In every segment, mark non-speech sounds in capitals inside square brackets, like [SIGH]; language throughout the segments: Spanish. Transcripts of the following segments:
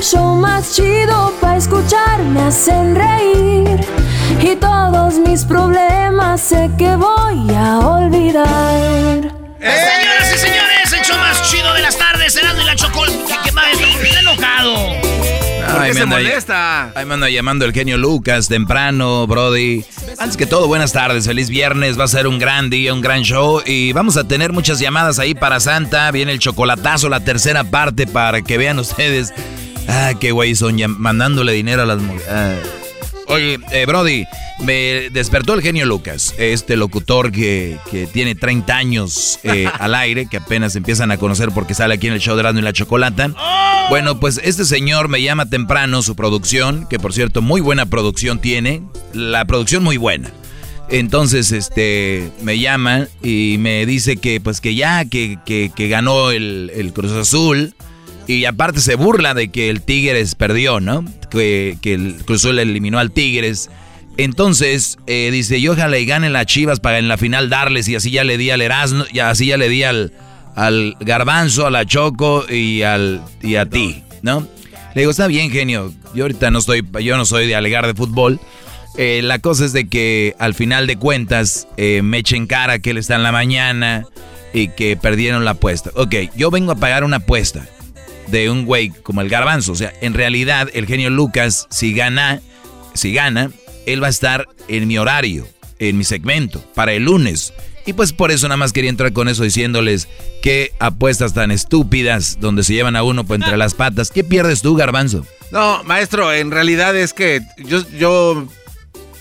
el show más chido para escuchar me hacen reír. Y todos mis problemas sé que voy a olvidar. Señoras y señores, el show más chido de las tardes, Erasmo y la Chocolate. ¿Qué más? Está enojado. ¿Por qué me se molesta? Ahí me anda llamando el genio Lucas temprano, Brody. Antes que todo, buenas tardes, feliz viernes. Va a ser un gran día, un gran show. Y vamos a tener muchas llamadas ahí para Santa. Viene el chocolatazo, la tercera parte para que vean ustedes. Ah, qué güey son llam- mandándole dinero a las mujeres. Ah. Oye, eh, Brody, me despertó el genio Lucas, este locutor que, que tiene 30 años eh, al aire, que apenas empiezan a conocer porque sale aquí en el show de Erasmo y la Chocolata. Bueno, pues este señor me llama temprano su producción, que por cierto, muy buena producción tiene, la producción muy buena. Entonces, este, me llama y me dice que, pues, que ya, que, que, que ganó el, el Cruz Azul. Y aparte se burla de que el Tigres perdió, ¿no? Que, el Cruz Azul eliminó al Tigres. Entonces, eh, dice, y ojalá y ganen las chivas para en la final darles. Y así ya le di al Erasmo, y así ya le di al, al Garbanzo, a la Choco y, al, y a ti, ¿no? Le digo, está bien, genio. Yo ahorita no estoy, yo no soy de alegar de fútbol. Eh, la cosa es de que al final de cuentas eh, me echen cara que él está en la mañana y que perdieron la apuesta. Ok, yo vengo a pagar una apuesta de un güey como el garbanzo. O sea, en realidad el genio Lucas, si gana, si gana, él va a estar en mi horario, en mi segmento, para el lunes. Y pues por eso nada más quería entrar con eso diciéndoles qué apuestas tan estúpidas donde se llevan a uno por entre las patas. ¿Qué pierdes tú, garbanzo? No, maestro, en realidad es que yo, yo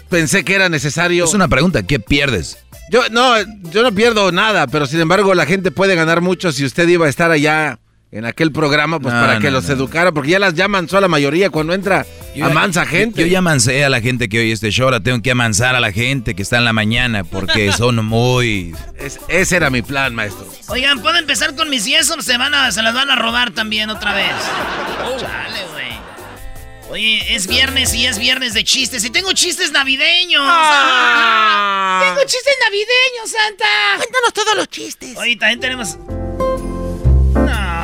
pensé que era necesario. Es una pregunta, ¿qué pierdes? Yo no, yo no pierdo nada, pero sin embargo la gente puede ganar mucho si usted iba a estar allá en aquel programa, pues No, para que no, los no. educara, porque ya las llaman solo la mayoría cuando entra a mansa gente. Yo ya amancé a la gente que oye este show, ahora tengo que amansar a la gente que está en la mañana porque [LAUGHS] son muy... Es- ese era mi plan, maestro. Oigan, ¿puedo empezar con mis yesos? Se, van a, se las van a robar también otra vez. [LAUGHS] Chale, güey. Oye, es viernes y es viernes de chistes. Y tengo chistes navideños. Ah. [LAUGHS] Tengo chistes navideños, Santa. Cuéntanos todos los chistes. Oye, también tenemos...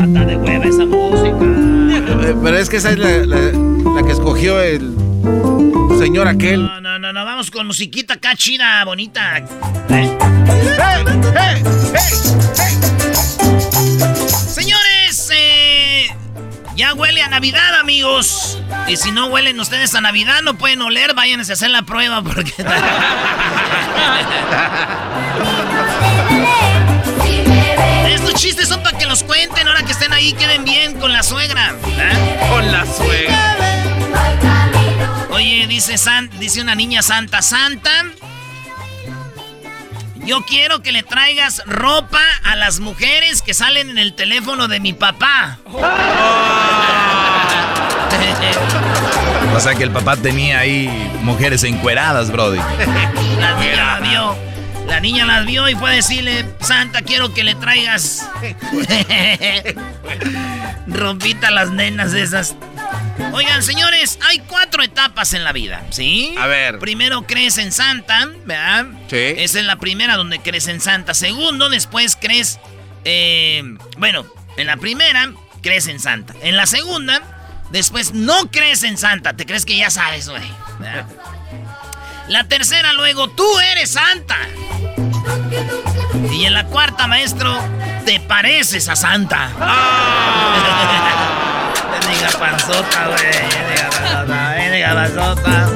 Está de hueva esa música. Eh, Pero es que esa es la, la- la que escogió el señor aquel. No, no, no, no, vamos con musiquita acá chida, bonita. ¿Eh? Señores, eh, ya huele a Navidad, amigos. Y si no huelen ustedes a Navidad, no pueden oler, váyanse a hacer la prueba porque... [LAUGHS] [LAUGHS] Estos chistes son para que los cuenten ahora que estén ahí, queden bien con la suegra. ¿eh? Con la suegra. Oye, dice, San, dice una niña santa, santa. Yo quiero que le traigas ropa a las mujeres que salen en el teléfono de mi papá. [LAUGHS] O sea que el papá tenía ahí mujeres encueradas, Brody. [LAUGHS] La niña la vio. La niña las vio y fue a decirle, Santa, quiero que le traigas [LAUGHS] rompita las nenas esas. Oigan, señores, hay cuatro etapas en la vida, ¿sí? A ver. Primero crees en Santa, ¿verdad? Sí. Esa es la primera donde crees en Santa. Segundo, después crees... eh, bueno, en la primera crees en Santa. En la segunda, después no crees en Santa. Te crees que ya sabes, güey. La tercera, luego, tú eres Santa. Y en la cuarta, maestro, te pareces a Santa. [LAUGHS] Diga panzota, güey. Diga panzota, diga panzota.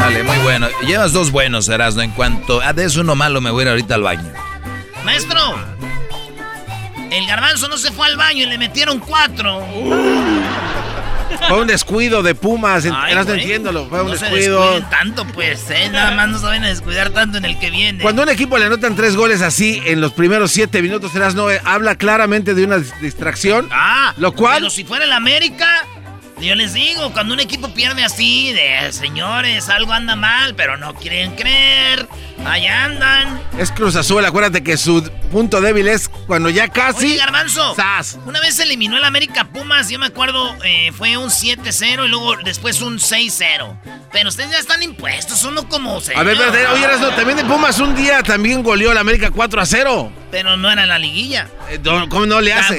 Vale, muy bueno. Llevas dos buenos, Erasmo. En cuanto a des uno malo, me voy a ir ahorita al baño. Maestro, el garbanzo no se fue al baño y le metieron cuatro. Fue un descuido de Pumas, Ay, güey. entiéndolo. Fue un no se descuido. descuiden tanto, pues, ¿eh? Nada más no saben descuidar tanto en el que viene. Cuando a un equipo le anotan tres goles así en los primeros siete minutos, Erasmo, eh, habla claramente de una dis- distracción. Ah, Lo cual- Pero si fuera el América, yo les digo, cuando un equipo pierde así, de señores, algo anda mal, pero no quieren creer. Allá andan. Es Cruz Azul, acuérdate que su punto débil es cuando ya casi. Oye, Garbanzo. ¡Zas! Una vez eliminó el América Pumas, yo me acuerdo, eh, fue un 7-0 y luego después un 6-0. Pero ustedes ya están impuestos, uno como A ver, espérate, oye, también de Pumas un día también goleó al América 4 a 0. Pero no era la liguilla. Eh, ¿Cómo no le hace?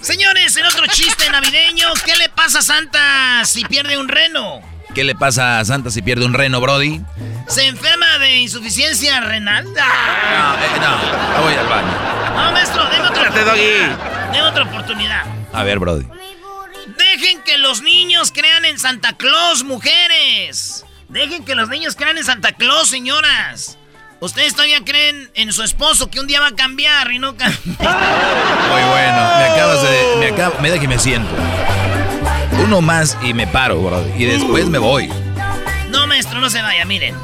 Señores, el otro chiste navideño, ¿qué le pasa a Santa si pierde un reno? ¿Qué le pasa a Santa si pierde un reno, Brody? ¿Se enferma de insuficiencia renal? No, eh, no, me voy al baño. No, maestro, deme otra oportunidad. Deme otra oportunidad. A ver, Brody. Dejen que los niños crean en Santa Claus, mujeres. Dejen que los niños crean en Santa Claus, señoras. Ustedes todavía creen en su esposo que un día va a cambiar y no cambia. [LAUGHS] Muy bueno. Me acabas de. Me acabo. Me da que me siento. Uno más y me paro, Brody. Y después me voy. No, maestro, no se vaya, miren.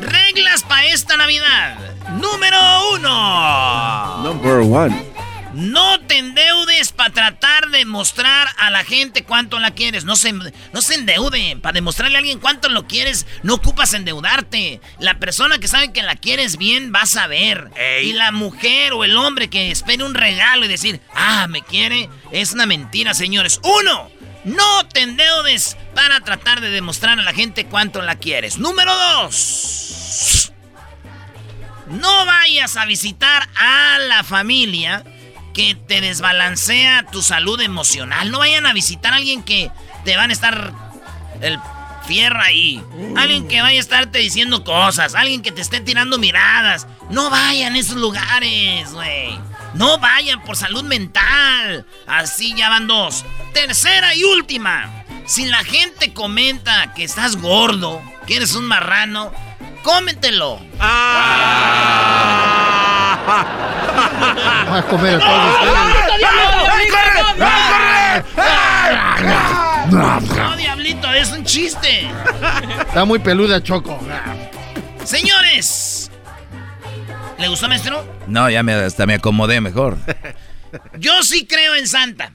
Reglas para esta Navidad. Número uno. Number one. No te endeudes para tratar de mostrar a la gente cuánto la quieres. No se, no se endeude. Para demostrarle a alguien cuánto lo quieres, no ocupas endeudarte. La persona que sabe que la quieres bien va a saber. Y la mujer o el hombre que espere un regalo y decir, ah, me quiere, es una mentira, señores. Uno, no te endeudes para tratar de demostrar a la gente cuánto la quieres. Número dos. No vayas a visitar a la familia que te desbalancea tu salud emocional. No vayan a visitar a alguien que te van a estar el fierro ahí. Alguien que vaya a estarte diciendo cosas. Alguien que te esté tirando miradas. No vayan a esos lugares, güey. No vayan por salud mental. Así ya van dos. Tercera y última. Si la gente comenta que estás gordo, que eres un marrano, cómetelo. Vas a comer el No, diablito, es un chiste. Está muy peluda, Choco. Señores. ¿Le gustó, maestro? No, ya me, hasta me acomodé mejor. Yo sí creo en Santa.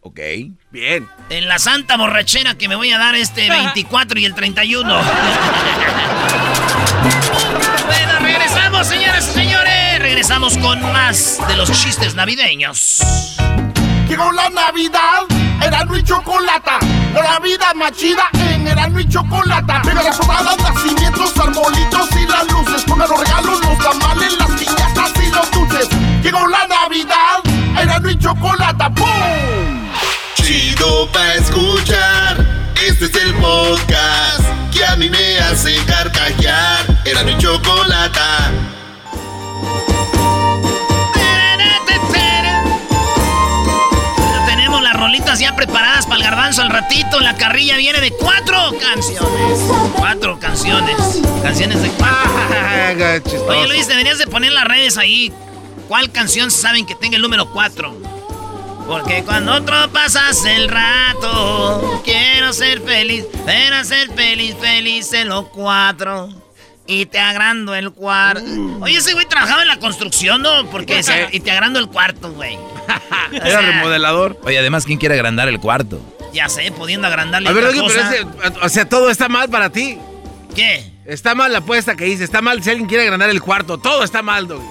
Ok. Bien. En la santa borrachera que me voy a dar este 24 y el 31. [LAUGHS] bueno, regresamos, señoras y señores. Regresamos con más de los chistes navideños. Llegó la Navidad, Erasmo y Chocolata. La vida más chida en Erasmo y Chocolata. Pega las sobradas, nacimientos, arbolitos y las luces. Pongan los regalos, los tamales, las piñatas y los dulces. Llegó la Navidad, Erasmo y Chocolata. ¡Pum! Chido pa' escuchar. Este es el podcast que a mí me hace carcajear. Erasmo y Chocolata. Rolitas ya preparadas para el garbanzo al ratito. La carrilla viene de cuatro canciones. Cuatro canciones. Canciones de cuatro. Ah. Oye Luis, deberías de poner las redes ahí. ¿Cuál canción saben que tenga el número 4? Porque cuando otro pasas el rato, quiero ser feliz, quiero ser feliz, feliz en los cuatro. Y te agrando el cuarto. Oye, ese güey trabajaba en la construcción, ¿no? Porque [LAUGHS] se- y te agrando el cuarto, güey. [LAUGHS] Era remodelador. Oye, además, ¿quién quiere agrandar el cuarto? Ya sé, pudiendo agrandarle A ver, otra pero cosa. ese- o sea, todo está mal para ti. ¿Qué? Está mal la apuesta que hice, está mal si alguien quiere agrandar el cuarto, todo está mal, Doggy.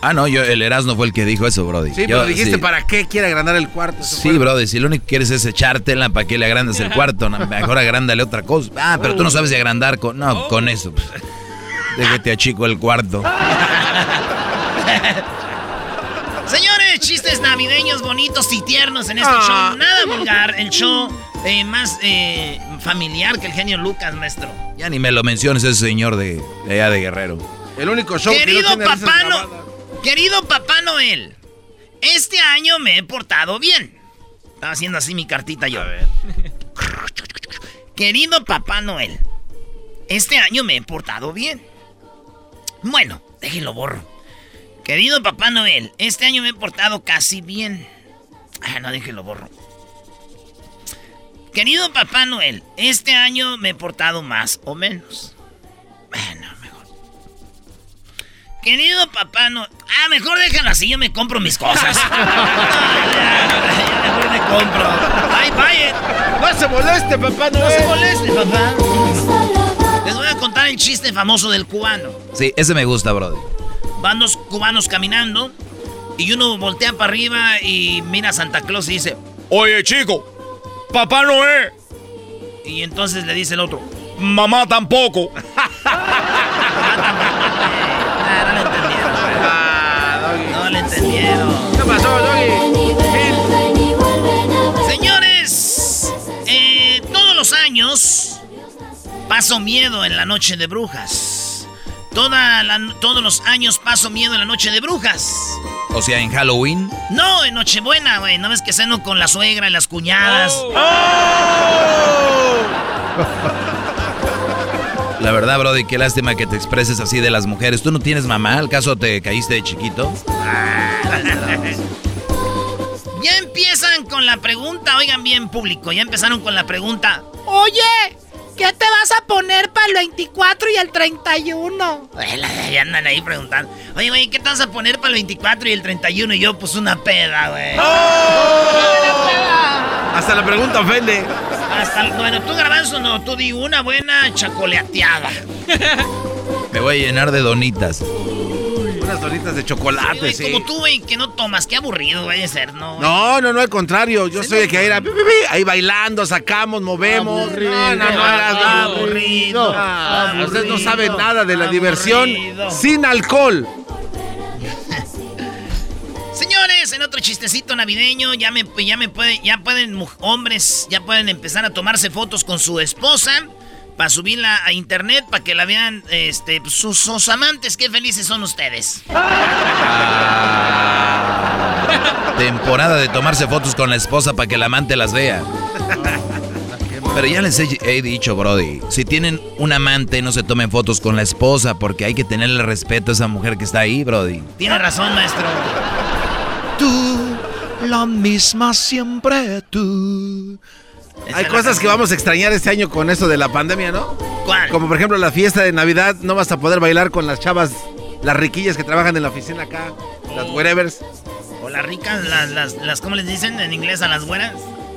Ah, no, yo, el Erasmo fue el que dijo eso, Brody. Sí, Yo- pero dijiste sí. para qué quiere agrandar el cuarto. Eso Sí, fue- Brody, si lo único que quieres es echártela, ¿para qué le agrandas el cuarto? No, mejor agrándale otra cosa. Ah, pero tú no sabes de agrandar con... No, con eso. pues. Déjate achico el cuarto. [LAUGHS] Chistes navideños bonitos y tiernos en este Ah. show. Nada vulgar, el show eh, más eh, familiar que el genio Lucas, maestro. Ya ni me lo menciones ese señor de, de allá de Guerrero. El único show que Querido no tiene risas papá, no, querido papá Noel, este año me he portado bien. Estaba haciendo así mi cartita yo. [LAUGHS] Querido papá Noel, este año me he portado bien. Bueno, déjenlo borro. Querido papá Noel, este año me he portado casi bien. Ah, no, déjenlo borro. Querido papá Noel, este año me he portado más o menos. Bueno, mejor. Querido papá Noel. Ah, mejor déjalo así, yo me compro mis cosas. [LAUGHS] Ah, ya, ya mejor me compro. Ay, vaya. No se moleste, papá, no, No se moleste, papá. Les voy a contar el chiste famoso del cubano. Sí, ese me gusta, Brody. Van dos cubanos caminando y uno voltea para arriba y mira a Santa Claus y dice, Oye, chico, papá no es. y entonces le dice el otro, Mamá tampoco. [LAUGHS] [LAUGHS] ah, no le entendieron. Ah, Doggy. No le entendieron. ¿Qué pasó, Doggy? Señores, eh, todos los años paso miedo en la noche de brujas. Toda la- todos los años paso miedo en la noche de brujas. O sea, en Halloween. No, en Nochebuena, güey. ¿No ves que ceno con la suegra y las cuñadas? La verdad, Brody, qué lástima que te expreses así de las mujeres. ¿Tú no tienes mamá? ¿Al caso te caíste de chiquito? Ya empiezan con la pregunta, oigan bien público, ya empezaron con la pregunta. Oye, ¿qué te vas a poner para el 24 y el 31? Ay, la- Ya andan ahí preguntando. Oye, güey, ¿qué te vas a poner para el 24 y el 31? Y yo, pues una peda, güey. Hasta la pregunta ofende. Hasta, bueno, tú garbanzo no, tú di una buena chacoleateada. [LAUGHS] Me voy a llenar de donitas. Unas donitas de chocolate, sí. Como tú, güey, que no tomas, qué aburrido vaya a ser, ¿no? No, no, no, al contrario. Yo soy el que ir a- ahí bailando, sacamos, movemos. Aburrido, no, no, no, era aburrido. Aburrido, Ustedes no saben nada de la aburrido. diversión sin alcohol. Señores, en otro chistecito navideño, ya me, ya me puede, ya pueden hombres, ya pueden empezar a tomarse fotos con su esposa para subirla a internet para que la vean, este, sus, sus amantes. Qué felices son ustedes. Temporada de tomarse fotos con la esposa para que el amante las vea. Pero ya les he, he dicho, Brody, si tienen un amante, no se tomen fotos con la esposa porque hay que tenerle respeto a esa mujer que está ahí, Brody. Tiene razón, maestro. Tú, la misma siempre tú. Hay cosas que vamos a extrañar este año con eso de la pandemia, ¿no? ¿Cuál? Como por ejemplo la fiesta de Navidad, no vas a poder bailar con las chavas, las riquillas que trabajan en la oficina acá, las wherevers, O las ricas, las, las, las, ¿cómo les dicen en inglés a las güeras?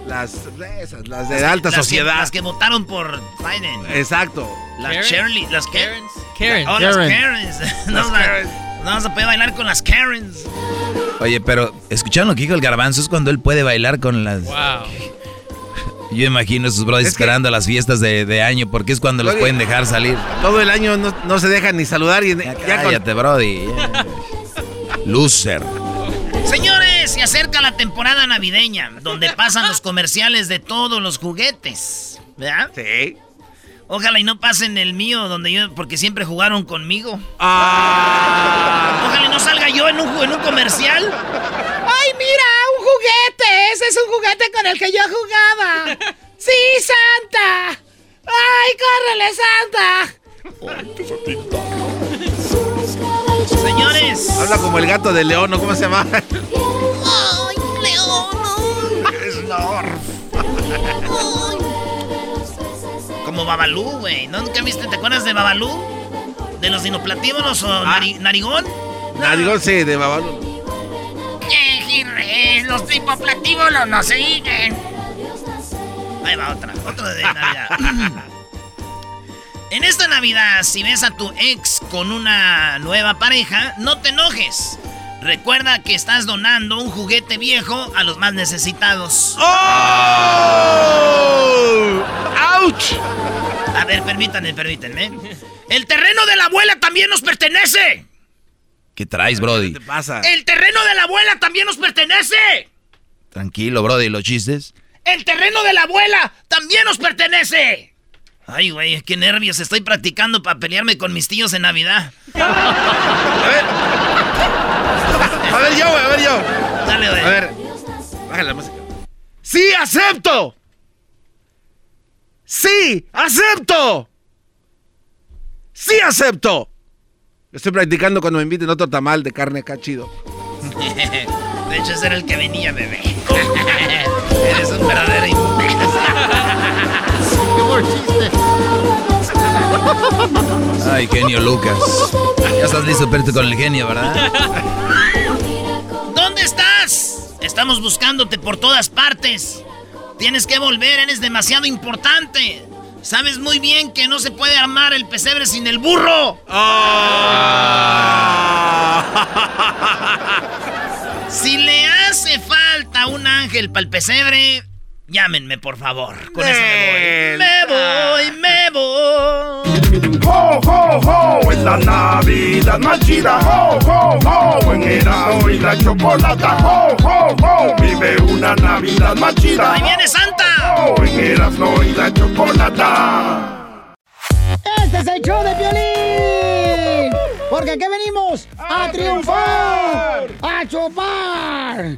las, esas, las de alta Las que- sociedad. las que votaron por Biden. Exacto. Las Karen? Shirley, las Karens. Karen. Oh, las Karen. Karens. [LAUGHS] No, Las la- Karens. no vamos a poder bailar con las Karens. Oye, pero ¿escucharon lo que dijo el garbanzo? Es cuando él puede bailar con las... Wow. Yo imagino a esos brothers Es que- esperando las fiestas de, de año porque es cuando los Oye. pueden dejar salir. Todo el año no, no se dejan ni saludar y Ya, ya con- cállate, Brody. Loser. Señores, se acerca la temporada navideña, donde pasan los comerciales de todos los juguetes. ¿Verdad? Sí. Ojalá y no pasen el mío, donde yo, porque siempre jugaron conmigo. Ah. Ojalá y no salga yo en un, en un comercial. ¡Ay, mira! ¡Un juguete! Ese es un juguete con el que yo jugaba. [LAUGHS] ¡Sí, Santa! ¡Ay, córrele, Santa! Señores, Habla como el gato de León, ¿no? ¿Cómo se llama? [LAUGHS] ¡Ay, León! [LAUGHS] como Babalú, güey. ¿No? ¿Nunca viste? ¿Te acuerdas de Babalú? ¿De los dinoplatívonos o nari- narigón? Narigón, sí, de Babalu. Eh, Los tripoplatívolos no se siguen. Ahí va otra, otra de Navidad. en esta Navidad, si ves a tu ex con una nueva pareja, no te enojes. Recuerda que estás donando un juguete viejo a los más necesitados. ¡Oh! ¡Auch! A ver, permítanme, permítanme. El terreno de la abuela también nos pertenece. ¿Qué traes, Brody? ¿Qué te pasa? El terreno de la abuela también nos pertenece. Tranquilo, Brody, ¿los chistes? El terreno de la abuela también nos pertenece. Ay, güey, qué nervios. Estoy practicando para pelearme con mis tíos en Navidad. A ver. [LAUGHS] A ver yo, güey, a ver yo. Dale, güey. A ver. Bájale la música. ¡Sí, acepto! ¡Sí, acepto! ¡Sí, acepto! Estoy practicando cuando me inviten otro tamal de carne acá chido. [LAUGHS] De hecho, ese era el que venía, bebé. [LAUGHS] Eres un verdadero imbécil. Qué buen chiste. Ay, genio Lucas. Ya estás listo para con el genio, ¿verdad? [LAUGHS] ¿Dónde estás? Estamos buscándote por todas partes. Tienes que volver, eres demasiado importante. Sabes muy bien que no se puede armar el pesebre sin el burro. Si le hace falta un ángel para el pesebre, llámenme, por favor. Con eso me voy. Me voy, me voy. ¡Ho, ho, ho! En la Navidad más chida, ¡ho, ho, ho! En Erasmo y la Chocolata, ¡ho, ho, ho! Vive una Navidad más chida. ¡Ahí viene Santa! ¡ho! En Erasmo y la Chocolata. Este es el show de Piolín. Porque aquí venimos a, triunfar, a chupar.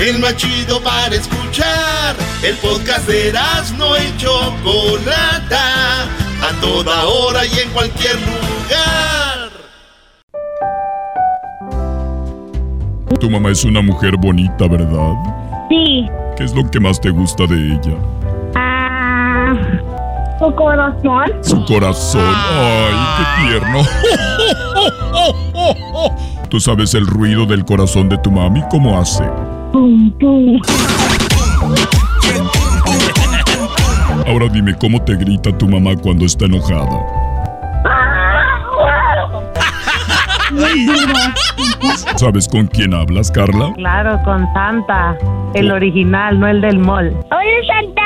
El más chido para escuchar. El podcast de no y Chocolata. A toda hora y en cualquier lugar. Tu mamá es una mujer bonita, ¿verdad? Sí. ¿Qué es lo que más te gusta de ella? Ah, su corazón. Su corazón. ¡Ay, qué tierno! [LAUGHS] ¿Tú sabes el ruido del corazón de tu mami? ¿Cómo hace? Pum, pum. Ahora dime cómo te grita tu mamá cuando está enojada. ¿Sabes con quién hablas, Carla? Claro, con Santa, el original, no el del mall. Hola, Santa.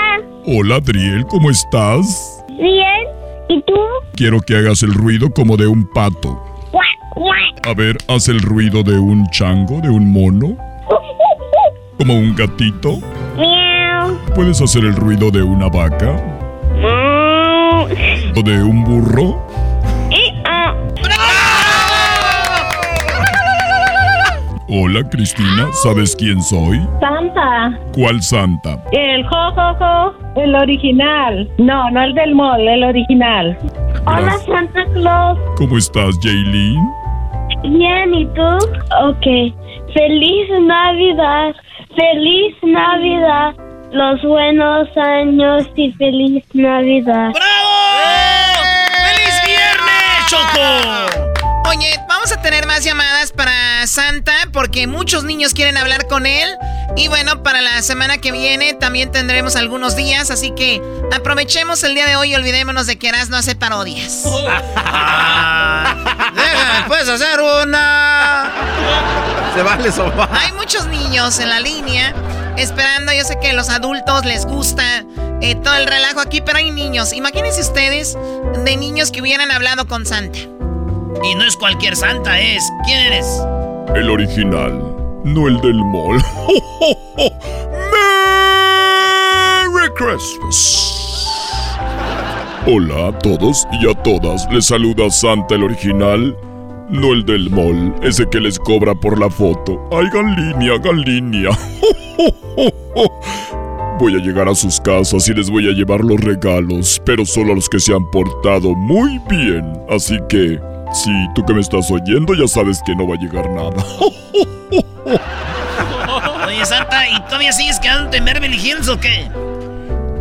Hola, Adriel, ¿cómo estás? Bien. ¿Y tú? Quiero que hagas el ruido como de un pato. A ver, haz el ruido de un chango, de un mono, como un gatito. Miau. ¿Puedes hacer el ruido de una vaca? Mm. ¿O de un burro? Y, ah. Hola, Cristina, ¿sabes quién soy? Santa, ¿Cuál santa? el jojojo, el original. No, no el del mall, el original. Hola, Santa Claus. ¿Cómo estás, Jaylin? Bien, ¿y tú? Ok. Feliz Navidad. Feliz Navidad. Los buenos años y feliz Navidad. ¡Bravo! ¡Feliz viernes, Choco! Oye, vamos a tener más llamadas para Santa porque muchos niños quieren hablar con él. Y bueno, para la semana que viene también tendremos algunos días, así que aprovechemos el día de hoy y olvidémonos de que no hace parodias. [LAUGHS] Déjame, puedes hacer una. [LAUGHS] Se vale. Hay muchos niños en la línea esperando. Yo sé que a los adultos les gusta eh, todo el relajo aquí, pero hay niños. Imagínense ustedes de niños que hubieran hablado con Santa. Y no es cualquier Santa, es. ¿Quién eres? El original, no el del mall. ¡Merry Christmas! Hola a todos y a todas, les saluda Santa el original, no el del mall, ese que les cobra por la foto. ¡Ay, hagan línea! [LAUGHS] Voy a llegar a sus casas y les voy a llevar los regalos, pero solo a los que se han portado muy bien. Así que, si tú que me estás oyendo ya sabes que no va a llegar nada. [LAUGHS] Oye, Santa, ¿y todavía sigues quedándote en Beverly Hills o qué?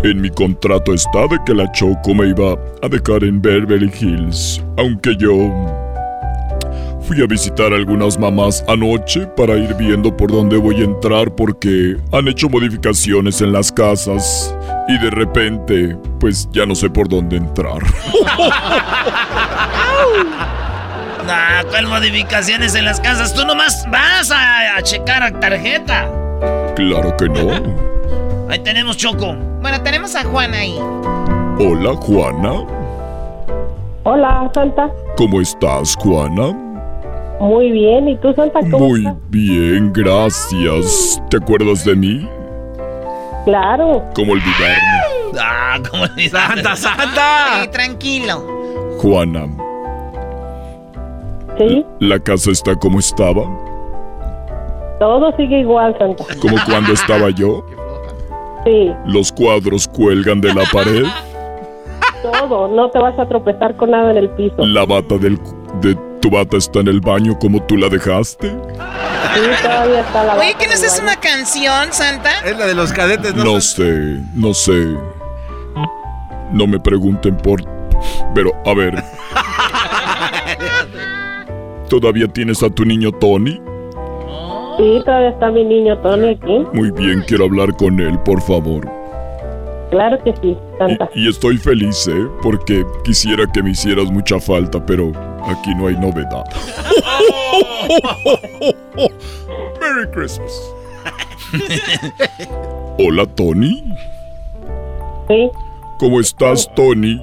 En mi contrato está de que la Choco me iba a dejar en Beverly Hills, aunque yo fui a visitar a algunas mamás anoche para ir viendo por dónde voy a entrar porque han hecho modificaciones en las casas y de repente pues ya no sé por dónde entrar. nah, [LAUGHS] ¿cuál modificaciones en las casas? Tú nomás vas a, a checar tarjeta. Claro que no. [LAUGHS] Ahí tenemos Choco. Bueno, tenemos a Juana ahí. Hola, Juana. Hola, Santa. ¿Cómo estás, Juana? Muy bien, ¿y tú, Santa? ¿cómo Muy bien, gracias. ¿Te acuerdas de mí? Claro. ¿Cómo olvidarme? Ah, ¿cómo olvidarme? ¡Santa, Santa! Sí, tranquilo. Juana. ¿Sí? ¿La casa está como estaba? Todo sigue igual, Santa. ¿Como cuando estaba yo? Sí. ¿Los cuadros cuelgan de la pared? Todo, no te vas a tropezar con nada en el piso. ¿La bata del, de tu bata está en el baño como tú la dejaste? Sí, todavía está la Oye, ¿qué no es una canción, Santa? Es la de los cadetes, ¿no? No sé, no sé. No me pregunten por... Pero, a ver. [LAUGHS] ¿Todavía tienes a tu niño Tony? Sí, todavía está mi niño Tony aquí. Muy bien, quiero hablar con él, por favor. Claro que sí, Santa. Y, y, estoy feliz, ¿eh? Porque quisiera que me hicieras mucha falta, pero aquí no hay novedad. [LAUGHS] Merry Christmas. Hola, Tony. Sí. ¿Cómo estás, Tony?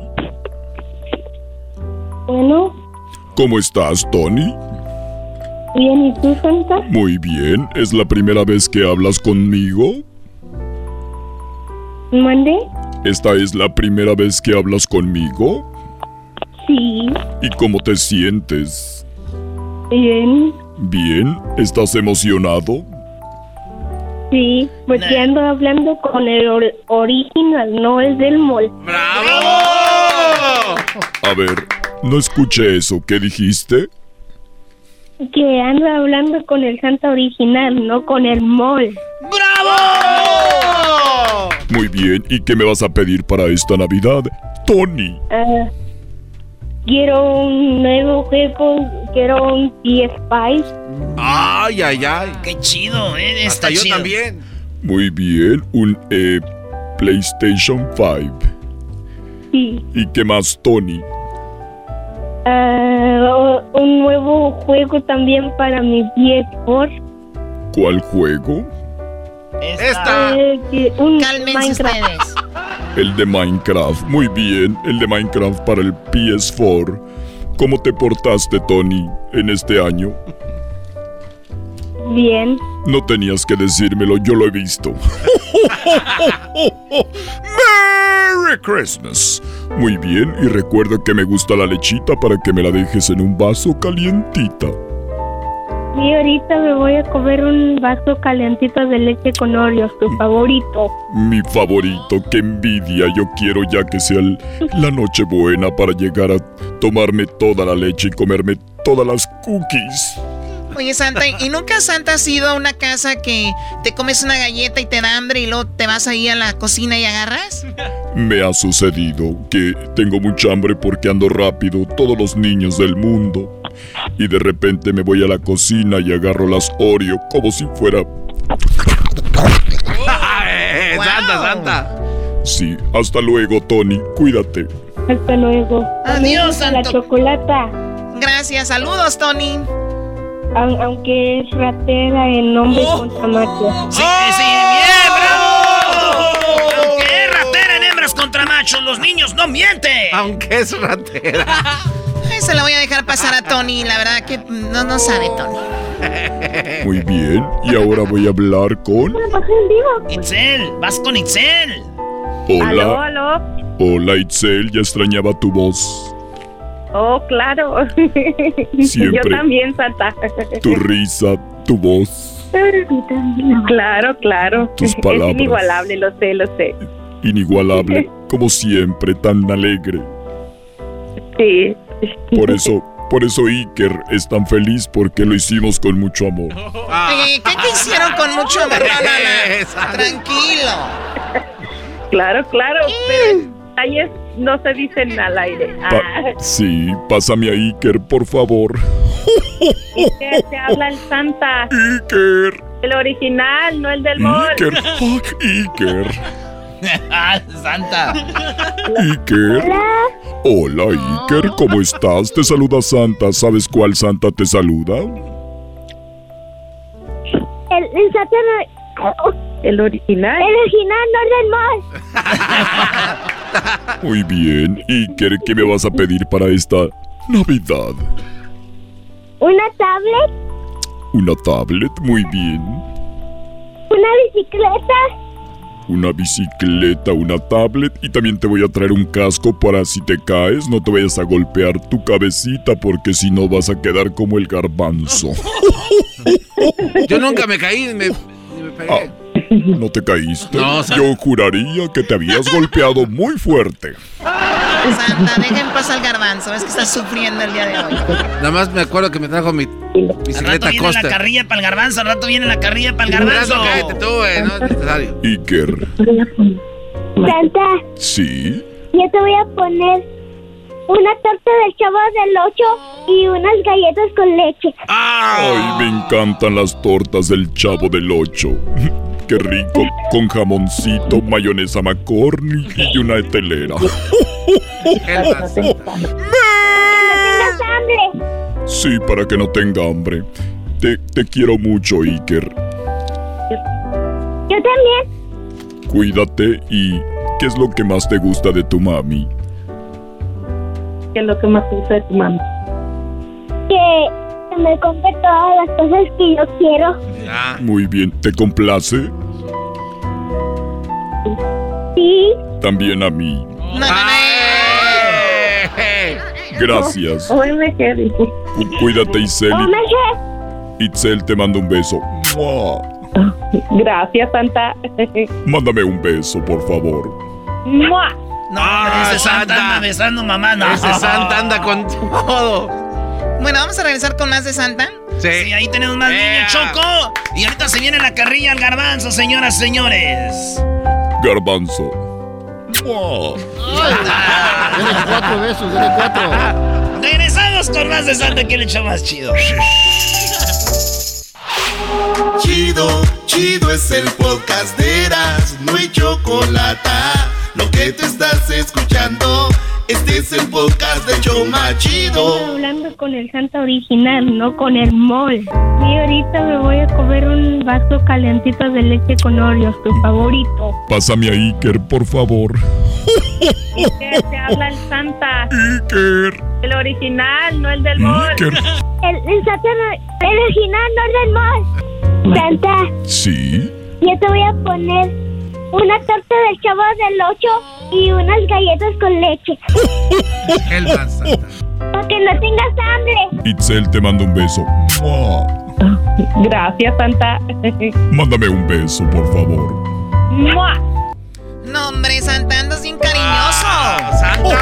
Bueno. ¿Cómo estás, Tony? Bien, ¿y tú, Santa? Muy bien. ¿Es la primera vez que hablas conmigo? ¿Mande? ¿Esta es la primera vez que hablas conmigo? Sí. ¿Y cómo te sientes? Bien. ¿Bien? ¿Estás emocionado? Sí, porque ando hablando con el or original, no el del mall. ¡Bravo! A ver, no escuché eso. ¿Qué dijiste? Que ando hablando con el Santa original, no con el mall. ¡Bravo! Muy bien, ¿y qué me vas a pedir para esta Navidad, Tony? Uh, quiero un nuevo juego, quiero un PS5. Ay, ay, ay. Qué chido, ¿eh? Está Hasta yo chido. también. Muy bien, un eh, PlayStation 5. Sí. ¿Y qué más, Tony? Uh, un nuevo juego también para mi PS4. ¿Cuál juego? Esta. Eh, un Cálmense Minecraft. ustedes. El de Minecraft. Muy bien, el de Minecraft para el PS4. ¿Cómo te portaste, Tony, en este año? Bien. No tenías que decírmelo, yo lo he visto. [LAUGHS] ¡Merry Christmas! Muy bien, y recuerda que me gusta la lechita para que me la dejes en un vaso calientita. Y ahorita me voy a comer un vaso calentito de leche con Oreos, tu favorito. Mi favorito, qué envidia. Yo quiero ya que sea el- la noche buena para llegar a tomarme toda la leche y comerme todas las cookies. Oye, Santa, ¿y nunca Santa has ido a una casa que te comes una galleta y te da hambre y luego te vas ahí a la cocina y agarras? Me ha sucedido que tengo mucha hambre porque ando rápido, todos los niños del mundo. Y de repente me voy a la cocina y agarro las Oreo como si fuera... [LAUGHS] Santa, Santa. Sí, hasta luego, Tony. Cuídate. Hasta luego. Adiós, La Santo. chocolata. Gracias, saludos, Tony. Au- Aunque es ratera en nombre contra macho. Sí, sí, bien, los niños no mienten. Aunque es ratera. [LAUGHS] Se la voy a dejar pasar a Tony. La verdad que no, no sabe, Tony. [LAUGHS] Muy bien, y ahora voy a hablar con... Itzel, vas con Itzel. Aló, Hola, aló. hola Itzel, ya extrañaba tu voz, Oh, claro. [LAUGHS] Siempre. Yo también, Santa. tu risa, tu voz, Claro, claro. Tus palabras. Es inigualable, lo sé, lo sé. inigualable, como siempre, tan alegre. Sí. Por eso, por eso Iker es tan feliz porque lo hicimos con mucho amor. Eh, ¿Qué te hicieron con mucho amor? No, no, no. [LAUGHS] Tranquilo. Claro, claro, pero detalles no se dicen al aire. Pa- Ah, sí, pásame a Iker, por favor. Iker, te habla el Santa. Iker. El original, no el del mall. Iker, fuck, Iker. [LAUGHS] Santa. Iker. Hola, Iker, ¿cómo estás? Te saluda Santa. ¿Sabes cuál Santa te saluda? El, el Santa El original. El original, no el mall. [LAUGHS] Muy bien, Iker, ¿qué me vas a pedir para esta Navidad? Una tablet, ¿Una tablet? Muy bien. una bicicleta, Una bicicleta, una tablet y también te voy a traer un casco para si te caes no te vayas a golpear tu cabecita porque si no vas a quedar como el garbanzo. [LAUGHS] Yo nunca me caí, me, pegué. ¿No te caíste? No. Yo juraría que te habías golpeado muy fuerte. Santa, deja en paz al garbanzo. Es que estás sufriendo el día de hoy. Nada más me acuerdo que me trajo mi Al rato bicicleta viene la Costa. carrilla para el garbanzo, al rato viene la carrilla para el garbanzo. Cállate tú, güey, no es necesario. Iker, Santa, ¿sí? yo te voy a poner una torta del chavo del 8 y unas galletas con leche. Ay, me encantan las tortas del chavo del 8. Qué rico, con jamoncito, mayonesa McCorney y una telera. ¡Tengas hambre! Sí, para que no tenga hambre. Te, te quiero mucho, Iker. Yo también. Cuídate y ¿qué es lo que más te gusta de tu mami? ¿Qué es lo que más te gusta de tu mamá? Que me compre todas las cosas que yo quiero. Muy bien, ¿te complace? Sí. También a mí. Gracias. Hoy me quedé. Cu- Cuídate, Isel. Omeje. Itzel te mando un beso. ¡Mua! Gracias, Santa. Mándame un beso, por favor. ¡Mua! No, ese Santa anda besando mamá. No. Ese Santa anda con todo. Bueno, vamos a regresar con más de Santa. Sí. Sí, ahí tenemos más niños, Choco. Y ahorita se viene la carrilla al garbanzo, señoras, señores. Garbanzo. Dale cuatro besos, cuatro. Regresamos con más de Santa, que le echa más chido. Chido, chido es el podcast de Eras, no hay chocolate. Lo que te estás escuchando, este es el podcast de Choma Estoy Chido. hablando con el Santa original, no con el mall. Y ahorita me voy a comer un vaso calentito de leche con Oreos, tu favorito. Pásame a Iker, por favor. Iker, te habla el Santa. Iker. El original, no el del mall. Iker. El, el Santa, no- el original, no el del mall. Santa, Sí. yo te voy a poner una torta del chavo del 8 y unas galletas con leche. El más Santa. Para que no tengas hambre. Itzel te mando un beso. Gracias, Santa. Mándame un beso, por favor. ¡Mua! No, hombre, Santa, andas bien cariñoso. ¡Santa!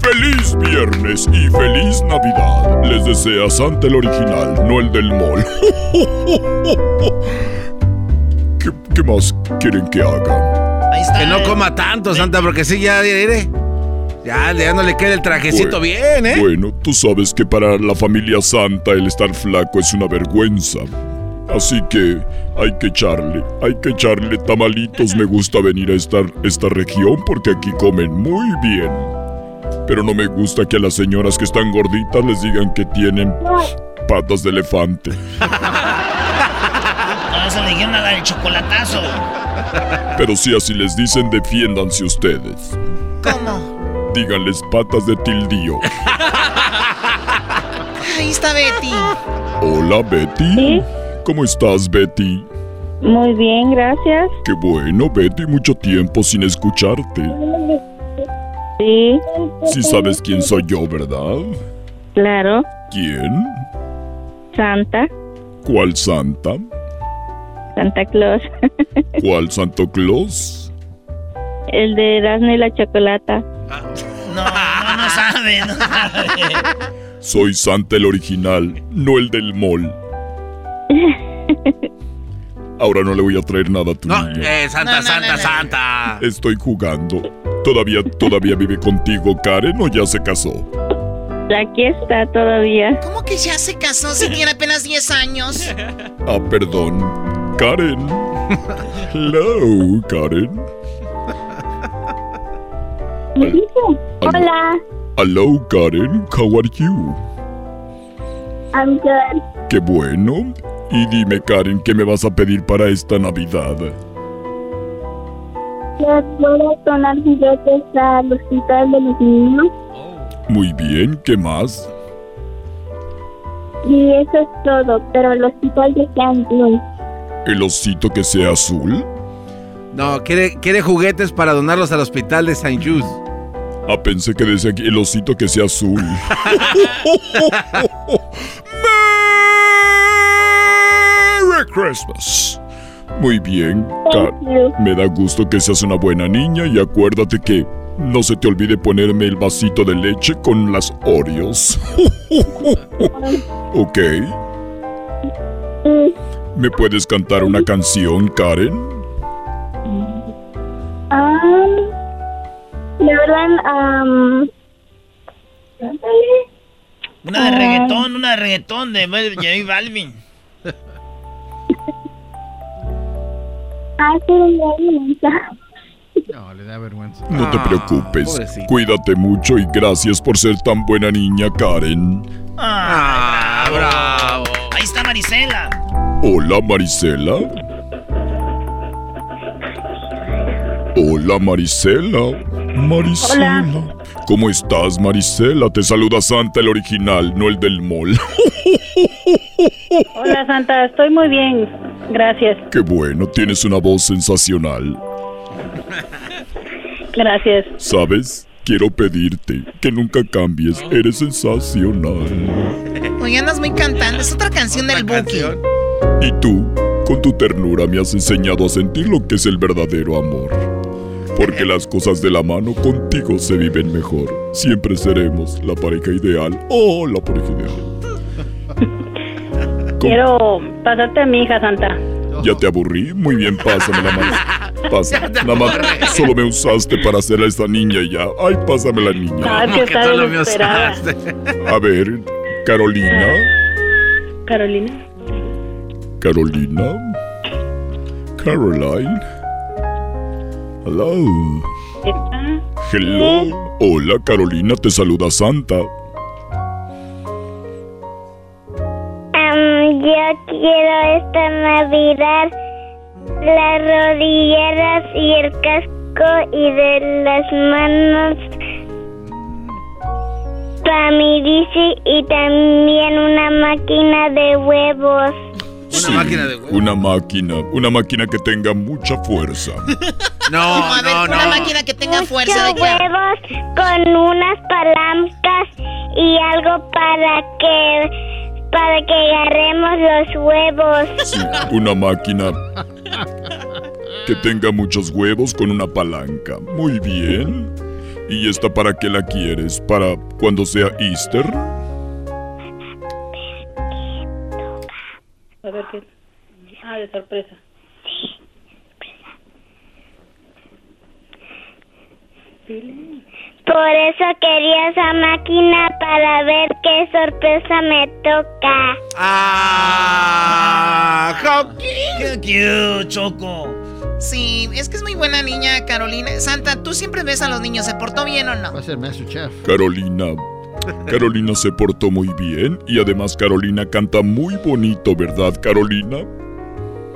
¡Feliz viernes y feliz Navidad! Les desea Santa el original, no el del mall. [LAUGHS] ¿Qué, qué más quieren que haga? Ahí está. Que no coma tanto, Santa, porque sí, ya, ya, ya, Ya, no le queda el trajecito Bueno, bien, ¿eh? Bueno, tú sabes que para la familia Santa el estar flaco es una vergüenza. Así que hay que echarle, hay que echarle tamalitos. Me gusta venir a esta, esta región porque aquí comen muy bien. Pero no me gusta que a las señoras que están gorditas les digan que tienen patas de elefante. No, se le dijeron a la del chocolatazo. Pero si así les dicen, defiéndanse ustedes. ¿Cómo? Díganles patas de tildío. Ahí está Betty. Hola, Betty. ¿Cómo estás, Betty? Muy bien, gracias. Qué bueno, Betty, mucho tiempo sin escucharte. Sí. Sí sabes quién soy yo, ¿verdad? Claro. ¿Quién? Santa. ¿Cuál santa? Santa Claus. [LAUGHS] ¿Cuál Santo Claus? El de Erasmo y la Chocolata. No, no, no sabe, no sabe. Soy Santa el original, no el del mall. Ahora no le voy a traer nada a tu No, eh, Santa, Santa, Santa. Estoy jugando. ¿Todavía, todavía vive contigo Karen o ya se casó? Aquí está todavía. ¿Cómo que ya se casó si tiene apenas 10 años? Ah, perdón. Karen. Hello, Karen. Hola, Hello, Karen. How are you? I'm good. Qué bueno. Y dime, Karen, ¿qué me vas a pedir para esta Navidad? ¿Les puedo donar juguetes al hospital de los niños? Muy bien, ¿qué más? Y eso es todo, pero el hospital de Cancún. ¿El osito que sea azul? No, quiere, quiere juguetes para donarlos al hospital de St. Jude. Ah, pensé que decía aquí el osito que sea azul. [LAUGHS] Merry Christmas. Muy bien, Ka- me da gusto que seas una buena niña y acuérdate que no se te olvide ponerme el vasito de leche con las Oreos. [LAUGHS] ok. ¿Me puedes cantar una canción, Karen? Ah, la verdad, am, Una de reggaetón, una de reggaetón de J Balvin. [LAUGHS] ah. No, le da vergüenza. No te Ah, preocupes. Cuídate mucho y gracias por ser tan buena niña, Karen. Ah, bravo. Ahí está Marisela. Hola, Marisela. Hola, Marisela. Marisela. ¿Cómo estás, Marisela? Te saluda Santa el original, no el del mall. [LAUGHS] Hola Santa, estoy muy bien. Gracias. Qué bueno, tienes una voz sensacional. Gracias. ¿Sabes? Quiero pedirte que nunca cambies. Eres sensacional. Oye, andas muy cantando. Es otra canción del Buki. Y tú, con tu ternura, me has enseñado a sentir lo que es el verdadero amor. Porque las cosas de la mano contigo se viven mejor. Siempre seremos la pareja ideal. Oh, la pareja ideal. [LAUGHS] Quiero pasarte a mi hija Santa. ¿Ya te aburrí? Muy bien, pásame la mano. [LAUGHS] Pasa. Nada más, solo me usaste para hacer a esta niña y ya. Ay, pásame la niña. Ay, que está desesperada. A ver, Carolina. Carolina. Carolina. Caroline. Hello. Hello. Hola, Carolina, te saluda Santa. Am, yo quiero esta Navidad las rodilleras y el casco y de las manos para mi bici y también una máquina de huevos. Una máquina de Una máquina. Una máquina que tenga mucha fuerza. [LAUGHS] No, [LAUGHS] a ver, una máquina que tenga fuerza de huevos con unas palancas y algo para que para que agarremos los huevos. Sí, una máquina que tenga muchos huevos con una palanca. Muy bien. ¿Y esta para qué la quieres? ¿Para cuando sea Easter? A ver qué. Ah, de sorpresa. Por eso quería esa máquina para ver qué sorpresa me toca. ¡Ah! ¡Qué cute, Choco! Sí, es que es muy buena niña, Carolina. Santa, ¿tú siempre ves a los niños? ¿Se portó bien o no? Va a ser maestro chef. Carolina. Carolina se portó muy bien y además Carolina canta muy bonito, ¿verdad, Carolina?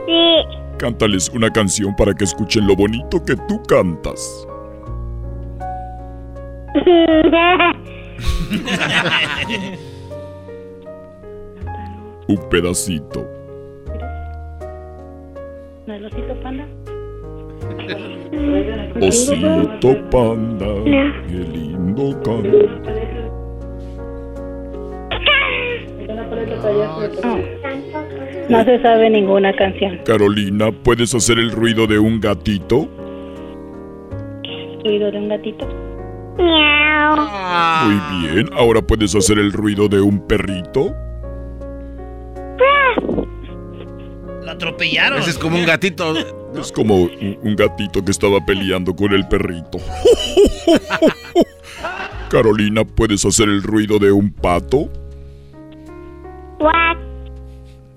Sí. Cántales una canción para que escuchen lo bonito que tú cantas. Un pedacito. ¿No es osito panda? Osito panda, qué lindo canta. No se sabe ninguna canción. Carolina, ¿puedes hacer el ruido de un gatito? Ruido de un gatito. Miau. Muy bien, ahora puedes hacer el ruido de un perrito. Lo atropellaron. Ese es como un gatito. Es como un, un gatito que estaba peleando con el perrito. [LAUGHS] Carolina, ¿puedes hacer el ruido de un pato? Cuac.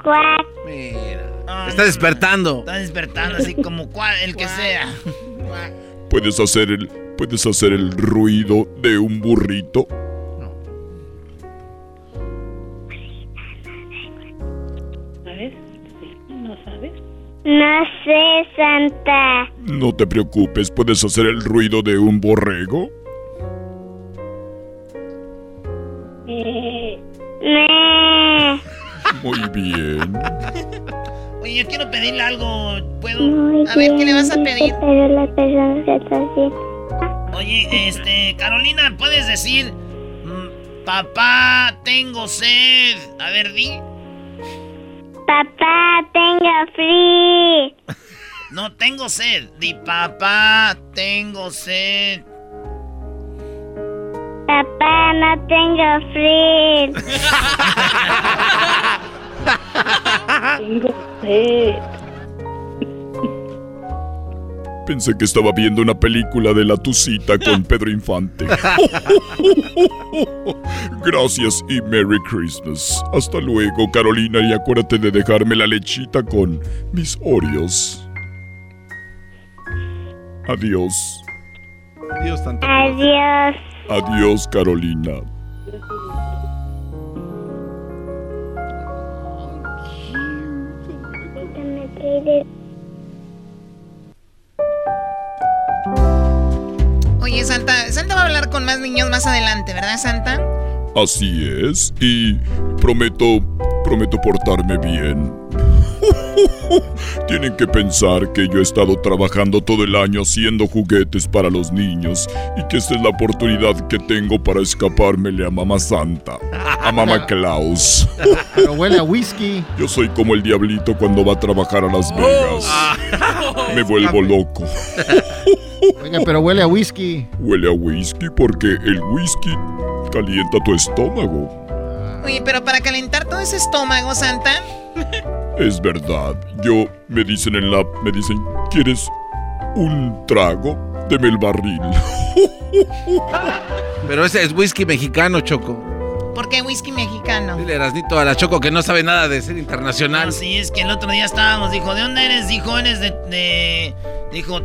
Cuac. Mira. Está despertando. Está despertando así como cual, el que sea. ¿Puedes hacer el puedes hacer el ruido de un burrito? ¿Sabes? ¿No sabes? No sé, Santa. No te preocupes, ¿puedes hacer el ruido de un borrego? Eh. Muy bien. [LAUGHS] Oye, yo quiero pedirle algo. ¿Puedo? Muy A ver, ¿qué le vas a pedir? Pero la persona se está. Oye, este, Carolina, ¿puedes decir, mm, papá, tengo sed? A ver, di. Papá, tengo frío. No, tengo sed. Di, papá, tengo sed. Papá, no tengo frío. [LAUGHS] Tengo sed. Pensé que estaba viendo una película de la Tucita con [LAUGHS] Pedro Infante. [LAUGHS] Gracias y Merry Christmas. Hasta luego, Carolina, y acuérdate de dejarme la lechita con mis Oreos. Adiós. Adiós, tanto. Adiós. Adiós, Carolina. Oye, Santa, Santa va a hablar con más niños más adelante, ¿verdad, Santa? Así es, y prometo, prometo portarme bien. Tienen que pensar que yo he estado trabajando todo el año haciendo juguetes para los niños y que esta es la oportunidad que tengo para escapármele a Mamá Santa, a Mamá [LAUGHS] Claus. Pero huele a whisky. Yo soy como el diablito cuando va a trabajar a Las Vegas. Me vuelvo loco. Oiga, pero huele a whisky. Huele a whisky porque el whisky calienta tu estómago. Oye, pero para calentar todo ese estómago, Santa. Es verdad. Yo me dicen en la me dicen, "¿Quieres un trago? Deme el barril." [LAUGHS] Pero ese es whisky mexicano, Choco. ¿Por qué whisky mexicano? Dile Erasnito a la Choco que no sabe nada de ser internacional. No, sí, es que el otro día estábamos, dijo, ¿de dónde eres? Dijo, eres de, de- Dijo,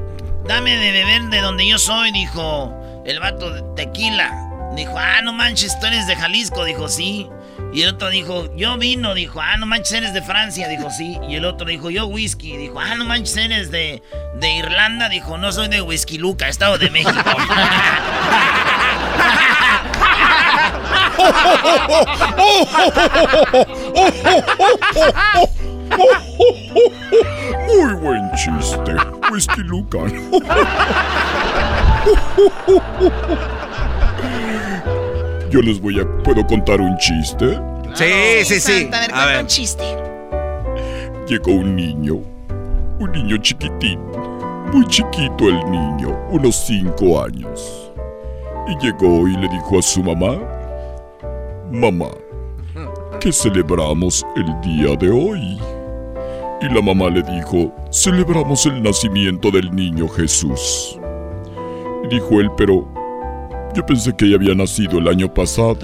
dame de beber de donde yo soy, dijo, el vato de tequila. Dijo, ah, no manches, tú eres de Jalisco, dijo, sí. Y el otro dijo, yo vino, dijo, ah, no manches, eres de Francia, dijo, sí. Y el otro dijo, yo whisky, dijo, ah, no manches, eres de, de Irlanda, dijo, no soy de Whisky Luca, Estado de México. Muy buen chiste. Whisky Lucan. [LAUGHS] Yo les voy a ¿Puedo contar un chiste? Sí, sí, sí. Santa, a ver, A ver. un chiste. Llegó un niño, un niño chiquitín, muy chiquito el niño, unos cinco años. Y llegó y le dijo a su mamá, Mamá, ¿qué celebramos el día de hoy? Y la mamá le dijo, celebramos el nacimiento del niño Jesús. Y dijo él, pero, Yo pensé que ella había nacido el año pasado.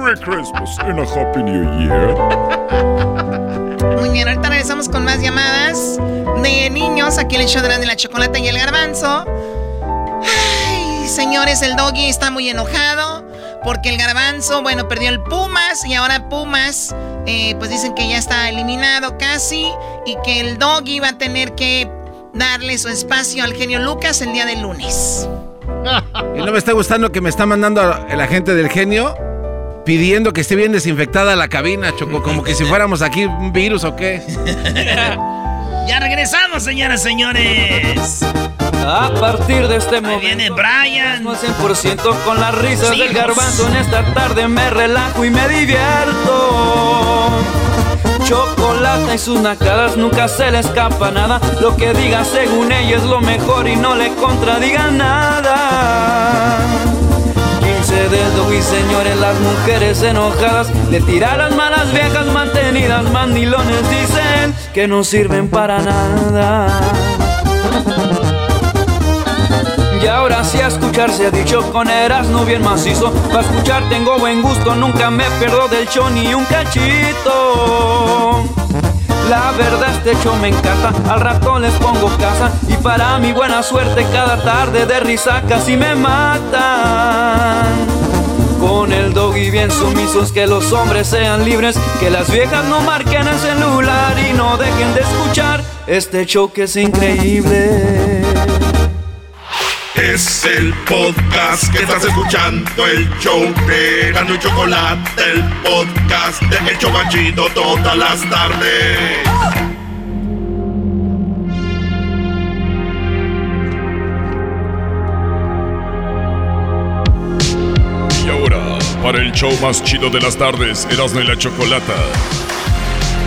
Merry Christmas and a Happy New Year. Muy bien, ahorita regresamos con más llamadas de niños aquí el show de la chocolate y el garbanzo. Ay, señores, el doggy está muy enojado porque el garbanzo, bueno, perdió el Pumas y ahora Pumas, eh, pues dicen que ya está eliminado casi y que el doggy va a tener que darle su espacio al genio Lucas el día del lunes. [LAUGHS] Y no me está gustando que me está mandando el agente del genio pidiendo que esté bien desinfectada la cabina, Choco, como que si fuéramos aquí un virus o qué. [LAUGHS] ya regresamos, señoras y señores. A partir de este momento viene Brian. No 100% con las risas del garbanzo. En esta tarde me relajo y me divierto. Chocolate y sus nacadas nunca se le escapa nada. Lo que diga según ella es lo mejor y no le contradiga nada. 15 dedos y señores, las mujeres enojadas le tiran malas viejas mantenidas. Mandilones dicen que no sirven para nada. Y ahora sí a escuchar se ha dicho con no bien macizo. Para escuchar tengo buen gusto, nunca me pierdo del show ni un cachito. La verdad este show me encanta, al rato les pongo casa y para mi buena suerte cada tarde de risa casi me matan. Con el doggy bien sumisos, que los hombres sean libres, que las viejas no marquen el celular y no dejen de escuchar este show que es increíble. Es el podcast que estás escuchando, el show de Gano y Chocolate, el podcast de Hecho Chocachito todas las tardes. Y ahora, para el show más chido de las tardes, Erasmo y la Chocolata.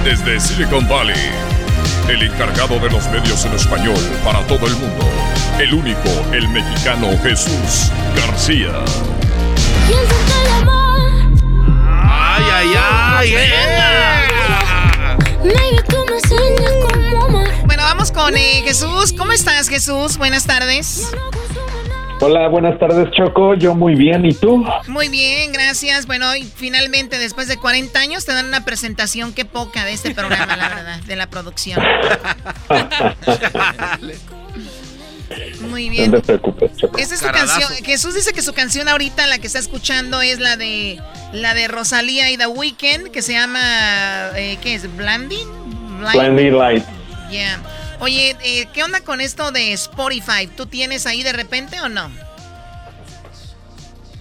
Desde Silicon Valley, el encargado de los medios en español para todo el mundo el único, el mexicano Jesús García. ¡Ay, ay, ay! Bueno, vamos con eh, Jesús. ¿Cómo estás, Jesús? Buenas tardes. Hola, buenas tardes, Choco. Yo muy bien, ¿y tú? Muy bien, gracias. Bueno, y finalmente, después de 40 años, te dan una presentación, qué poca de este programa, la verdad, de la producción. [LAUGHS] Muy bien. No te preocupes, Esa es su canción. Jesús dice que su canción ahorita, la que está escuchando, es la de la de Rosalía y The Weeknd, que se llama, eh, ¿qué es? ¿Blinding? Blinding Light. Yeah. Oye, eh, ¿qué onda con esto de Spotify? ¿Tú tienes ahí de repente o no?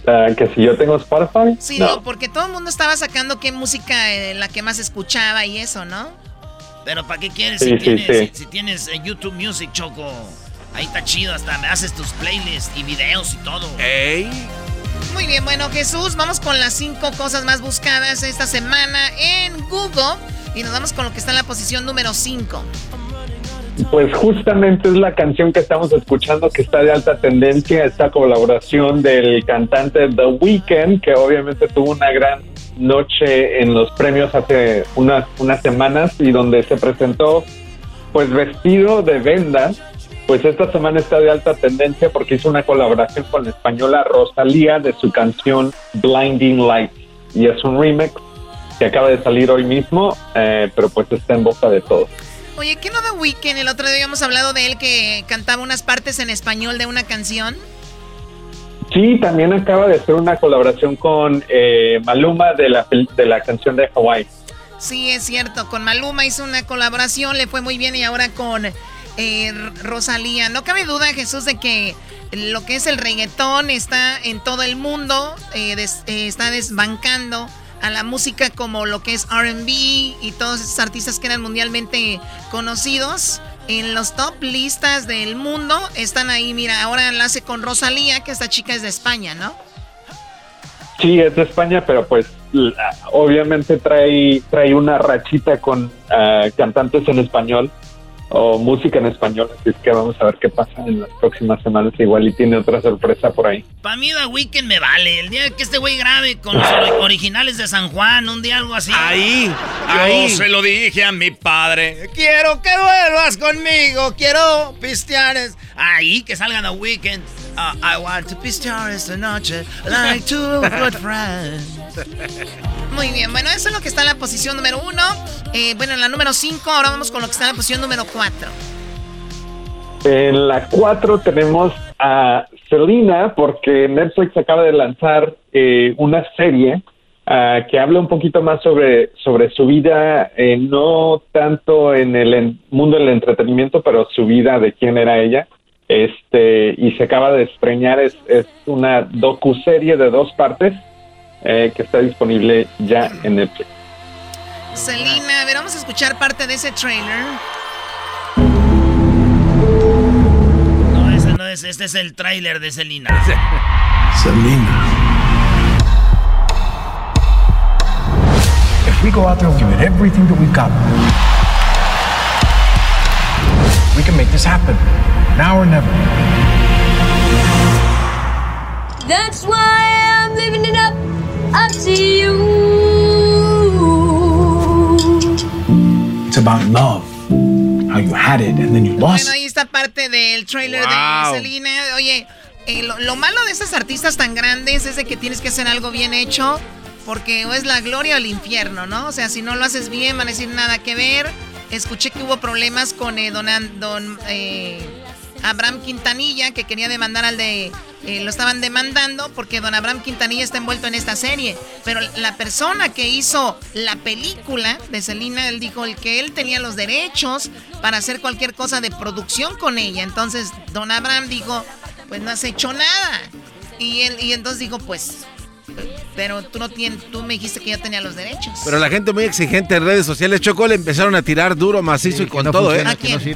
Uh, que si yo tengo Spotify. Sí, no. porque todo el mundo estaba sacando qué música eh, la que más escuchaba y eso, ¿no? Pero ¿para qué quieres si, tienes, si, tienes YouTube Music, Choco? Ahí está chido, hasta me haces tus playlists y videos y todo. ¡Ey! Muy bien, bueno, Jesús, vamos con las cinco cosas más buscadas esta semana en Google. Y nos vamos con lo que está en la posición número 5. Pues justamente es la canción que estamos escuchando que está de alta tendencia, esta colaboración del cantante The Weeknd, que obviamente tuvo una gran noche en los premios hace unas, unas semanas y donde se presentó pues vestido de vendas pues esta semana está de alta tendencia porque hizo una colaboración con la española Rosalía de su canción Blinding Light. Y es un remix que acaba de salir hoy mismo, eh, pero pues está en boca de todos. Oye, ¿qué no de Weekend? El otro día habíamos hablado de él que cantaba unas partes en español de una canción. Sí, también acaba de hacer una colaboración con eh, Maluma de la, de la canción de Hawaii. Sí, es cierto, con Maluma hizo una colaboración, le fue muy bien y ahora con eh, Rosalía. No cabe duda, Jesús, de que lo que es el reggaetón está en todo el mundo, eh, eh, está desbancando a la música como lo que es RB y todos esos artistas que eran mundialmente conocidos. En los top listas del mundo están ahí, mira, ahora enlace con Rosalía, que esta chica es de España, ¿no? Sí, es de España, pero pues obviamente trae, trae una rachita con ah, cantantes en español o música en español, así es que vamos a ver qué pasa en las próximas semanas, igual y tiene otra sorpresa por ahí. Para mí The Weeknd me vale, el día que este güey grabe con los originales de San Juan, un día algo así. Ahí, ahí. Yo se lo dije a mi padre, quiero que vuelvas conmigo, quiero pistear. Ahí, que salga The Weeknd. Uh, I want to esta noche like two good friends. Muy bien, bueno, eso es lo que está en la posición número uno. Eh, bueno, en la número cinco, ahora vamos con lo que está en la posición número cuatro. En la cuatro tenemos a Selena, porque Netflix acaba de lanzar eh, una serie ah, que habla un poquito más sobre, sobre su vida, eh, no tanto en el mundo del entretenimiento, pero su vida de quién era ella. Este, y se acaba de estreñar, es, es una docu-serie de dos partes eh, que está disponible ya en Netflix. Selena, a ver, vamos a escuchar parte de ese trailer. No, ese no es, este es el trailer de Selena. [LAUGHS] Selena. If we go out there and give it everything that we've got, we can make this happen. Now or never. That's why I'm living it up. up to you. It's about love. How you had it and then you lost. Bueno, ahí está parte del trailer de Selena. Oye, eh, lo, lo, malo de esas artistas tan grandes es de que tienes que hacer algo bien hecho. Porque o es la gloria o el infierno, ¿no? O sea, si no lo haces bien, van a decir nada que ver. Escuché que hubo problemas con eh, don, don eh, Abraham Quintanilla, que quería demandar al de... Eh, lo estaban demandando porque don Abraham Quintanilla está envuelto en esta serie. Pero la persona que hizo la película de Selena, él dijo el que él tenía los derechos para hacer cualquier cosa de producción con ella. Entonces don Abraham dijo, pues no has hecho nada. Y, él, y entonces dijo, pues pero tú no tienes, tú me dijiste que yo tenía los derechos. Pero la gente muy exigente en redes sociales, Choco, le empezaron a tirar duro, macizo y con todo, ¿eh?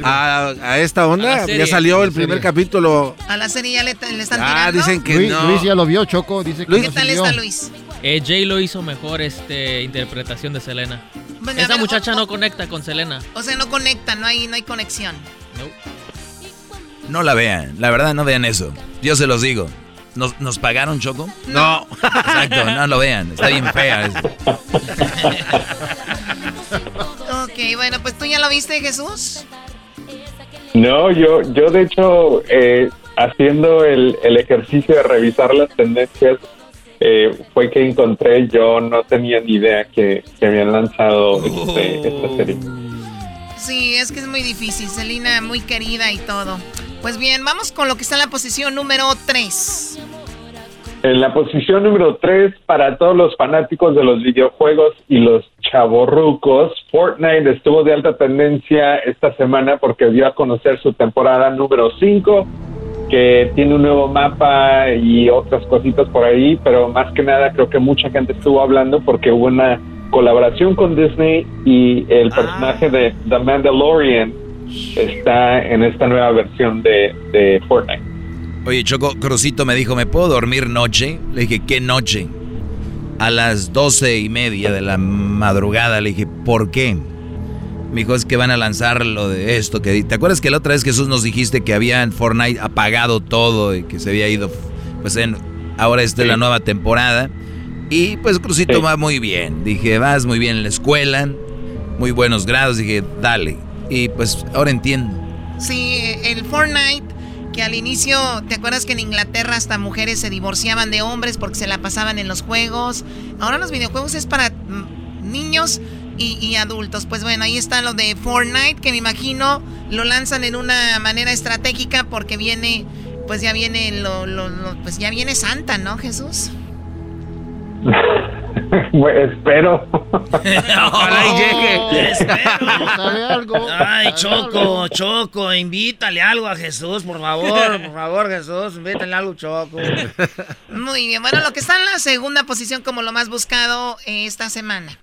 ¿A, esta onda, ya salió el primer capítulo. A la serie ya le, están ah, tirando. dicen que Luis, no. Luis ya lo vio, Choco, dice que ¿Qué tal está Luis? Eh, Jay lo hizo mejor este interpretación de Selena. Esa muchacha no conecta con Selena. O sea, no conecta, no hay, no hay conexión. No la vean, la verdad no vean eso. Yo se los digo. ¿Nos, ¿Nos, pagaron, Choco? No. Exacto, no lo vean. Está bien fea. [LAUGHS] ok, bueno, pues tú ya lo viste, Jesús. No, yo, yo de hecho, eh, haciendo el, el, ejercicio de revisar las tendencias, eh, fue que encontré, yo no tenía ni idea que, que habían lanzado este, esta serie. Sí, es que es muy difícil, Selina, muy querida y todo. Pues bien, vamos con lo que está en la posición número 3. En la posición número 3, para todos los fanáticos de los videojuegos y los chavorrucos, Fortnite estuvo de alta tendencia esta semana porque dio a conocer su temporada número 5, que tiene un nuevo mapa y otras cositas por ahí, pero más que nada creo que mucha gente estuvo hablando porque hubo una colaboración con Disney y el personaje de The Mandalorian está en esta nueva versión de, de Fortnite. Oye, Choco, Crucito me dijo, ¿me puedo dormir noche? Le dije, ¿qué noche? A las doce y media de la madrugada. Le dije, ¿por qué? Me dijo, es que van a lanzar lo de esto. que ¿Te acuerdas que la otra vez Jesús nos dijiste que habían Fortnite apagado todo y que se había ido? Pues en, ahora esta es la nueva temporada. Y pues Crucito va muy bien. Dije, vas muy bien en la escuela, muy buenos grados. Dije, dale. Y pues ahora entiendo. Sí, el Fortnite, que al inicio, ¿te acuerdas que en Inglaterra hasta mujeres se divorciaban de hombres porque se la pasaban en los juegos? Ahora los videojuegos es para mm, niños y, adultos. Pues bueno, ahí está lo de Fortnite, que me imagino lo lanzan en una manera estratégica porque viene, pues ya viene lo, pues ya viene Santa, ¿no, Jesús? [LAUGHS] [LAUGHS] espero. [LAUGHS] Ojalá y llegue. [LAUGHS] Espero. Ay, Choco, Choco, invítale algo a Jesús, por favor, por favor, Jesús, invítale algo, Choco. Muy bien, bueno, lo que está en la segunda posición como lo más buscado esta semana.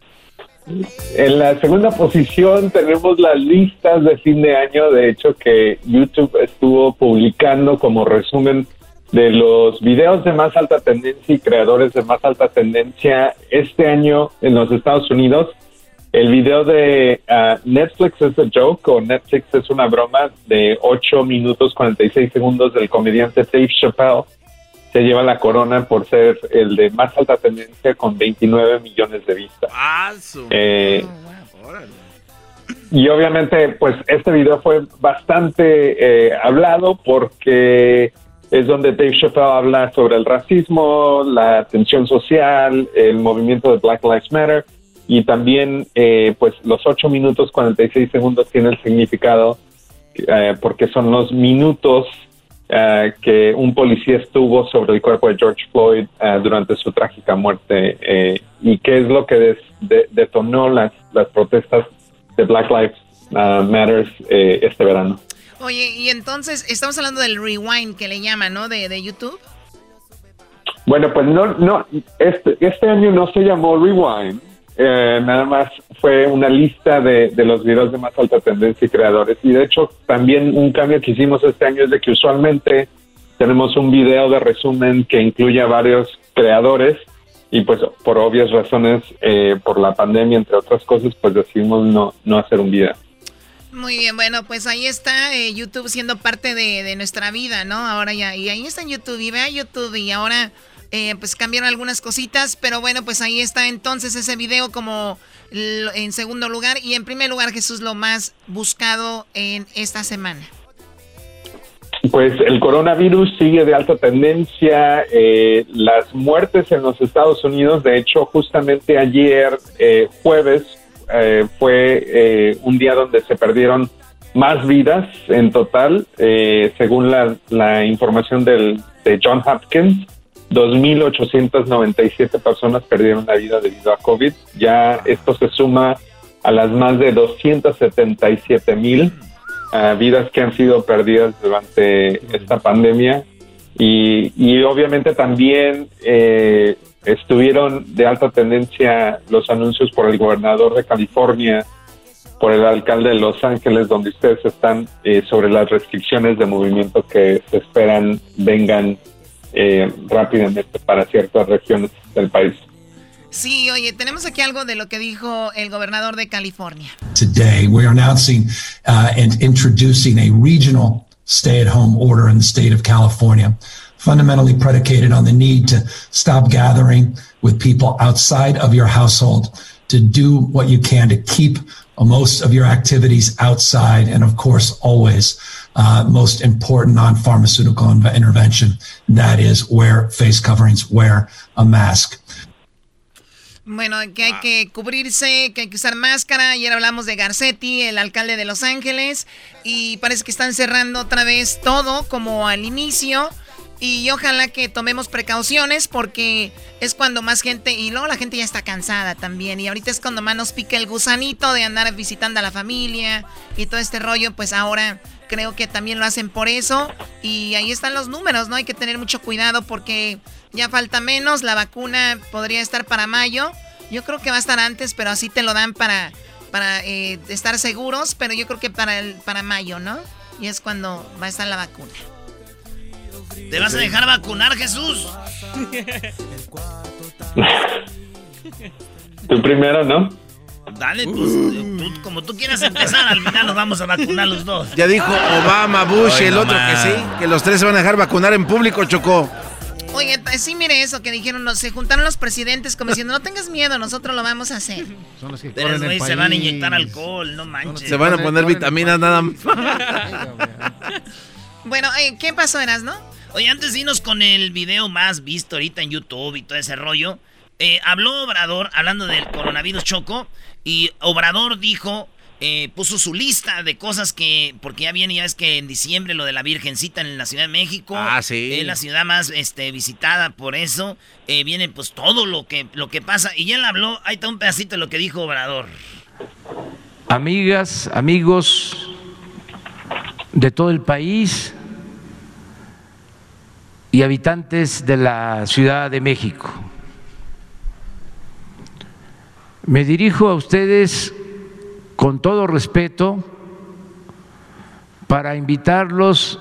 En la segunda posición tenemos las listas de fin de año, de hecho que YouTube estuvo publicando como resumen de los videos de más alta tendencia y creadores de más alta tendencia este año en los Estados Unidos. El video de ah, Netflix es a joke o Netflix es una broma de 8 minutos 46 segundos del comediante Dave Chappelle se lleva la corona por ser el de más alta tendencia con 29 millones de vistas. Eh, y obviamente, pues este video fue bastante eh, hablado porque es donde Dave Chappelle habla sobre el racismo, la tensión social, el movimiento de Black Lives Matter y también eh, pues los 8 minutos 46 segundos tiene el significado eh, porque son los minutos eh, que un policía estuvo sobre el cuerpo de George Floyd durante su trágica muerte y qué es lo que detonó las, las protestas de Black Lives Matter este verano. Oye, y entonces estamos hablando del rewind que le llaman, ¿no? De, de YouTube. Bueno, pues no, no, este, este año no se llamó Rewind, eh, nada más fue una lista de, los videos de más alta tendencia y creadores. Y de hecho, también un cambio que hicimos este año es de que usualmente tenemos un video de resumen que incluye a varios creadores y pues por obvias razones, eh, por la pandemia, entre otras cosas, pues decidimos no, no hacer un video. Muy bien, bueno, pues ahí está eh, YouTube siendo parte de, de, nuestra vida, ¿no? Ahora ya, y ahí está en YouTube, y vea YouTube, y ahora eh, pues cambiaron algunas cositas, pero bueno, pues ahí está entonces ese video como en segundo lugar y en primer lugar Jesús lo más buscado en esta semana. Pues el coronavirus sigue de alta tendencia, eh, las muertes en los Estados Unidos, de hecho justamente ayer eh, jueves fue un día donde se perdieron más vidas en total, según la, la información del, de John Hopkins. 2.897 personas perdieron la vida debido a COVID. Ya esto se suma a las más de 277 mil ah, vidas que han sido perdidas durante esta pandemia. Y, obviamente también eh, estuvieron de alta tendencia los anuncios por el gobernador de California, por el alcalde de Los Ángeles, donde ustedes están, eh, sobre las restricciones de movimiento que se esperan vengan eh, rápidamente para ciertas regiones del país. Sí, oye, tenemos aquí algo de lo que dijo el gobernador de California. Today we are announcing uh, and introducing a regional stay-at-home order in the state of California, fundamentally predicated on the need to stop gathering with people outside of your household, to do what you can to keep most of your activities outside, and of course, always uh, most important non-pharmaceutical intervention. That is wear face coverings, wear a mask. Bueno, que hay que cubrirse, que hay que usar máscara. Ayer hablamos de Garcetti, el alcalde de Los Ángeles, y parece que están cerrando otra vez todo como al inicio. Y ojalá que tomemos precauciones porque es cuando más gente, y luego la gente ya está cansada también. Y ahorita es cuando más nos pica el gusanito de andar visitando a la familia y todo este rollo. Pues ahora creo que también lo hacen por eso. Y ahí están los números, ¿no? Hay que tener mucho cuidado porque ya falta menos. La vacuna podría estar para mayo. Yo creo que va a estar antes, pero así te lo dan para, para eh, estar seguros. Pero yo creo que para, el, para mayo, ¿no? Y es cuando va a estar la vacuna. ¿Te vas a dejar vacunar, Jesús? [LAUGHS] Tú primero, ¿no? Dale, pues, como tú quieras empezar, al final nos vamos a vacunar los dos. Ya dijo Obama, Bush y el otro que sí, que los tres se van a dejar vacunar en público, Chocó. Oye, sí, mire eso que dijeron, se juntaron los presidentes como diciendo, no tengas miedo, nosotros lo vamos a hacer. Son los que Pero se van a inyectar alcohol, no manches. Se van a poner vitaminas nada más. bueno, ¿qué pasó, Eras, no? Oye, antes de irnos con el video más visto ahorita en YouTube y todo ese rollo, eh, habló Obrador hablando del coronavirus choco y Obrador dijo, eh, puso su lista de cosas que, porque ya viene, ya es que en diciembre lo de la Virgencita en la Ciudad de México, ah, sí. es la ciudad más este, visitada por eso, eh, viene pues todo lo que, lo que pasa y él habló, ahí está un pedacito de lo que dijo Obrador. Amigas, amigos de todo el país, y habitantes de la Ciudad de México. Me dirijo a ustedes con todo respeto para invitarlos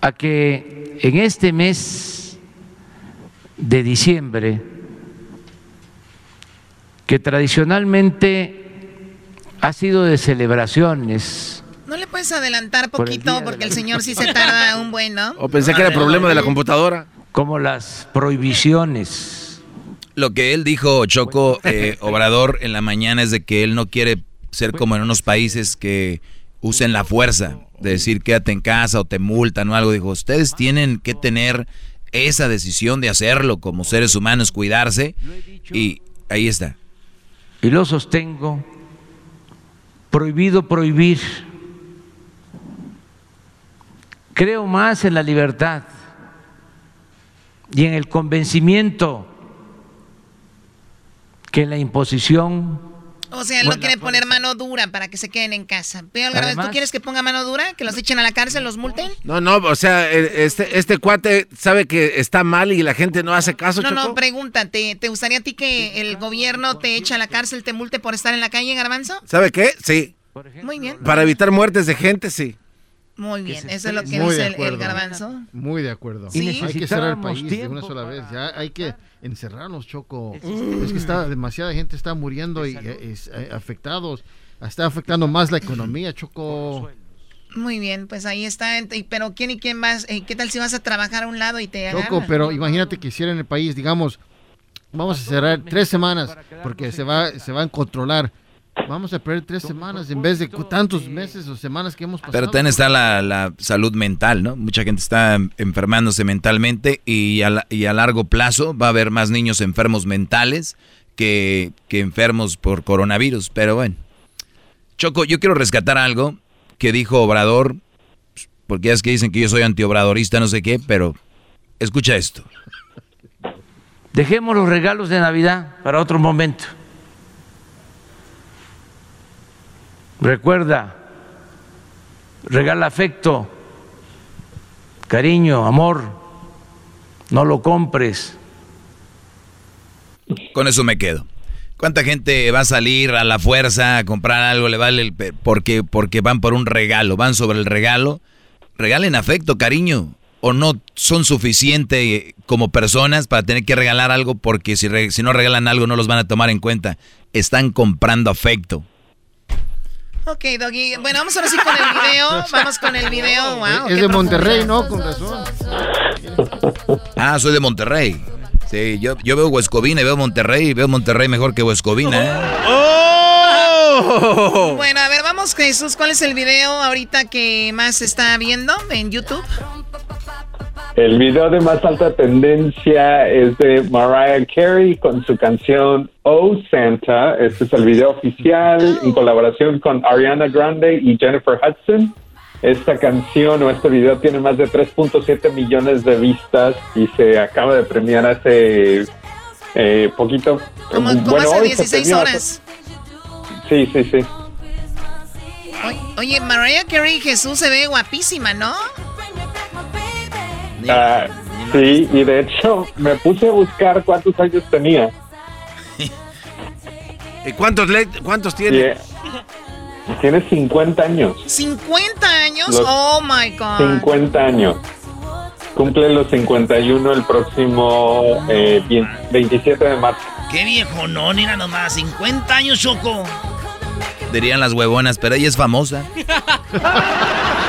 a que en este mes de diciembre, que tradicionalmente ha sido de celebraciones. ¿No le puedes adelantar poquito? porque el señor sí se tarda un buen, ¿no? O pensé que era problema de la computadora. Como las prohibiciones. Lo que él dijo, Choco eh, Obrador, en la mañana es de que él no quiere ser como en unos países que usen la fuerza, de decir quédate en casa o te multan o algo. Dijo, ustedes tienen que tener esa decisión de hacerlo como seres humanos, cuidarse. Y ahí está. Y lo sostengo. Prohibido prohibir. Creo más en la libertad y en el convencimiento que en la imposición o sea, él no quiere poner mano dura para que se queden en casa. Pero, ¿tú quieres que ponga mano dura? ¿Que los echen a la cárcel, los multen? No, no, o sea, este, este cuate sabe que está mal y la gente no hace caso, No, no, pregúntate, ¿te gustaría a ti que el gobierno te eche a la cárcel, te multe por estar en la calle, Garbanzo? ¿Sabe qué? Sí. Muy bien. Para evitar muertes de gente, sí. Muy bien, eso es lo que dice el, garbanzo. Muy de acuerdo. ¿Sí? Hay que cerrar el país de una sola vez. Ya hay que encerrarnos, Choco. Es que está demasiada gente está muriendo y eh, es, eh, afectados. Está afectando más la economía, Choco. Muy bien, pues ahí está. Pero ¿quién y quién vas? Eh, ¿Qué tal si vas a trabajar a un lado y te Choco, pero imagínate que hicieran el país, digamos, vamos a cerrar tres semanas porque se va, se van a controlar Vamos a perder tres semanas en vez de tantos meses o semanas que hemos pasado. Pero también está la, salud mental, ¿no? Mucha gente está enfermándose mentalmente y a, y a largo plazo va a haber más niños enfermos mentales que, que enfermos por coronavirus. Pero bueno. Choco, yo quiero rescatar algo que dijo Obrador, porque es que dicen que yo soy antiobradorista, no sé qué, pero escucha esto. Dejemos los regalos de Navidad para otro momento. Recuerda, regala afecto, cariño, amor, no lo compres. Con eso me quedo. ¿Cuánta gente va a salir a la fuerza a comprar algo? Le vale el porque porque van por un regalo, van sobre el regalo. Regalen afecto, cariño, o no son suficientes como personas para tener que regalar algo porque si no regalan algo no los van a tomar en cuenta. Están comprando afecto. Ok, Doggy. Bueno, vamos ahora sí con el video. Vamos con el video. [LAUGHS] Wow, es de Monterrey, ¿no? Con razón. Ah, soy de Monterrey. Sí, yo, yo veo Huescovina y veo Monterrey y veo Monterrey mejor que Huescovina. ¿eh? ¡Oh! Bueno, a ver, vamos, Jesús. ¿Cuál es el video ahorita que más está viendo en YouTube? El video de más alta tendencia es de Mariah Carey con su canción Oh Santa. Este es el video oficial en colaboración con Ariana Grande y Jennifer Hudson. Esta canción o este video tiene más de 3.7 millones de vistas y se acaba de premiar hace eh, poquito. Como, bueno, hace 16 horas. Sí, sí, sí. Oye, Mariah Carey Jesús se ve guapísima, ¿no? Ah, sí, y de hecho me puse a buscar cuántos años tenía. [LAUGHS] ¿Y cuántos, cuántos tiene? Tiene 50 años. ¿50 años? oh my God. 50 años. Cumple los 51 el próximo eh, 27 de marzo. Qué viejo, no, mira nomás, 50 años, Choco. Dirían las huevonas, pero ella es famosa. [LAUGHS]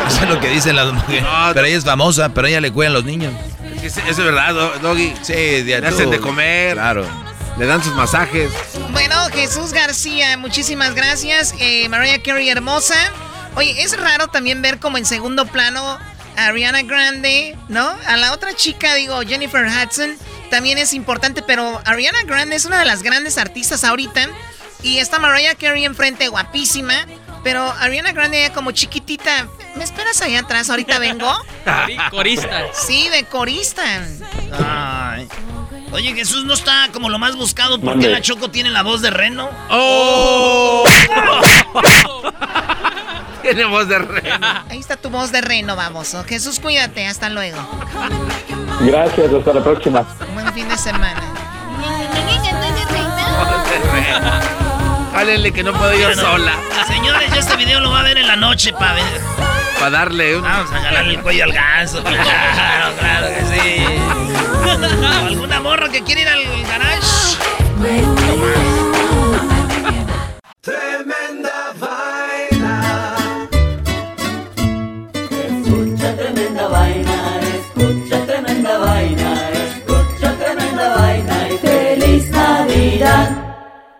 Eso es lo que dicen las mujeres. pero ella es famosa, pero ella le cuidan los niños. Es, es verdad, Doggy. Sí, de Le hacen de comer. Claro. Le dan sus masajes. Bueno, Jesús García, muchísimas gracias. Eh, Mariah Carey, hermosa. Oye, es raro también ver como en segundo plano a Ariana Grande, ¿no? A la otra chica, digo, Jennifer Hudson, también es importante, pero Ariana Grande es una de las grandes artistas ahorita. Y está Mariah Carey enfrente, guapísima. Pero Ariana Grande ya como chiquitita. ¿Me esperas allá atrás? Ahorita vengo. [LAUGHS] corista. Sí, de corista. Ay. Oye, Jesús no está como lo más buscado porque la Choco tiene la voz de reno. ¡Oh! [LAUGHS] tiene voz de reno. Ahí está tu voz de reno, vamos. Jesús, cuídate. Hasta luego. Gracias, hasta la próxima. Buen fin de semana. Hálenle que no puedo ir sola. Señores, yo este video lo va a ver en la noche para ver. Para darle un... Vamos a jalarle el cuello al ganso. Claro, claro que sí. [LAUGHS] ¿Alguna morra que quiere ir al garage?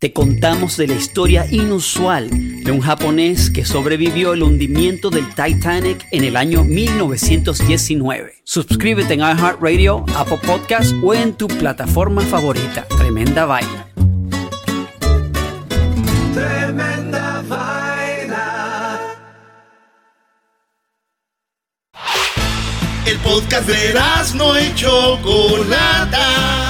te contamos de la historia inusual de un japonés que sobrevivió el hundimiento del Titanic en el año 1919. Suscríbete en iHeartRadio, Apple Podcast o en tu plataforma favorita. Tremenda vaina. Tremenda vaina. El podcast de no hecho Chocolata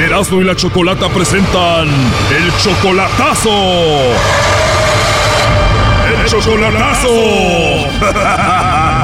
Erasmo y la Chocolata presentan el chocolatazo. El chocolatazo. [LAUGHS]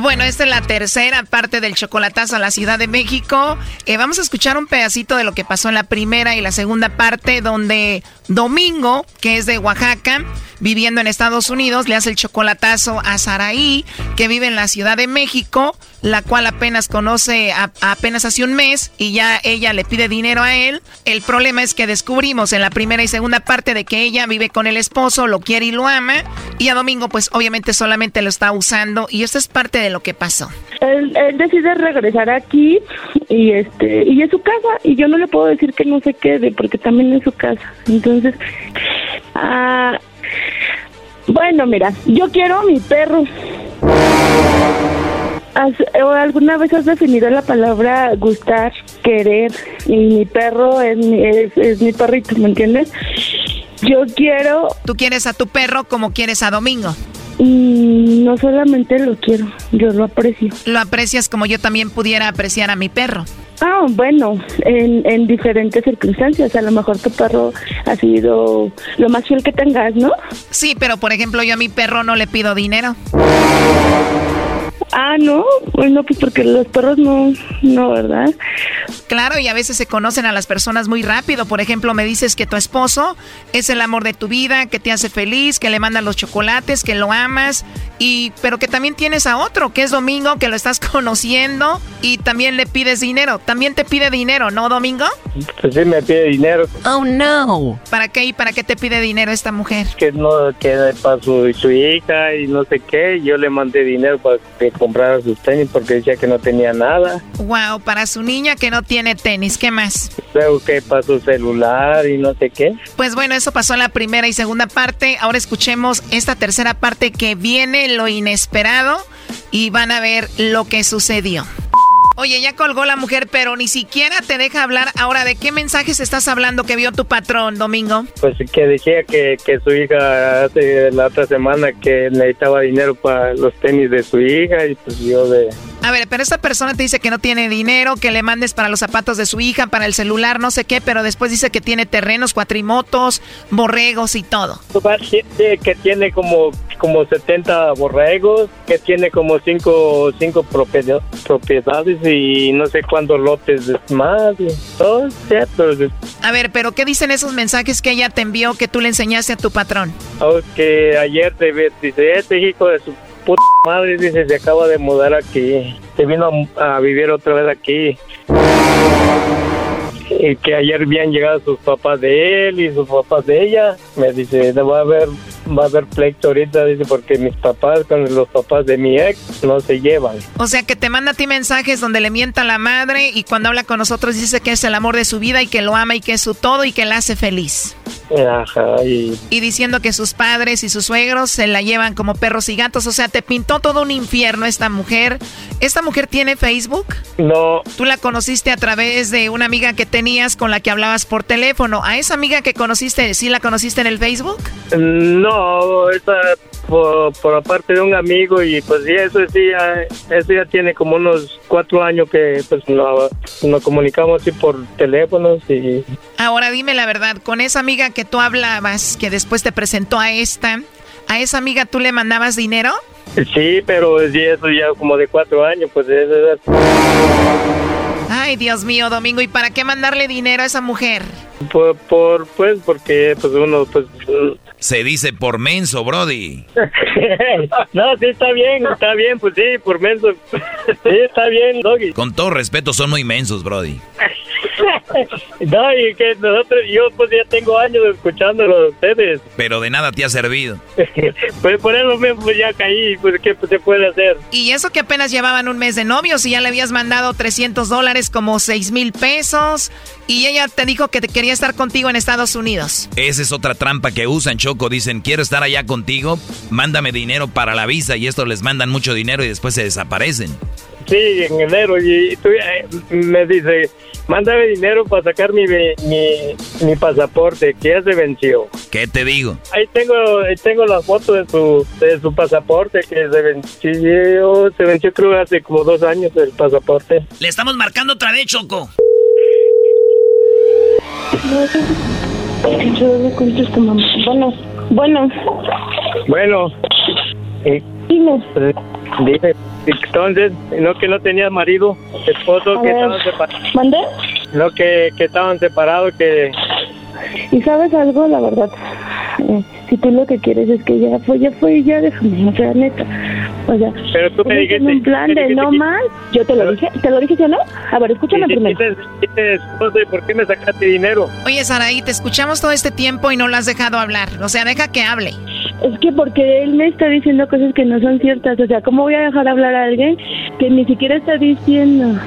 Bueno, esta es la tercera parte del chocolatazo a la Ciudad de México. Eh, vamos a escuchar un pedacito de lo que pasó en la primera y la segunda parte, donde Domingo, que es de Oaxaca, viviendo en Estados Unidos, le hace el chocolatazo a Saraí, que vive en la Ciudad de México, la cual apenas conoce apenas hace un mes y ya ella le pide dinero a él. El problema es que descubrimos en la primera y segunda parte de que ella vive con el esposo, lo quiere y lo ama, y a Domingo pues obviamente solamente lo está usando y esto es parte de lo que pasó. Él, decide regresar aquí y este y es su casa y yo no le puedo decir que no se quede porque también es su casa. Entonces, ah, bueno, mira, yo quiero a mi perro. ¿Alguna vez has definido la palabra gustar, querer? Y mi perro es mi, es, mi perrito, ¿me entiendes? Yo quiero... ¿Tú quieres a tu perro como quieres a Domingo? Mm, no solamente lo quiero, yo lo aprecio. Lo aprecias como yo también pudiera apreciar a mi perro. Ah, bueno, en, en diferentes circunstancias. A lo mejor tu perro ha sido lo más fiel que tengas, ¿no? Sí, pero por ejemplo yo a mi perro no le pido dinero. Ah, no, bueno, pues porque los perros no, no, ¿verdad? Claro, y a veces se conocen a las personas muy rápido. Por ejemplo, me dices que tu esposo es el amor de tu vida, que te hace feliz, que le mandan los chocolates, que lo amas, y pero que también tienes a otro, que es Domingo, que lo estás [LAUGHS] conociendo y también le pides dinero. También te pide dinero, ¿no, Domingo? Pues sí, me pide dinero. Oh, no. ¿Para qué y para qué te pide dinero esta mujer? Que no, que para su, su hija y no sé qué. Yo le mandé dinero para que comprara sus tenis porque decía que no tenía nada. Wow, para su niña que no tiene tenis, ¿qué más? Luego que para su celular y no sé qué. Pues bueno, eso pasó en la primera y segunda parte. Ahora escuchemos esta tercera parte que viene lo inesperado y van a ver lo que sucedió. Oye, ya colgó la mujer, pero ni siquiera te deja hablar. Ahora, ¿de qué mensajes estás hablando que vio tu patrón, Domingo? Pues que decía que, que su hija hace la otra semana que necesitaba dinero para los tenis de su hija y pues yo de, a ver, pero esta persona te dice que no tiene dinero, que le mandes para los zapatos de su hija, para el celular, no sé qué, pero después dice que tiene terrenos, cuatrimotos, borregos y todo. Que tiene como, como 70 borregos, que tiene como 5 cinco, propiedades y no sé cuántos lotes más. Y todo, A ver, pero ¿qué dicen esos mensajes que ella te envió que tú le enseñaste a tu patrón? Oh, que ayer te dice, este hijo de su puta madre, dice, se acaba de mudar aquí. Se vino a, vivir otra vez aquí. Y que ayer habían llegado sus papás de él y sus papás de ella. Me dice, va a haber, va a haber pleito ahorita, dice, porque mis papás con los papás de mi ex no se llevan. O sea, que te manda a ti mensajes donde le mienta a la madre y cuando habla con nosotros dice que es el amor de su vida y que lo ama y que es su todo y que la hace feliz. Ajá, y... diciendo que sus padres y sus suegros se la llevan como perros y gatos. O sea, te pintó todo un infierno esta mujer. ¿Esta mujer tiene Facebook? No. Tú la conociste a través de una amiga que tenías con la que hablabas por teléfono. ¿A esa amiga que conociste, sí la conociste en el Facebook? No, esa por, por aparte de un amigo y pues sí, eso sí, ya, eso ya tiene como unos cuatro años que pues no- nos comunicamos así por teléfonos y Ahora dime la verdad, con esa amiga que tú hablabas, que después te presentó a esta, ¿a esa amiga tú le mandabas dinero? sí, pero sí, eso ya como de cuatro años, pues Ay, Dios mío, Domingo, ¿y para qué mandarle dinero a esa mujer? por, por pues porque pues uno pues Se dice por menso, Brody. [LAUGHS] no, sí está bien, está bien, pues sí, por menso. Sí, está bien, Doggy. Con todo respeto, son muy mensos, Brody. [LAUGHS] [LAUGHS] No, y que nosotros, yo pues ya tengo años escuchándolo de ustedes. Pero de nada te ha servido. Pues por eso mismo pues, ya caí, pues qué pues, se puede hacer. Y eso que apenas llevaban un mes de novios y ya le habías mandado 300 dólares, como 6 mil pesos, y ella te dijo que te quería estar contigo en Estados Unidos. Esa es otra trampa que usan, Choco. Dicen, quiero estar allá contigo, mándame dinero para la visa. Y estos les mandan mucho dinero y después se desaparecen. Sí, en enero, y, tú, eh, me dice, mándame dinero para sacar mi, mi, mi pasaporte, que ya se venció. ¿Qué te digo? Ahí tengo, ahí tengo la foto de su, de su pasaporte que se venció, se venció creo hace como dos años el pasaporte. Le estamos marcando otra vez, Choco. Yo le contesto, mamá. Bueno, bueno, Bueno, eh, dime. dime, entonces, no que no tenía marido, esposo, A que ver. estaban separados. ¿Mandé? No que, que estaban separados, que... Y sabes algo, la verdad, eh, si tú lo que quieres es que ya fue, ya fue, ya déjame, o sea, neta. O sea, Pero tú me dijiste- en un plan de no que- más. Yo te lo dije, ¿te lo dije sí o no? A ver, escúchame Sí, sí, primero. ¿y por qué me sacaste dinero? Oye, Saraí, te escuchamos todo este tiempo y no lo has dejado hablar. O sea, deja que hable. Es que porque él me está diciendo cosas que no son ciertas. O sea, ¿cómo voy a dejar hablar a alguien que ni siquiera está diciendo?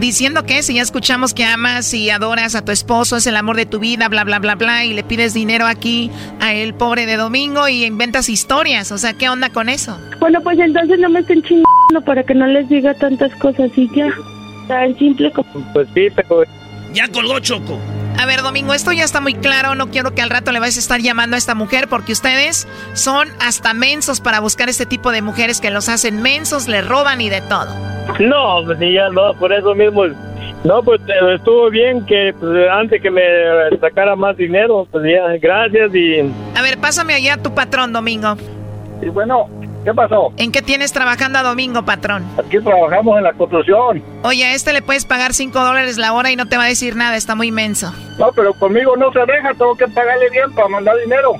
Diciendo que si ya escuchamos que amas y adoras a tu esposo, es el amor de tu vida, bla, bla, bla, bla, y le pides dinero aquí a el pobre de Domingo y inventas historias. O sea, ¿qué onda con eso? Bueno, pues entonces no me estén chingando para que no les diga tantas cosas y ya. Tan simple como... Pues sí, pero... Ya colgó Choco. A ver, Domingo, esto ya está muy claro. No quiero que al rato le vayas a estar llamando a esta mujer porque ustedes son hasta mensos para buscar este tipo de mujeres que los hacen mensos, le roban y de todo. No, pues ya no, por eso mismo. No, pues eh, estuvo bien que pues, antes que me sacara más dinero, pues ya, gracias y... A ver, pásame allá a tu patrón, Domingo. Y bueno, ¿qué pasó? ¿En qué tienes trabajando a Domingo, patrón? Aquí trabajamos en la construcción. Oye, a este le puedes pagar 5 dólares la hora y no te va a decir nada, está muy menso. No, pero conmigo no se deja, tengo que pagarle bien para mandar dinero.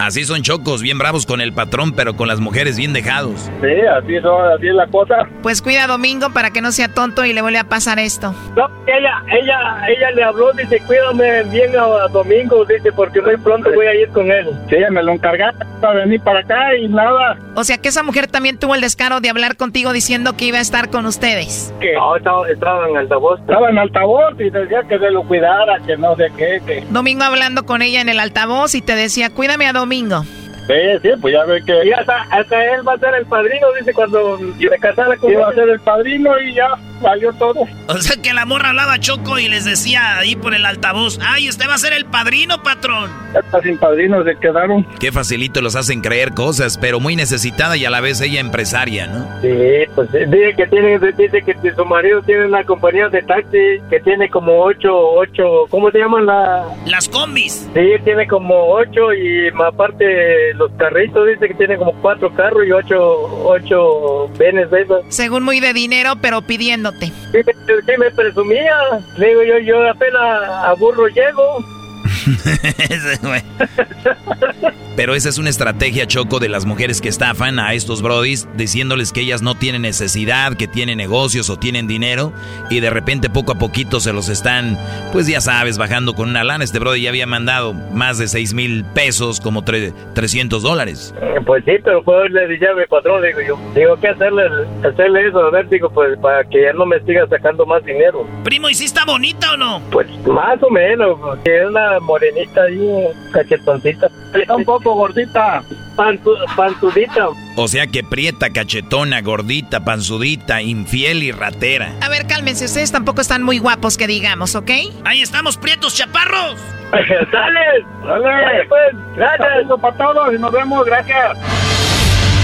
Así son chocos, bien bravos con el patrón, pero con las mujeres bien dejados. Sí, así, son, así es la cosa. Pues cuida a Domingo para que no sea tonto y le vuelva a pasar esto. No, ella, ella, ella le habló, dice, cuídame bien a, Domingo, dice, porque muy pronto voy a ir con él. Sí, ella me lo encargaron para venir para acá y nada. O sea que esa mujer también tuvo el descaro de hablar contigo diciendo que iba a estar con ustedes. Que no, estaba, estaba en altavoz. Estaba en altavoz y decía que se lo cuidara, que no sé qué, que... Domingo hablando con ella en el altavoz y te decía, cuídame a Domingo. Sí, sí, pues ya ve que... Y hasta, hasta él va a ser el padrino, dice, cuando se casara con Iba a ser el padrino y ya valió todo. O sea que la morra hablaba Choco y les decía ahí por el altavoz, ay, usted va a ser el padrino, patrón. Hasta sin padrino se quedaron. Qué facilito los hacen creer cosas, pero muy necesitada y a la vez ella empresaria, ¿no? Sí, pues sí, dice que tiene, dice que su marido tiene una compañía de taxi que tiene como ocho, ocho, ¿cómo se llaman la? Las combis. Sí, tiene como ocho y aparte los carritos dice que tiene como cuatro carros y ocho, ocho venes de esos. Según muy de dinero, pero me- sí me presumía. Le digo yo, yo apenas a burro llego. [LAUGHS] Pero esa es una estrategia, Choco, de las mujeres que estafan a estos brodis, diciéndoles que ellas no tienen necesidad, que tienen negocios o tienen dinero, y de repente poco a poquito se los están, pues ya sabes, bajando con una lana. Este brody ya había mandado más de 6 mil pesos, como tre- 300 dólares. Eh, Pues sí, pero pues le dije a mi patrón, digo yo, digo, ¿qué hacerle, hacerle eso? A ver, digo, pues para que ya no me siga sacando más dinero. Primo, ¿y si está bonita o no? Pues más o menos, porque es una morenita ahí, cachetoncita. Está un poco gordita, pantu- pantudita. O sea que prieta, cachetona, gordita, panzudita, infiel y ratera. A ver, cálmense, ustedes tampoco están muy guapos que digamos, ¿ok? Ahí estamos, prietos chaparros. [LAUGHS] ¡Sale! ¡Sale! Pues, gracias. para todos y nos vemos. Gracias.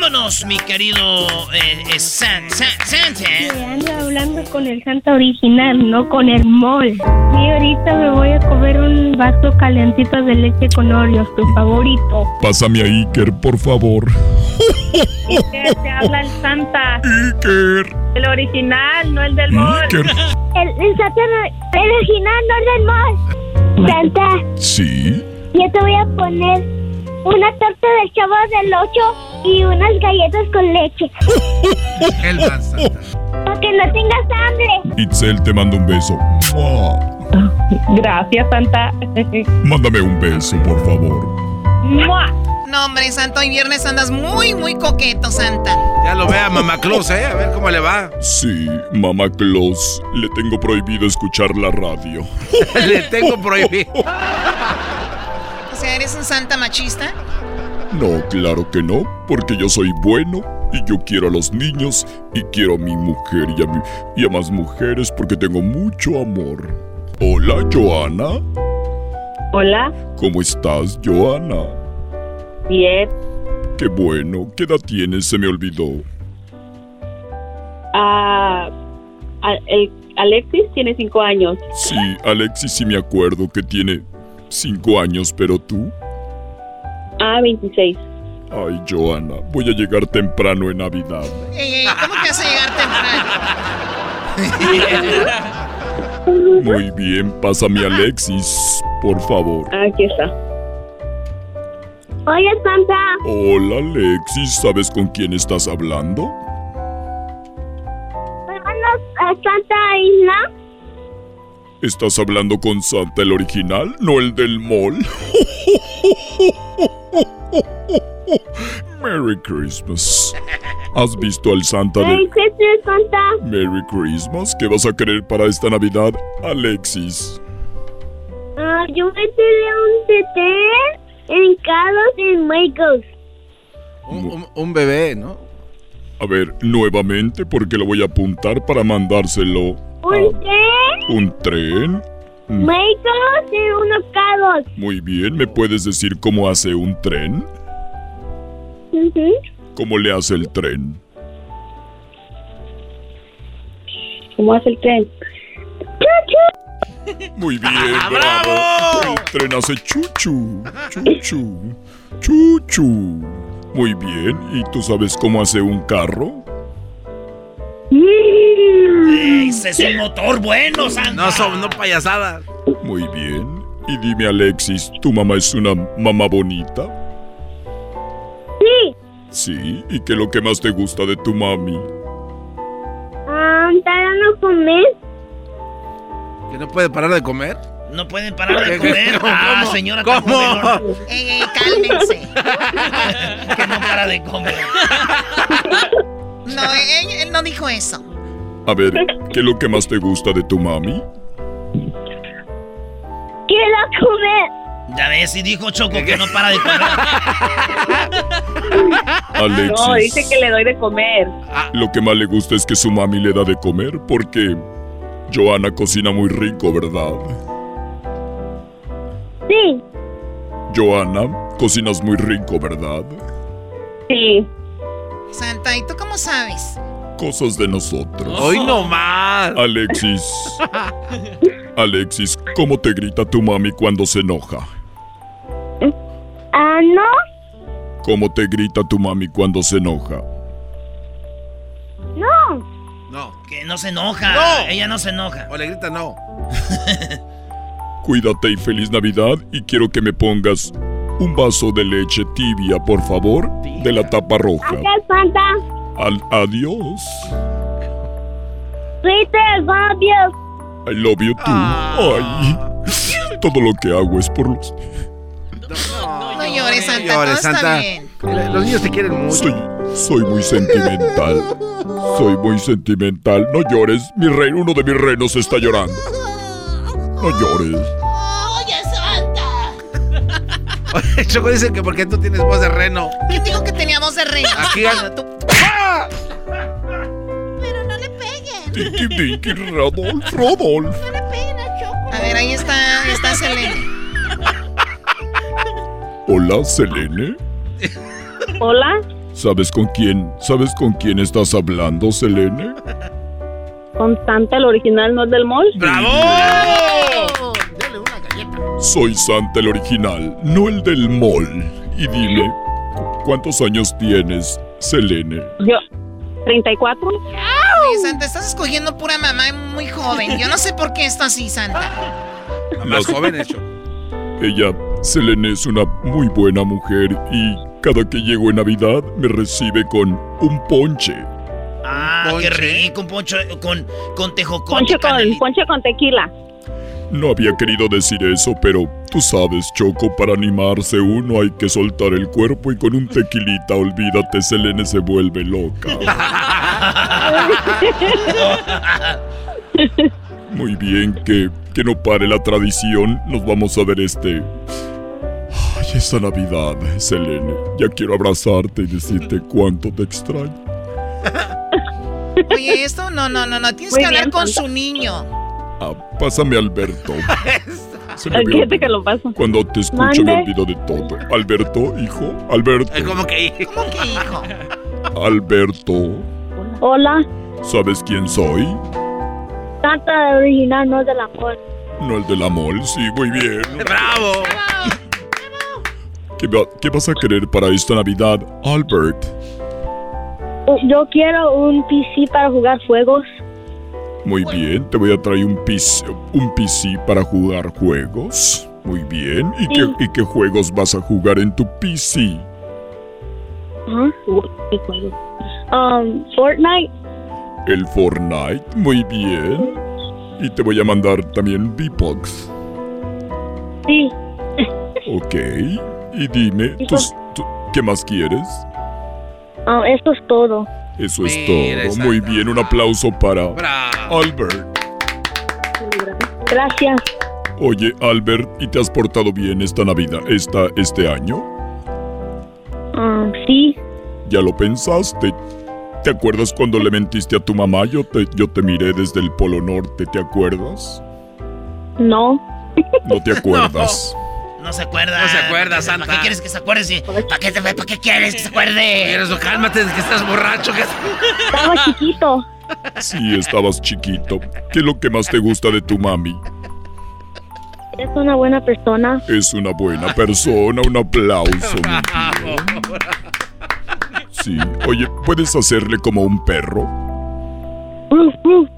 Vámonos, mi querido eh, eh San, Santa. ando hablando con el Santa original, no con el mol. Y ahorita me voy a comer un vaso calentito de leche con Oreos, tu favorito. Pásame a Iker, por favor. Iker, te habla el Santa. Iker. El original, no el del mall. Iker. El, el Santa, el original, no el del mall. Santa, Sí. yo te voy a poner una torta del chavo del 8 y unas galletas con leche. [LAUGHS] El Para que no tengas hambre. Itzel, te mando un beso. Gracias, Santa. [LAUGHS] Mándame un beso, por favor. No, hombre, Santo, hoy viernes andas muy, muy coqueto, Santa. Ya lo ve a Mamá Claus, ¿eh? A ver cómo le va. Sí, mamá Claus, le tengo prohibido escuchar la radio. [LAUGHS] le tengo prohibido. O sea, ¿eres un Santa machista? No, claro que no, porque yo soy bueno y yo quiero a los niños y quiero a mi mujer y a, mi- y a más mujeres porque tengo mucho amor. Hola, Joana. Hola, ¿Cómo estás, Joana? bien. Qué bueno. ¿Qué edad tienes? Se me olvidó. Ah, el Alexis tiene cinco años. Sí, Alexis, sí me acuerdo que tiene cinco años, pero tú. Ah, 26. Ay, Joana, voy a llegar temprano en Navidad. Ey, ey, ¿cómo que vas a llegar temprano? [LAUGHS] Muy bien, pásame a Alexis, por favor. Aquí está. Oye, Santa, Hola, Alexis, ¿sabes con quién estás hablando? vámonos a Santa Isla. ¿Estás hablando con Santa el original, no el del mall? [LAUGHS] [LAUGHS] Merry Christmas. ¿Has visto al Santa Merry de Christmas, Santa. Merry Christmas? ¿Qué vas a querer para esta Navidad, Alexis? Ah, yo me tiré un tetén en Carlos en Michaels. Un, un- un bebé, ¿no? A ver, nuevamente, porque lo voy a apuntar para mandárselo. ¿Un tren? ¿Un tren? Michaels en unos carros. Muy bien, ¿me puedes decir cómo hace un tren? ¿Cómo le hace el tren? ¿Cómo hace el tren? Muy bien, [LAUGHS] bravo. El tren hace chuchu, chuchu, chuchu. Muy bien, ¿y tú sabes cómo hace un carro? Ese es un motor bueno, Santa. No son, no payasadas. Muy bien. Y dime, Alexis, ¿tu mamá es una mamá bonita? Sí. Sí, ¿y qué es lo que más te gusta de tu mami? Ah, ¿Te no comer? ¿Que no puede parar de comer? No pueden parar de ¿Qué- comer. cómo? Ah, señora, ¿Cómo? Ey, ey, cálmense. [LAUGHS] que no para de comer. [LAUGHS] No, él, él no dijo eso. A ver, ¿qué es lo que más te gusta de tu mami? Quiero comer. Ya ves, y dijo Choco que no para de comer. [LAUGHS] Alexis. No, dice que le doy de comer. Lo que más le gusta es que su mami le da de comer porque Joana cocina muy rico, ¿verdad? Sí. Joana, cocinas muy rico, ¿verdad? Sí. Santa, ¿y tú cómo sabes? Cosas de nosotros. Hoy no más. Alexis. [LAUGHS] Alexis, ¿cómo te grita tu mami cuando se enoja? Ah, no. ¿Cómo te grita tu mami cuando se enoja? No. No. Que no se enoja. No. Ella no se enoja. O le grita no. [LAUGHS] Cuídate y feliz Navidad y quiero que me pongas un vaso de leche tibia, por favor, de la tapa roja. Al, adiós. Peter, love you. I love you too. Ay, todo lo que hago es por los... No llores, Santa. llores, todo está Santa. bien. Los niños te quieren mucho. Soy, soy muy sentimental. Soy muy sentimental. No llores, mi rey, uno de mis renos está llorando. No llores. Oye, Santa. Choco dice que porque tú tienes voz de reno. ¿Quién dijo que tenía voz de reino? Aquí Bueno, tú- Tiki, tiki, Rodolfo, Rodolfo. A ver, ahí está, ahí está Selene. Hola, Selene. Hola, ¿Sabes con quién? ¿Sabes con quién estás hablando, Selene? con Santa, el original, no es del mall. ¡Bravo! Soy Santa el original, no el del mall. Y dime, ¿cuántos años tienes, Selene? Yo, 34. Oye, Santa, estás escogiendo pura mamá muy joven. Yo no sé por qué está así, Santa. Más jóvenes, Choco. Ella, Selene, es una muy buena mujer y cada que llego en Navidad me recibe con un ponche. Ah, qué Ponche. rico, un poncho con, con tejocote. Ponche con, ponche con tequila. No había querido decir eso, pero tú sabes, Choco, para animarse uno hay que soltar el cuerpo y con un tequilita, olvídate, Selene se vuelve loca. [LAUGHS] Muy bien, que, que no pare la tradición. Nos vamos a ver este. Ay, esta Navidad, Selene. Ya quiero abrazarte y decirte cuánto te extraño. Oye, esto no, no, no, no. Tienes Muy que hablar bien, con Santa. su niño. Ah, pásame a Alberto. [LAUGHS] Se me que lo paso. Cuando te escucho me olvido de todo. Alberto, hijo. Alberto. ¿Cómo que? ¿Cómo que hijo? Alberto. Hola, ¿Sabes quién soy? Santa, original, no es del amor. No el de la mall. Sí, muy bien. ¡Bravo! ¿Qué, va- qué vas a querer para esta Navidad, Albert? Yo quiero un PC para jugar juegos. Muy bien, te voy a traer un PC, un PC para jugar juegos. Muy bien. ¿Y, qué, ¿Y qué juegos vas a jugar en tu PC? ¿qué juego? Um, Fortnite. El Fortnite. Muy bien. Y te voy a mandar también V-Bucks. Sí. Ok. Y dime, ¿tus- tú- ¿qué más quieres? Um, eso es todo. Eso es Mira, todo. Muy bien, un aplauso para ¡Bravo! Albert. Gracias. Oye, Albert, ¿y te has portado bien esta Navidad, esta, este año? Um, sí. ¿Ya lo pensaste? ¿Te acuerdas cuando le mentiste a tu mamá? Yo te, yo te miré desde el Polo Norte, ¿te acuerdas? No. ¿No te [LAUGHS] acuerdas? No se acuerda. No se acuerda, ¿Para Santa. qué quieres que se acuerde? si- ¿Para qué, te- ¿Para qué quieres que se acuerde? Eres, cálmate, que estás borracho. Que... Estaba chiquito. Sí, estabas chiquito. ¿Qué es lo que más te gusta de tu mami? Es una buena persona. Es una buena persona, un aplauso. [LAUGHS] Sí, oye, ¿puedes hacerle como un perro? Ruf, ruf.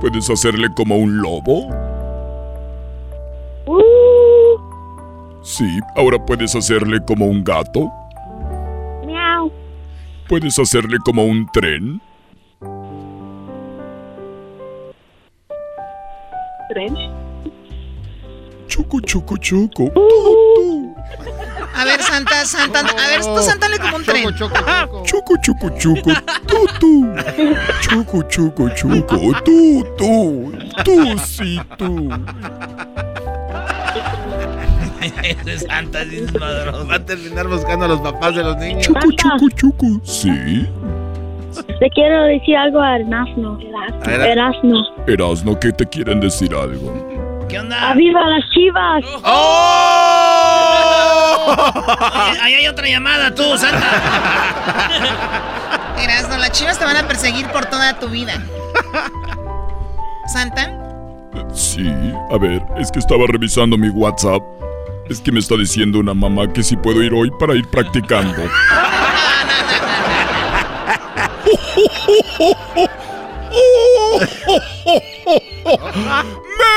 ¿Puedes hacerle como un lobo? Sí, ahora puedes hacerle como un gato. miau. ¿Puedes hacerle como un tren? Tren. Choco, choco, choco. A ver, Santa, Santa. A ver, tú, Santa, le como un tren. Choco, choco, Choco, choco, choco. Tú, tú. Choco, choco, choco. Tú, tú. Tú, sí, tú. [LAUGHS] Ese Santa es. Va a terminar buscando a los papás de los niños. Choco, choco, choco. Sí. [LAUGHS] Le quiero decir algo a Erasmo. Erasmo. Erasno, ¿qué te quieren decir algo? ¿Qué onda? ¡Aviva las chivas! Oye, ahí hay otra llamada, tú, Santa. [LAUGHS] Erasno, las chivas te van a perseguir por toda tu vida. Santa, Sí, a ver, es que estaba revisando mi WhatsApp. Es que me está diciendo una mamá que si puedo ir hoy para ir practicando. [LAUGHS]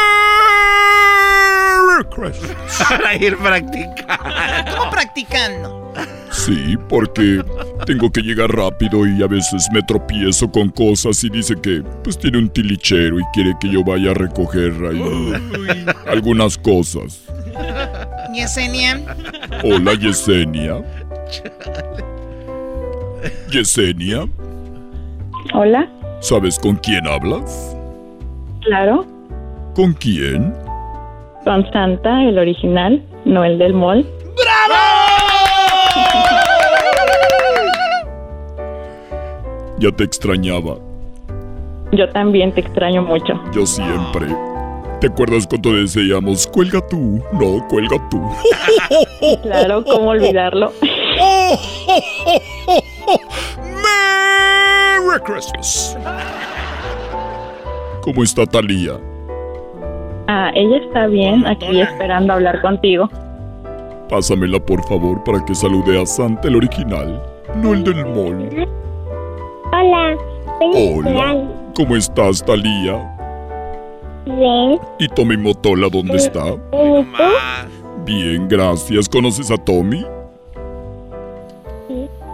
[LAUGHS] para ir practicando. ¿Cómo practicando? Sí, porque tengo que llegar rápido y a veces me tropiezo con cosas y dice que pues tiene un tilichero y quiere que yo vaya a recoger ahí algunas cosas. Yesenia. Hola Yesenia. Yesenia, Hola, ¿sabes con quién hablas? claro, ¿Con quién? Con Santa, el original, no el del mall. Ya te extrañaba. Yo también te extraño mucho. Yo siempre. ¿Te acuerdas cuando decíamos, cuelga tú? No, cuelga tú. [LAUGHS] Claro, ¿cómo olvidarlo? [LAUGHS] Merry Christmas. ¿Cómo está Talía? Ah, ella está bien, aquí esperando hablar contigo. Pásamela por favor para que salude a Santa el original, no el del mall. Hola. Hola. ¿Cómo estás, Talía? Bien. ¿Y Tommy Motola dónde está? ¿Y tú? Bien, gracias. ¿Conoces a Tommy?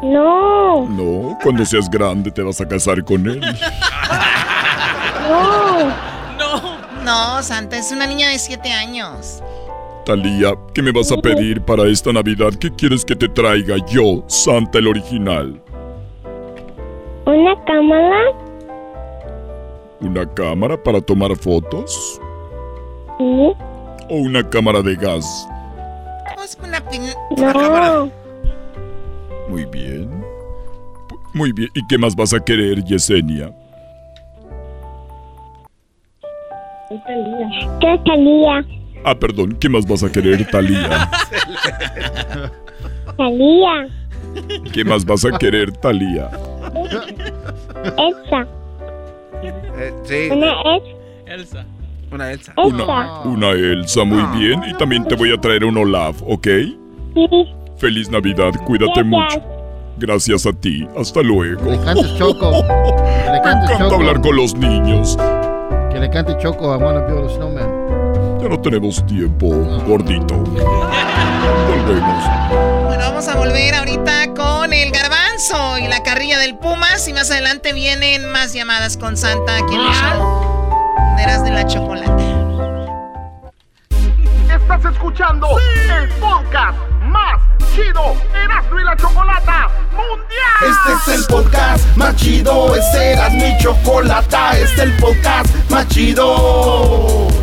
No. No, cuando seas grande te vas a casar con él. No. No, Santa, es una niña de 7 años. Talía, ¿qué me vas a pedir para esta Navidad? ¿Qué quieres que te traiga yo, Santa el original? ¿Una cámara? ¿Una cámara para tomar fotos? Sí. ¿O una cámara de gas? Es una pin- No. Muy bien. Muy bien. ¿Y qué más vas a querer, Yesenia? ¿Qué salía? Ah, perdón, ¿qué más vas a querer, Talía? Salía. ¿Qué más vas a querer, Talía? Elsa. Eh, sí, Una es Elsa. una Elsa. Una, una Elsa, muy bien. Y también te voy a traer un Olaf, ¿ok? Sí. Feliz Navidad, cuídate mucho. Gracias a ti, hasta luego. Le cantes Choco. [LAUGHS] Me encanta Choco. hablar con los niños. Que le cante Choco a Wanna Build a Snowman. Ya no tenemos tiempo, gordito. Volvemos. Bueno, vamos a volver ahorita con el garbanzo y la carrilla del Pumas. Y más adelante vienen más llamadas con Santa aquí en el show. de Eras de la chocolate. Estás escuchando el podcast más chido Erasmo Chocolata Mundial. Este es el podcast más chido, este era mi chocolata, este es el podcast más chido.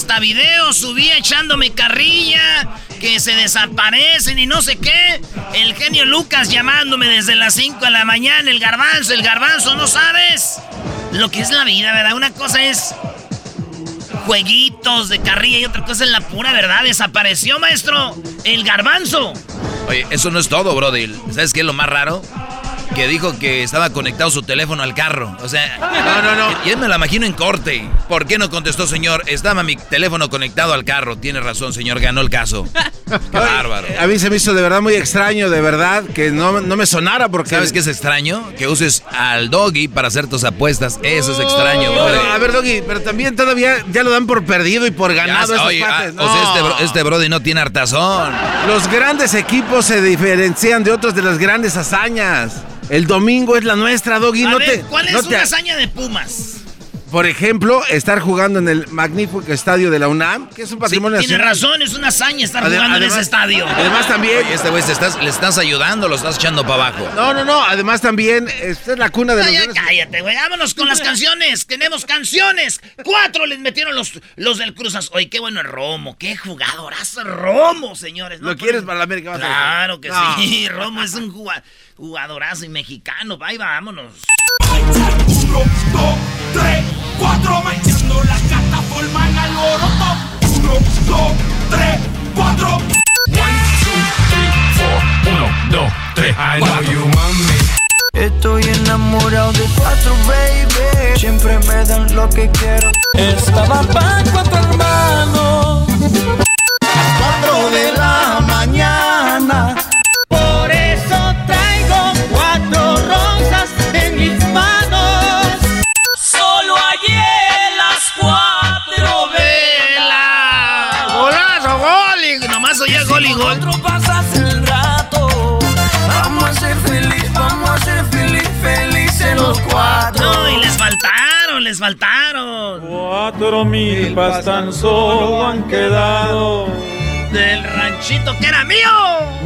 Hasta video subí echándome carrilla. Que se desaparecen y no sé qué. El genio Lucas llamándome desde las 5 de la mañana. El garbanzo, el garbanzo, ¿no sabes? Lo que es la vida, ¿verdad? Una cosa es jueguitos de carrilla y otra cosa es la pura verdad. Desapareció, maestro. El garbanzo. Oye, eso no es todo, Brody. ¿Sabes qué es lo más raro? Que dijo que estaba conectado su teléfono al carro. O sea, no, no, no. Y él me la imagino en corte. ¿Por qué no contestó, señor? Estaba mi teléfono conectado al carro. Tiene razón, señor. Ganó el caso. Qué bárbaro. A mí se me hizo de verdad muy extraño, de verdad, que no, no me sonara porque... ¿Sabes qué es extraño? Que uses al doggy para hacer tus apuestas. Eso es extraño, Brody. a ver, Doggy, pero también todavía ya lo dan por perdido y por Ya, ganado esos oye, cuates. ah, o sea, No. este, bro- este Brody no tiene hartazón. Los grandes equipos se diferencian de otros de las grandes hazañas. El domingo es la nuestra, Doggy. No ver, te, ¿cuál es no una te- hazaña de Pumas? Por ejemplo, estar jugando en el magnífico estadio de la UNAM, que es un patrimonio Tiene nacional. razón, es una hazaña estar jugando en ese estadio. Además también... Oye, este güey estás- le estás ayudando, lo estás echando para abajo. No, no, no. Además también, esta es la cuna de los Ya, cállate, güey. Vámonos con las canciones. Tenemos canciones. Cuatro les metieron los, los del Cruz Azul. Oye, qué bueno el Romo. Qué jugadorazo Romo, señores. ¿Lo quieres para la América? Vas a- Claro que No. sí. [LAUGHS] Romo es un juga- jugadorazo y mexicano. Ahí vámonos. Uno, dos, tres, cuatro, metiendo la cata forman alboroto. Uno, dos, tres, cuatro. One, two, three, four. Uno, dos, tres, I know you mami. Estoy enamorado de cuatro, baby. Siempre me dan lo que quiero. Estaba para cuatro hermanos. Cuatro de la nomás oía gol y gol. Cuatro pasas el rato. Vamos a ser feliz, vamos a ser feliz, felices los cuatro. No, y les faltaron, les faltaron. Cuatro milpas tan solo han quedado Del ranchito que era mío.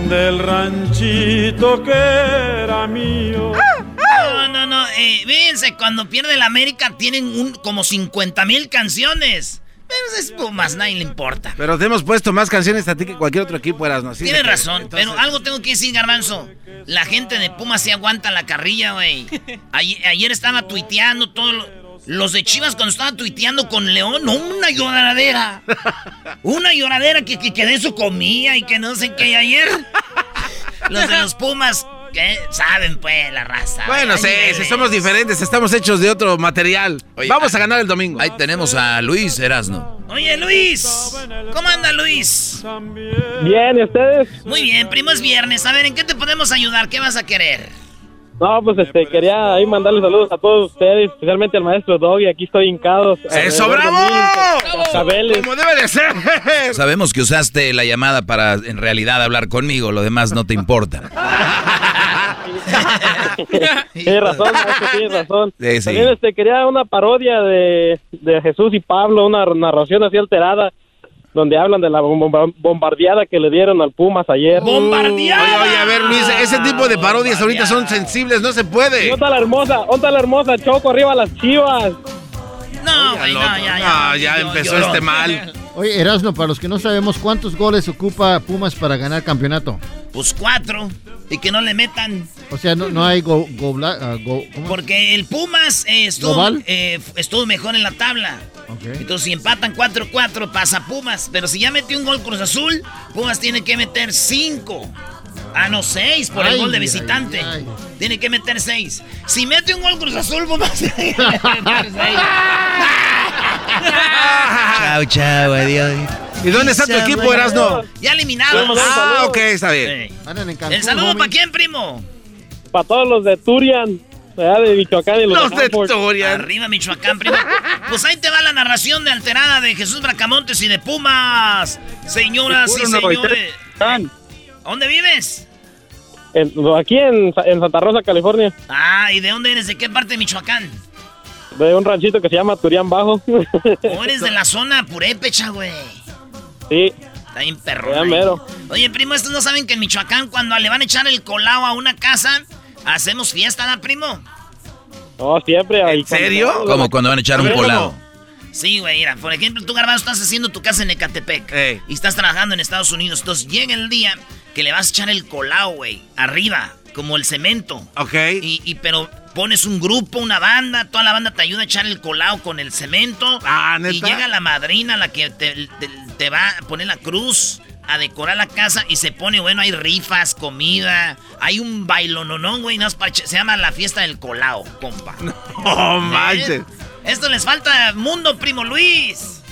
del ranchito que era mío. No, no, no. Eh, fíjense, cuando pierde la América tienen un, como 50 mil canciones. Pero es Pumas, nadie le importa. Pero te hemos puesto más canciones a ti que cualquier otro equipo, eras, ¿no? Tienes razón, Entonces- pero algo tengo que decir, Garbanzo. La gente de Pumas sí aguanta la carrilla, güey. [LAUGHS] Ayer, ayer estaba tuiteando todo lo- Los de Chivas cuando estaba tuiteando con León, una lloradera. [LAUGHS] Una lloradera que, que, que de eso comía y que no sé qué. Ayer, los de los Pumas, que saben, pues, la raza. Bueno, sí, somos diferentes, estamos hechos de otro material. Vamos a ganar el domingo. Ahí tenemos a Luis Erasno. Oye, Luis, ¿cómo anda Luis? Bien, ¿y ustedes? Muy bien, primo, es viernes. A ver, ¿en qué te podemos ayudar? ¿Qué vas a querer? No, pues este, quería ahí mandarles saludos a todos ustedes, especialmente al maestro Doggy, aquí estoy hincado. ¡Eso, de bravo! mí, cascabeles. ¡Como debe de ser! Sabemos que usaste la llamada para en realidad hablar conmigo, lo demás no te importa. [LAUGHS] [LAUGHS] Tienes razón, maestro, [LAUGHS] tienes razón. Sí, sí. También este, quería una parodia de, de Jesús y Pablo, una narración así alterada, donde hablan de la bomba- bombardeada que le dieron al Pumas ayer. Oye, oye, a ver, Luis, ese tipo de parodias ahorita son sensibles, no se puede. ¿Dónde la hermosa? ¿Dónde la hermosa? Choco, arriba las chivas. No, güey, no, ya, ya. No, ya empezó este mal. [LAUGHS] Oye, Erasno, para los que no sabemos, ¿cuántos goles ocupa Pumas para ganar campeonato? Pues cuatro. Y que no le metan. O sea, no, no hay go, go, bla- ah, go- ¿cómo? Porque el Pumas eh, estuvo, eh, estuvo mejor en la tabla. Entonces, si empatan 4-4, pasa Pumas. Pero si ya metió un gol Cruz Azul, Pumas tiene que meter 5. Ah, no, 6 por el gol de visitante. ay. Tiene que meter 6. Si mete un gol Cruz Azul, [LAUGHS] Pumas tiene que meter 6. Chao, chao, adiós. ¿Y dónde está tu equipo, Erasno? Ya eliminados. Ah, ok, está bien. En ¿El saludo para quién, primo? Para todos los de Turian, de Michoacán y los, Los de Hanford. Arriba, Michoacán, primo. Pues ahí te va la narración de Alterada de Jesús Bracamontes y de Pumas. Señoras y señores. ¿Dónde vives? En- aquí en, Sa- en Santa Rosa, California, Ah, ¿y de dónde eres? ¿De qué parte de Michoacán? de un ranchito que se llama Turian Bajo. ¿O eres de la zona purépecha, güey? sí, Está bien perro. Oye, primo, estos no saben que en Michoacán, cuando le van a echar el colao a una casa, hacemos fiesta, ¿da, primo? no, siempre. ¿En serio? Como cuando van a echar un colado. Sí, güey, mira, por ejemplo, tú, Garbanzo, estás haciendo tu casa en Ecatepec y estás trabajando en Estados Unidos. Entonces llega el día que le vas a echar el colao, güey, arriba, como el cemento. Ok. Y, y pero pones un grupo, una banda, toda la banda te ayuda a echar el colao con el cemento. Ah, Y llega la madrina, la que te, te- te va a poner la cruz, a decorar la casa y se pone, bueno, hay rifas, comida, hay un bailononón, güey, no se llama la fiesta del colao, compa. [LAUGHS] No manches. Esto les falta mundo, primo Luis.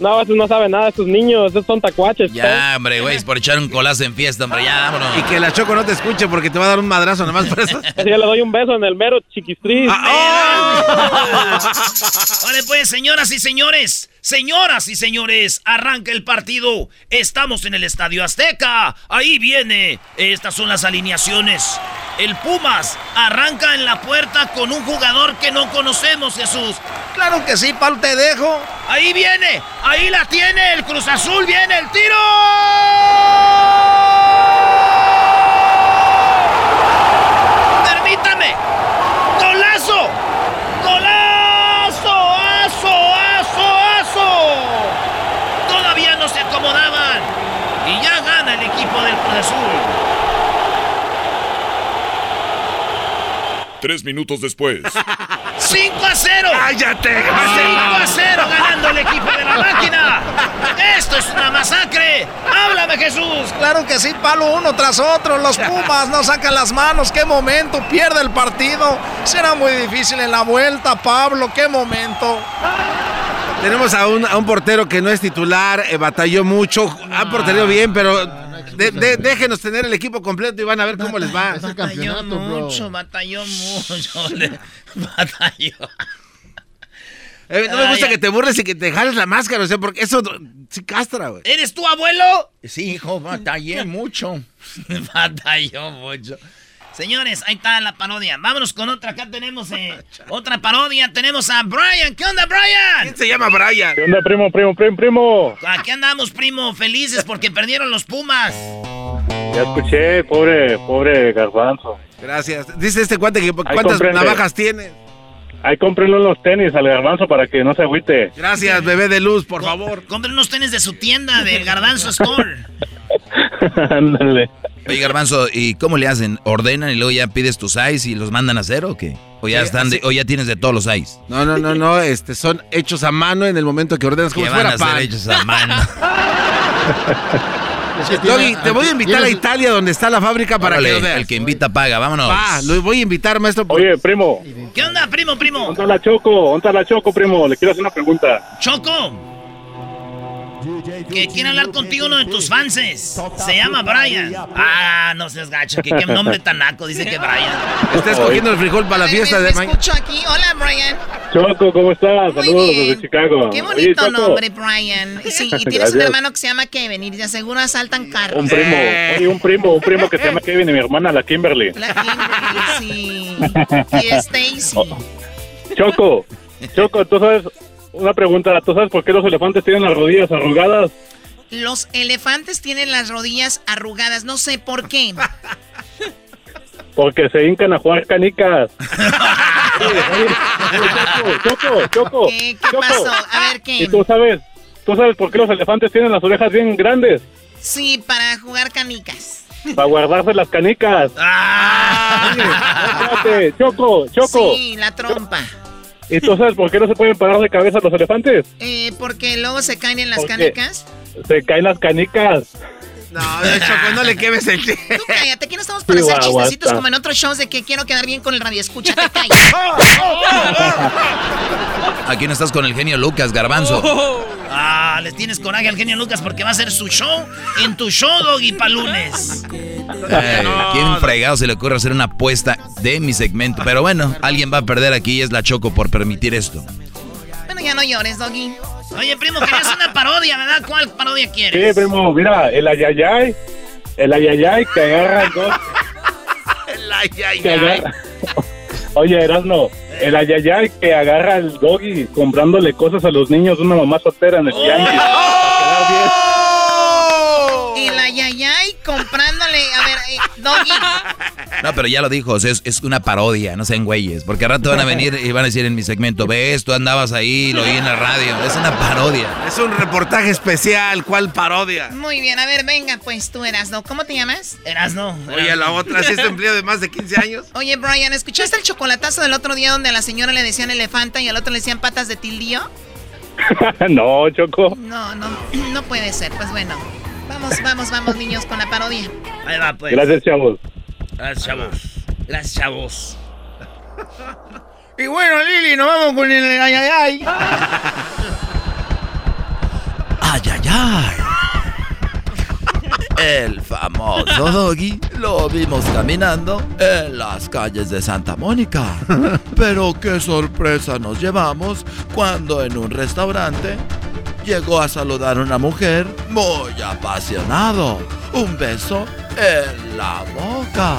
No, esos no saben nada, esos niños, esos son tacuaches. Ya, hombre, güey, es por echar un colazo en fiesta, hombre, ya, vámonos. Y que la Choco no te escuche porque te va a dar un madrazo nomás por eso. [LAUGHS] Así que le doy un beso en el mero chiquistris. [LAUGHS] Vale, pues, señoras y señores, señoras y señores, arranca el partido. Estamos en el Estadio Azteca. Ahí viene. Estas son las alineaciones. El Pumas arranca en la puerta con un jugador que no conocemos, Jesús. Claro que sí, Pal, te dejo. Ahí viene, ahí la tiene, el Cruz Azul viene, el tiro. Permítame. Golazo. Golazo. Aso, aso, aso. Todavía no se acomodaban. Y ya gana el equipo del Cruz Azul. Tres minutos después. [LAUGHS] 5 a 0. ¡Cállate! 5 a 0 ganando el equipo de la máquina. Esto es una masacre. Háblame, Jesús. Claro que sí, palo uno tras otro. Los Pumas no sacan las manos. ¡Qué momento! Pierde el partido. Será muy difícil en la vuelta, Pablo. ¡Qué momento! Tenemos a un, a un portero que no es titular, eh, batalló mucho, ha porterío bien, pero de- de- déjenos tener el equipo completo y van a ver cómo les va. Batalló mucho, batalló mucho. le- [LAUGHS] batalló. Eh, no me gusta Ay, que te burles y que te jales la máscara, o sea, porque eso sí castra, güey. ¿Eres tu abuelo? Sí, hijo, batallé [LAUGHS] mucho. Batalló mucho. Señores, ahí está la parodia. Vámonos con otra. Acá tenemos eh, [LAUGHS] otra parodia. Tenemos a Brian. ¿Qué onda, Brian? ¿Quién se llama Brian? ¿Qué onda, primo, primo, primo, primo? Aquí andamos, primo, felices porque perdieron los Pumas. Ya escuché, pobre, pobre garbanzo. Gracias. Dice este cuate que cuántas comprende. navajas tiene. Ahí cómprenlo los tenis al garbanzo para que no se agüite. Gracias, bebé de luz, por favor. Compren unos tenis de su tienda, del Garbanzo Store. [LAUGHS] [LAUGHS] Ándale. Oye, Garbanzo, ¿y cómo le hacen? ¿Ordenan y luego ya pides tus size y los mandan a hacer o qué? ¿O ya, Sí, están de- así- o ya tienes de todos los size? No, no, no, no, este, son hechos a mano en el momento que ordenas como Que si van fuera a ser pan. hechos a mano. [LAUGHS] Doggy, te voy a invitar a Italia donde está la fábrica para Órale, que lo veas. el que invita paga, vámonos. Va, lo voy a invitar, maestro. Oye, primo, ¿Qué onda, primo, primo? ¿dónde la Choco? ¿Dónde la Choco, primo? Le quiero hacer una pregunta. Choco. Que quiere hablar contigo uno de tus fanses. Se llama Brian. Ah, no seas gacho. Que qué nombre tan naco. Dice que Brian. Está escogiendo el frijol para la fiesta me- de mañana. escucho aquí. Hola, Brian. Choco, ¿cómo estás? Muy Saludos bien. desde Chicago. Qué bonito nombre, Brian. Sí, y tienes un Gracias. hermano que se llama Kevin y de seguro asaltan carros. Un primo, Eh. oye, un primo, un primo que se llama Kevin y mi hermana, la Kimberly. La Kimberly, sí. Y Stacy. Choco, Choco, tú sabes, una pregunta, ¿tú sabes por qué los elefantes tienen las rodillas arrugadas? Los elefantes tienen las rodillas arrugadas, no sé por qué. Porque se hincan a jugar canicas. [LAUGHS] Choco, Choco, Choco. ¿Qué, qué Choco. pasó? A ver, ¿Y ¿qué? tú sabes, tú sabes por qué los elefantes tienen las orejas bien grandes? Sí, para jugar canicas. Para guardarse las canicas. Ah. Oye, espérate, Choco, Choco. Sí, la trompa. ¿Y tú sabes por qué no se pueden parar de cabeza los elefantes? Eh, porque luego se caen en las canicas. Se caen las canicas. No, Choco, no le [LAUGHS] quemes el chiste. Tú cállate, aquí no estamos para hacer chistecitos como en otros shows de que quiero quedar bien con el radio. Escucha, te callas. [LAUGHS] Aquí no estás con el genio Lucas, Garbanzo. Ah, les tienes coraje al genio Lucas porque va a ser su show en tu show, Doggy, pa' lunes. Eh, ¿Quién fregado se le ocurre hacer una apuesta de mi segmento? Pero bueno, alguien va a perder aquí y es la Choco por permitir esto. Bueno, ya no llores, Doggy. Oye, primo, querías una parodia, ¿verdad? ¿Cuál parodia Sí, quieres? primo, mira, el ayayay, el ayayay que agarra dos. que agarra- Oye, Erasmo, el ayayay que agarra al doggy comprándole cosas a los niños de una mamá soltera en el tianguis. Para quedar bien. El comprándole. A ver, eh, Doggy. No, pero ya lo dijo, o sea, es, es una parodia, no sean güeyes. Porque al rato van a venir y van a decir en mi segmento, ves, tú andabas ahí, lo oí en la radio. Es una parodia. Es un reportaje especial, ¿cuál parodia? Muy bien, a ver, venga, pues tú, Erasno. ¿Cómo te llamas? Erasno. Oye, la otra, si es empleo de más de 15 años. Oye, Brian, ¿escuchaste el chocolatazo del otro día donde a la señora le decían elefanta y al otro le decían patas de tildío? [LAUGHS] no, Choco. No, no, no puede ser. Pues bueno, vamos, vamos, vamos, niños, con la parodia. Ahí va, pues. Gracias, chavos. Gracias, chavos. Gracias, chavos. Y bueno, Lili, nos vamos con el ay, ay, ay. Ay, ay, ay. El famoso Doggy lo vimos caminando en las calles de Santa Mónica. Pero qué sorpresa nos llevamos cuando en un restaurante llegó a saludar a una mujer muy apasionado. Un beso en la boca.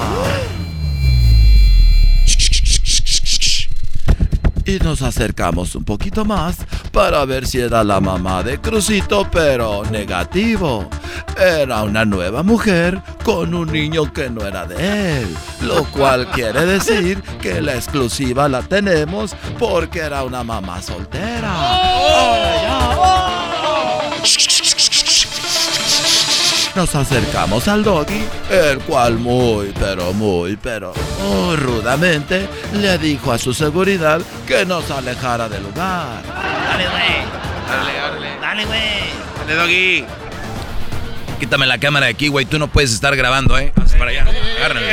Y nos acercamos un poquito más para ver si era la mamá de Crucito, pero negativo. Era una nueva mujer con un niño que no era de él, lo cual quiere decir que la exclusiva la tenemos porque era una mamá soltera. ¡Oh! Nos acercamos al doggy, el cual muy, pero muy, pero rudamente le dijo a su seguridad que nos alejara del lugar. Dale, güey. Dale, dale. Dale, güey. Dale, doggy. Quítame la cámara de aquí, güey. Tú no puedes estar grabando, ¿eh? Vamos para allá. Agárrame.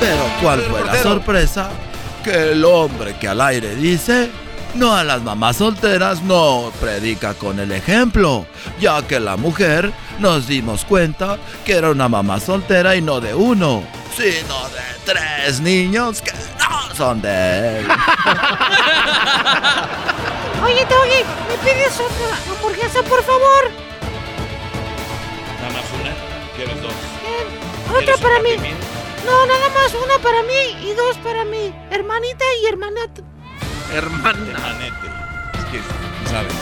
Pero ¿cuál fue la sorpresa? Que el hombre que al aire dice, no a las mamás solteras no predica con el ejemplo, ya que la mujer nos dimos cuenta que era una mamá soltera y no de uno, sino de tres niños que no son de él. [LAUGHS] Oye, Doggy, ¿me pides otra hamburguesa, por favor? Nada más una. ¿Quieres dos? Otra ¿Quieres para mí. No, nada más una para mí y dos para mi hermanita y hermanata. Hermana. Hermanete. Es que, ¿sabes?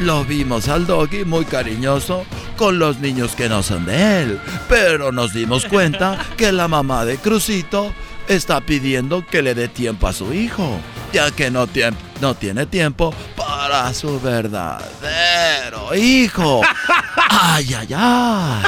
Lo vimos al doggy muy cariñoso con los niños que no son de él, pero nos dimos cuenta que la mamá de Crucito está pidiendo que le dé tiempo a su hijo, ya que no, tiene tiempo para su verdadero hijo. ¡Ay, ay, ay!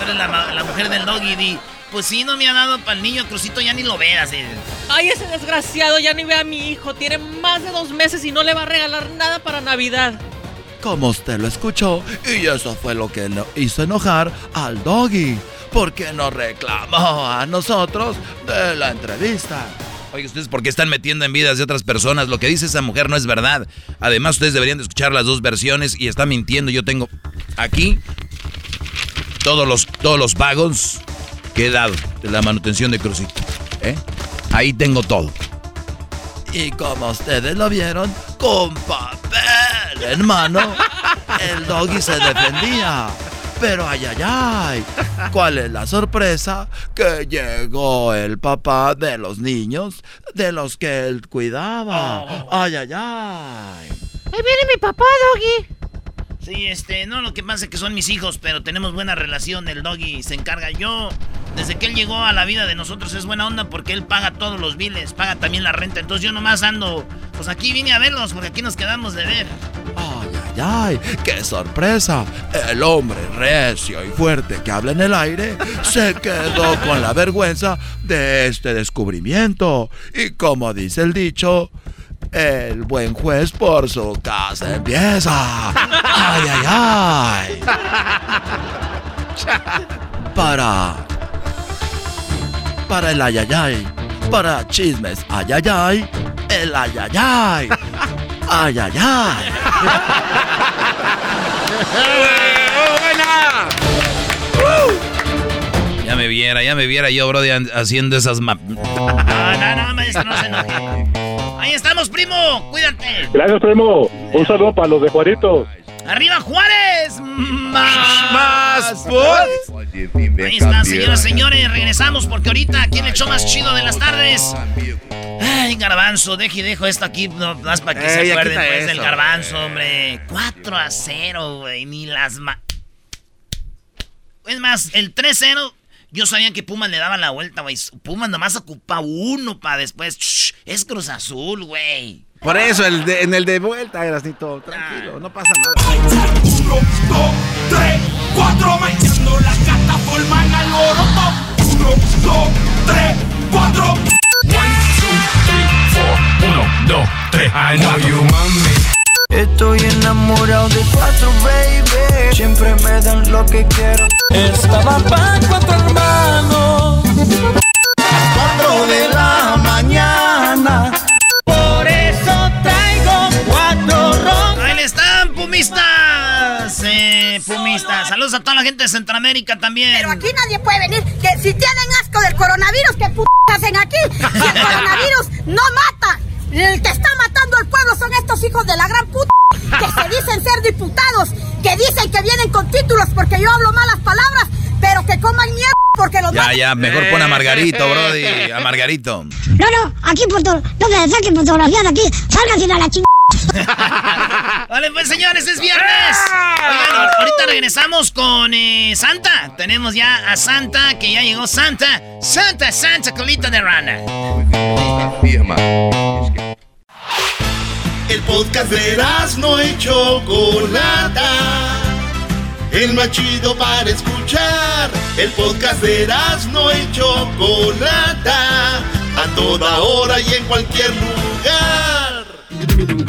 Tú eres la, la mujer del doggy. Di, pues sí, no me ha dado para el niño Crucito, ya ni lo veas. eh. Ay, ese desgraciado ya ni ve a mi hijo. Tiene más de dos meses y no le va a regalar nada para Navidad. Como usted lo escuchó, y eso fue lo que lo hizo enojar al doggy, porque nos reclamó a nosotros de la entrevista. Oye, ustedes por qué están metiendo en vidas de otras personas. Lo que dice esa mujer no es verdad. Además, ustedes deberían de escuchar las dos versiones y está mintiendo. Yo tengo aquí todos los, todos los pagos que he dado de la manutención de Crucito. ¿eh? Ahí tengo todo. Y como ustedes lo vieron, con papel en mano, el doggy se defendía. Pero ay, ay, ay, ¿cuál es la sorpresa? Que llegó el papá de los niños de los que él cuidaba. Ay, ay, ay. Ahí viene mi papá, Doggy. Sí, este, no, lo que pasa es que son mis hijos, pero tenemos buena relación. El doggy se encarga. Yo, desde que él llegó a la vida de nosotros, es buena onda porque él paga todos los biles, paga también la renta. Entonces yo nomás ando, pues aquí vine a verlos porque aquí nos quedamos de ver. Ay, ay, ay, qué sorpresa. El hombre recio y fuerte que habla en el aire se quedó con la vergüenza de este descubrimiento. Y como dice el dicho, el buen juez por su casa empieza. Ay, ay, ay. [LAUGHS] Para. Para el ayayay. Para chismes ayayay. El ayayay. Ay, ay, ay. Ya me viera, ya me viera yo, bro, haciendo esas... ma- [LAUGHS] No, no, no, maestro, no se enoje. Ahí estamos, primo. Cuídate. Gracias, primo. Un saludo para los de Juaritos. ¡Arriba Juárez! ¡Más! ¡Más! Ahí está, señoras y señores. Regresamos porque ahorita aquí en el show más chido de las tardes. Ay, garbanzo, deje y dejo esto aquí no, más para que Ey, se acuerden pues, del eso, garbanzo, hombre. 4 a 0, güey. Ni las ma... Es más, el 3-0, yo sabía que Pumas le daba la vuelta, güey. Pumas nomás ocupa uno para después. Shh, es Cruz Azul, güey. Por eso, el de- en el de vuelta, Erasnito, tranquilo, no pasa nada. Uno, dos, tres, cuatro, metiendo la gata forman al loroto. Uno, dos, tres, cuatro. One, two, three, four. Uno, dos, tres, I know you, mami. Estoy enamorado de cuatro, baby. Siempre me dan lo que quiero. Estaba pan cuatro hermanos. Cuatro de la Eh. Saludos a toda la gente de Centroamérica también. Pero aquí nadie puede venir. Que si tienen asco del coronavirus, ¿qué p hacen aquí? Si el coronavirus no mata. El que está matando al pueblo son estos hijos de la gran puta que se dicen ser diputados, que dicen que vienen con títulos porque yo hablo malas palabras, pero que coman mierda porque los Ya, ya, mejor pon a Margarito, Brody. A Margarito. No, no, aquí foto, no me saquen fotografías de aquí. Sálganse a la chingada. [LAUGHS] Vale, pues señores, es viernes. Ahorita regresamos con eh, Santa. Tenemos ya a Santa, que ya llegó Santa. Santa, Santa, colita de rana. El podcast de no y Chocolata. El más chido para escuchar. El podcast de no y Chocolata. A toda hora y en cualquier lugar.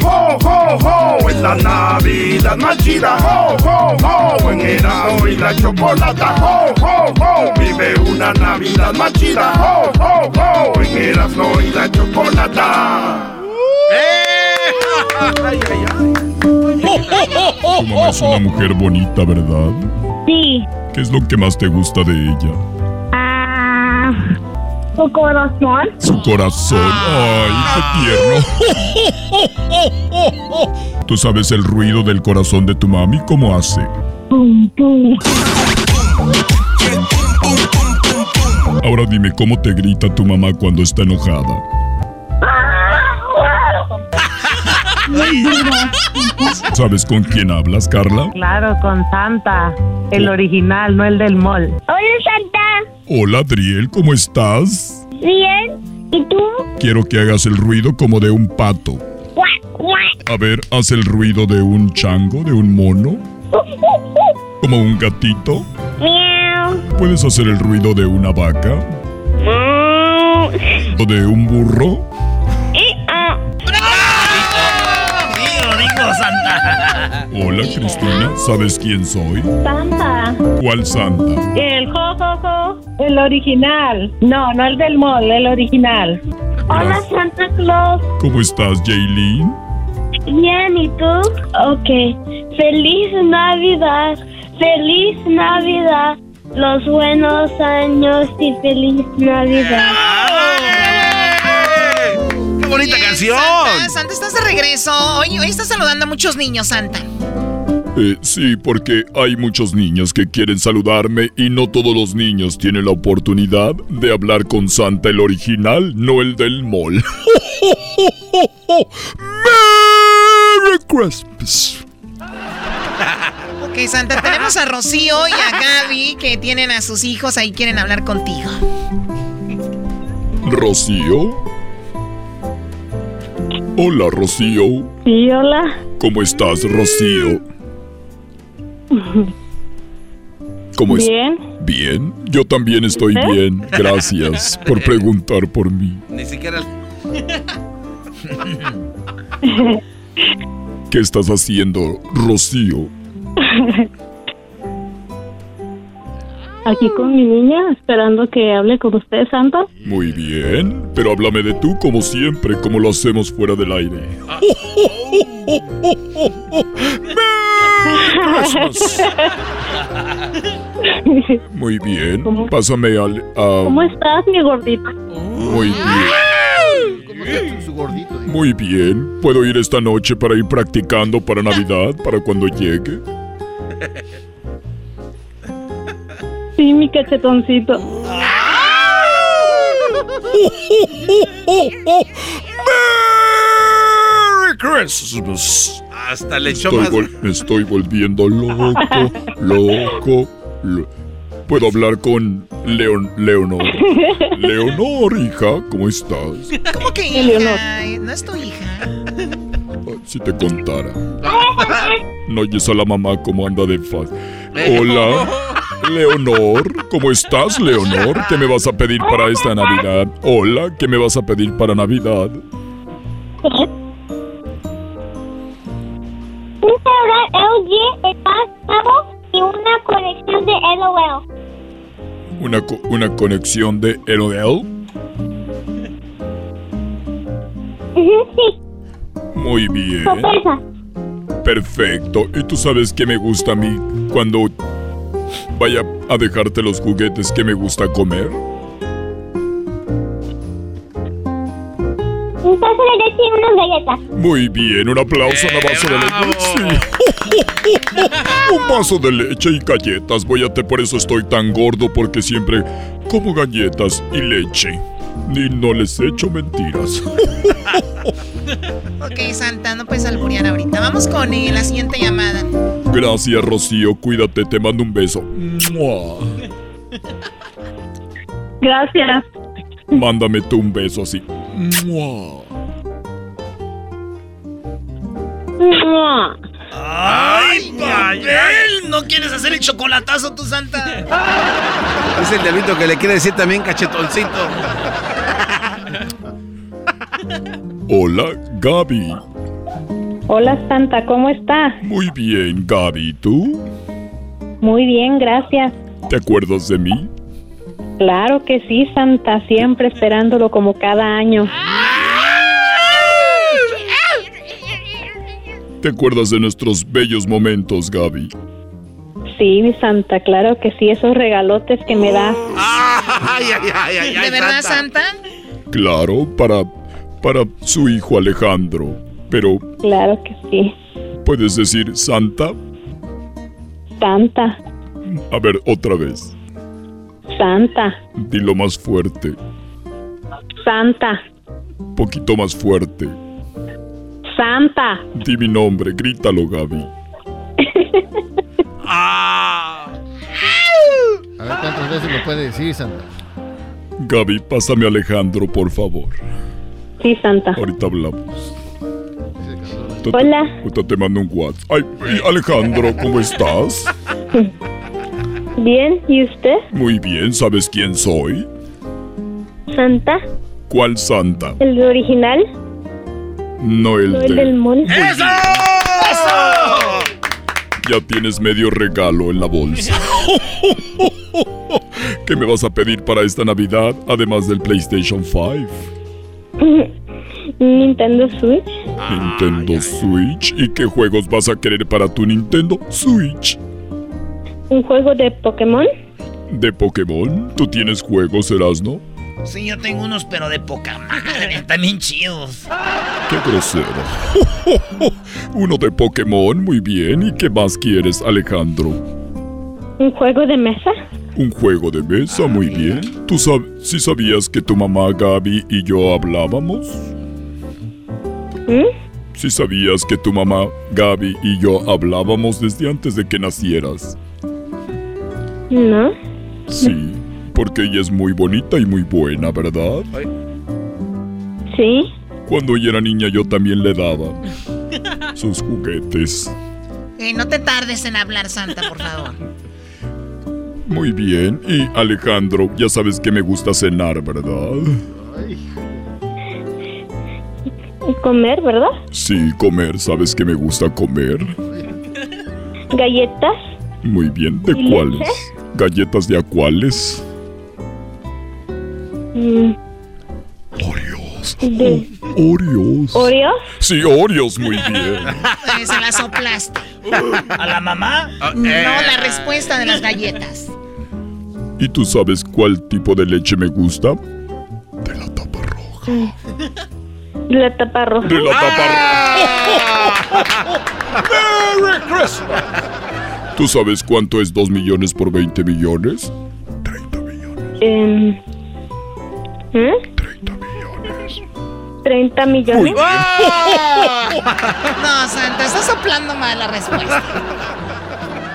¡Ho, ho, ho! Es la Navidad más chida. ¡Ho, ho, ho! En Erasmo y la Chocolata. ¡Ho, ho, ho! Vive una Navidad más chida. ¡Ho, ho, ho! En Erasmo y la Chocolata. Tu mamá es una mujer bonita, ¿verdad? Sí. ¿Qué es lo que más te gusta de ella? Ah, su corazón. Su corazón. Ay, qué tierno. [LAUGHS] ¿Tú sabes el ruido del corazón de tu mami? ¿Cómo hace? Pum, pum. Ahora dime cómo te grita tu mamá cuando está enojada. [LAUGHS] ¿Sabes con quién hablas, Carla? Claro, con Santa, el original, no el del mall. Hola, Santa. Hola, Adriel, ¿cómo estás? Bien. ¿Y tú? Quiero que hagas el ruido como de un pato. A ver, haz el ruido de un chango, de un mono, como un gatito. ¿Puedes hacer el ruido de una vaca? ¿O de un burro? Hola, Cristina, ¿sabes quién soy? Santa, ¿Cuál santa? el jojojo, el original. No, no el del mall, el original. Hola, Santa Claus. ¿Cómo estás, Jaylene? Bien, ¿y tú? Ok. Feliz Navidad. Feliz Navidad. Los buenos años y feliz Navidad. ¡Qué bonita Bien, canción! Santa, Santa, estás de regreso. Oye, hoy estás saludando a muchos niños, Santa. Eh, sí, porque hay muchos niños que quieren saludarme y no todos los niños tienen la oportunidad de hablar con Santa el original, no el del mall. ¡Merry Christmas! Ok, Santa, tenemos a Rocío y a Gaby que tienen a sus hijos ahí quieren hablar contigo. ¿Rocío? Hola, Rocío. Sí, hola. ¿Cómo estás, Rocío? ¿Cómo es? Bien. Bien, yo también estoy ¿Eh? bien. Gracias por [LAUGHS] preguntar por mí. Ni siquiera. [LAUGHS] ¿Qué estás haciendo, Rocío? [LAUGHS] Aquí con mi niña, esperando que hable con usted, Santa. Muy bien, pero háblame de tú como siempre, como lo hacemos fuera del aire. [LAUGHS] Muy bien, pásame al... a- ¿Cómo estás, mi gordito? Muy bien. Muy bien, puedo ir esta noche para ir practicando para Navidad, para cuando llegue. Sí, mi cachetoncito. Merry Christmas. Hasta le echó Estoy más. vol- me estoy volviendo loco, loco. lo- ¿Puedo hablar con Leon, Leonor? [LAUGHS] Leonor, hija, ¿cómo estás? ¿Cómo que hija? ¿No es tu hija? Si te contara. No oyes a la mamá cómo anda de fácil. Hola, [LAUGHS] Leonor, ¿cómo estás, Leonor? ¿Qué me vas a pedir para esta Navidad? Hola, ¿qué me vas a pedir para Navidad? Un celular LG, y una colección de LOL. ¿Una, co- una conexión de LOL? Sí, Muy bien. Perfecto. ¿Y tú sabes qué me gusta a mí cuando vaya a dejarte los juguetes que me gusta comer? Un vaso de leche y unas galletas. Muy bien, un aplauso a la vaso de leche. Sí. [LAUGHS] Un vaso de leche y galletas. Voy a te por eso estoy tan gordo porque siempre como galletas y leche. Y no les echo mentiras. ok, Santa, no puedes alburear ahorita. Vamos con eh, la siguiente llamada. Gracias, Rocío. Cuídate, te mando un beso. ¡Mua! Gracias. Mándame tú un beso así. ¡Mua! Mua. ¡Ay, papel! ¿No quieres hacer el chocolatazo, tu Santa? Es el diablito que le quiere decir también cachetoncito. Hola, Gaby. Hola Santa, ¿cómo está? Muy bien, Gaby. ¿Tú? Muy bien, gracias. ¿Te acuerdas de mí? Claro que sí, Santa, siempre esperándolo como cada año. ¿Te acuerdas de nuestros bellos momentos, Gaby? Sí, mi Santa, claro que sí, esos regalotes que me da. Ay, ay, ay, ay, ¿De verdad, Santa? Claro, para para su hijo Alejandro. Pero Claro que sí. ¿puedes decir Santa? Santa, A ver, otra vez. Santa, Dilo más fuerte. Santa, Poquito más fuerte. Santa. Di mi nombre, grítalo, Gaby. [LAUGHS] A ver cuántas veces lo puede decir, Santa. Gaby, pásame a Alejandro, por favor. Sí, Santa. Ahorita hablamos. Hola. te mando un WhatsApp. Ay, Alejandro, ¿cómo estás? [LAUGHS] Bien, ¿y usted? Muy bien, ¿sabes quién soy? Santa, ¿Cuál santa? el original, No el no el de... del mall. Ya tienes medio regalo en la bolsa. [LAUGHS] ¿Qué me vas a pedir para esta Navidad, además del PlayStation 5? [LAUGHS] Nintendo Switch, Nintendo Switch. ¿Y qué juegos vas a querer para tu Nintendo Switch? un juego de Pokémon, ¿De Pokémon? ¿Tú tienes juegos, Erasno? Sí, yo tengo unos, pero de poca madre. Están bien chidos. ¡Qué grosero! [LAUGHS] Uno de Pokémon, muy bien. ¿Y qué más quieres, Alejandro? un juego de mesa, Un juego de mesa, muy bien. ¿Tú sab si sabías que tu mamá Gaby y yo hablábamos? ¿Mm? Si sabías que tu mamá Gaby y yo hablábamos desde antes de que nacieras. ¿no? Sí, porque ella es muy bonita y muy buena, ¿verdad? Sí, Cuando ella era niña yo también le daba sus juguetes. Eh, no te tardes en hablar, Santa, por favor. Muy bien. Y Alejandro, ya sabes que me gusta cenar, ¿verdad? Comer, ¿verdad? Sí, comer. ¿Sabes que me gusta comer? Galletas, Muy bien. ¿De ¿Y cuáles? leche? ¿Galletas de a cuáles? mm, de Oreos. Oreos, Sí, Oreos, muy bien. [LAUGHS] Eh, se la soplaste. ¿A la mamá? No, la respuesta de las galletas. ¿Y tú sabes cuál tipo de leche me gusta? la tapa roja. De la tapa ¡Merry Christmas! ¿Tú sabes cuánto es 2 millones por 20 millones? Em, ¿eh? 30 millones. 30 millones. No, Santa, estás soplando mal la respuesta.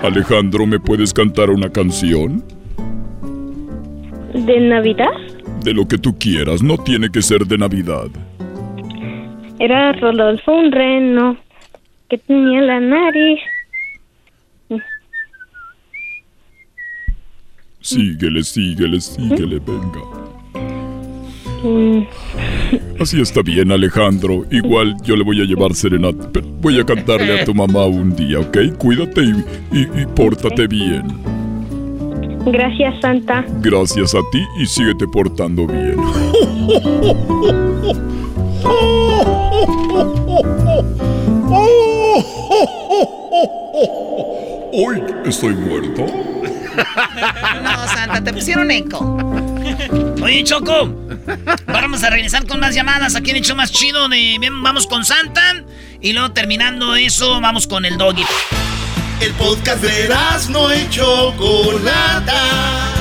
Alejandro, ¿me puedes cantar una canción? ¿De Navidad? De lo que tú quieras, no tiene que ser de Navidad. Era Rodolfo un reno que tenía la nariz. Síguele, síguele, síguele, venga. Mm, Así está bien, Alejandro. Igual yo le voy a llevar serenata. pero Voy a cantarle a tu mamá un día, ¿ok? Cuídate y, y- y pórtate bien. Gracias, Santa. Gracias a ti y síguete portando bien. [LAUGHS] [LAUGHS] ¡Uy! ¿Estoy muerto? No, Santa, te pusieron eco. Oye, Choco, vamos a regresar con más llamadas. Aquí en el show más chido de... bien, Vamos con Santa. Y luego terminando eso, vamos con el doggy. El podcast de no y Chocolata.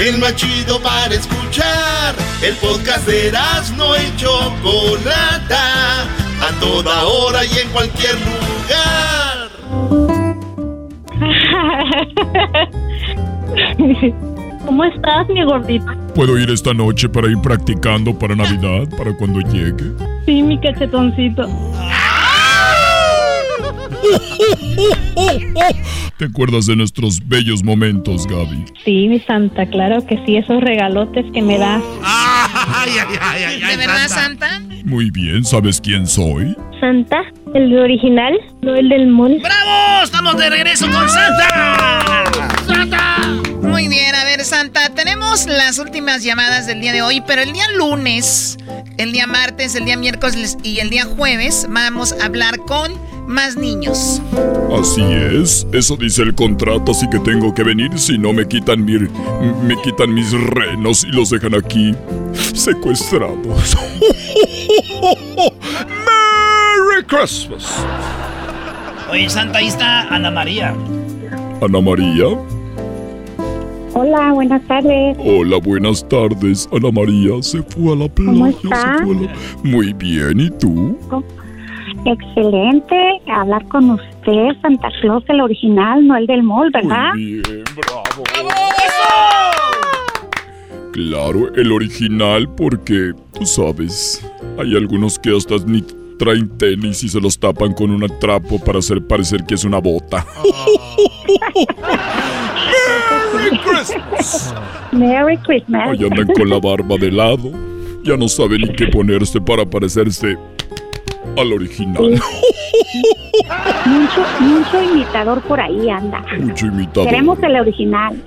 El más chido para escuchar. El podcast de no y Chocolata. A toda hora y en cualquier lugar. [LAUGHS] ¿Cómo estás, mi gordito? ¿Puedo ir esta noche para ir practicando para Navidad, para cuando llegue? Sí, mi cachetoncito. ¿Te acuerdas de nuestros bellos momentos, Gaby? Sí, mi santa, claro que sí, esos regalotes que me das. ¿De verdad, Santa? Muy bien, ¿sabes quién soy? Santa, el original, no el del mall. ¡Bravo! ¡Estamos de regreso con Santa! ¡Santa! Muy bien, a ver, Santa, tenemos las últimas llamadas del día de hoy, pero el día lunes, el día martes, el día miércoles y el día jueves vamos a hablar con más niños. Así es, eso dice el contrato, así que tengo que venir si no me quitan mi, me quitan mis renos y los dejan aquí secuestrados. [LAUGHS] Merry Christmas. Oye, Santa, ahí está Ana María. Ana María. Hola, buenas tardes. Hola, buenas tardes. Ana María se fue a la playa. ¿Cómo está? Muy bien, ¿y tú? Excelente hablar con usted, Santa Claus, el original, no el del mall, ¿verdad? Muy bien, bravo. Claro, el original porque, tú sabes, hay algunos que hasta ni traen tenis y se los tapan con un trapo para hacer parecer que es una bota. [LAUGHS] ¡Merry Christmas! ¡Merry Christmas! Ahí andan con la barba de lado. Ya no saben ni qué ponerse para parecerse al original. mucho, mucho imitador por ahí anda. Mucho imitador. Queremos el original.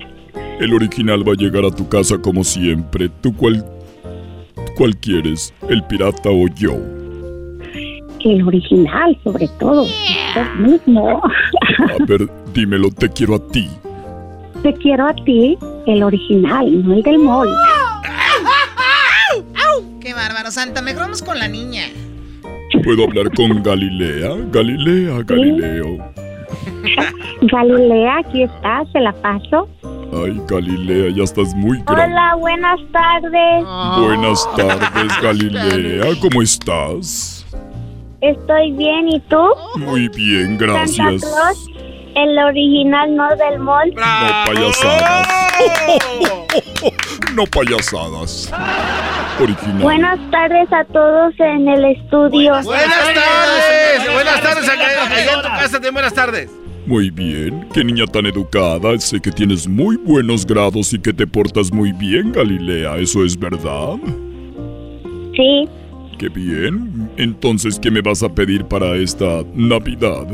El original va a llegar a tu casa como siempre. ¿Tú cuál, cuál quieres? ¿El pirata o yo? El original, sobre todo. El mismo. A ver, dímelo, te quiero a ti. Te quiero a ti, el original, no el del mall. ¡Qué bárbaro, Santa! Mejor vamos con la niña. ¿Puedo hablar con Galilea? Galilea, Galileo. [LAUGHS] Galilea, aquí está, se la paso. Ay, Galilea, ya estás muy grande. Hola, buenas tardes. Buenas tardes, [LAUGHS] Galilea. ¿Cómo estás? Estoy bien, ¿y tú? Muy bien, gracias. Santa Claus, el original, no del mall. No payasadas. [LAUGHS] no payasadas. Original. Buenas tardes a todos en el estudio. Buenas tardes. Buenas tardes. Allá en tu casa también buenas tardes. Muy bien, qué niña tan educada. Sé que tienes muy buenos grados y que te portas muy bien, Galilea. ¿Eso es verdad? Sí. Qué bien. Entonces, ¿qué me vas a pedir para esta Navidad?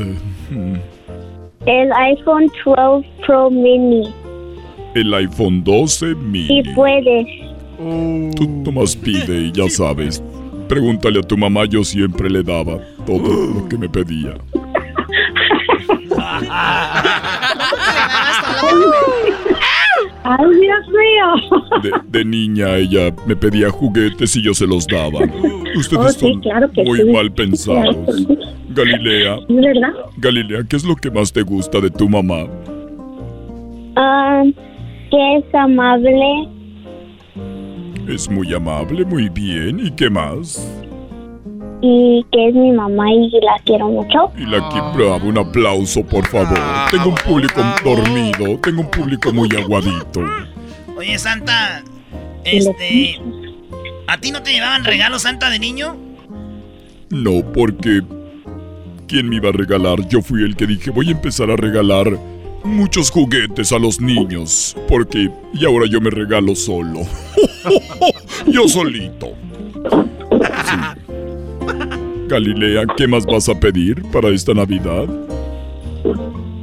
El iPhone 12 Pro Mini. El iPhone 12 mini. Si puedes. Tú nomás pide y ya sabes. Pregúntale a tu mamá, yo siempre le daba todo lo que me pedía. [LAUGHS] ¡Ay, Dios mío! De, de niña ella me pedía juguetes y yo se los daba. Ustedes Oh, sí, son claro que muy sí. mal pensados. Galilea, ¿Verdad? Galilea, ¿qué es lo que más te gusta de tu mamá? Ah, que es amable. Es muy amable, muy bien. ¿Y qué más? Y que es mi mamá y la quiero mucho. Y la bravo, un aplauso, por favor. Tengo un público dormido, tengo un público muy [LAUGHS] aguadito. Oye, Santa, este. ¿A ti no te llevaban regalos, Santa, de niño? No, porque ¿quién me iba a regalar? Yo fui el que dije, voy a empezar a regalar muchos juguetes a los niños, porque y ahora yo me regalo solo. [LAUGHS] yo solito. [LAUGHS] Sí. Galilea, ¿qué más vas a pedir para esta Navidad?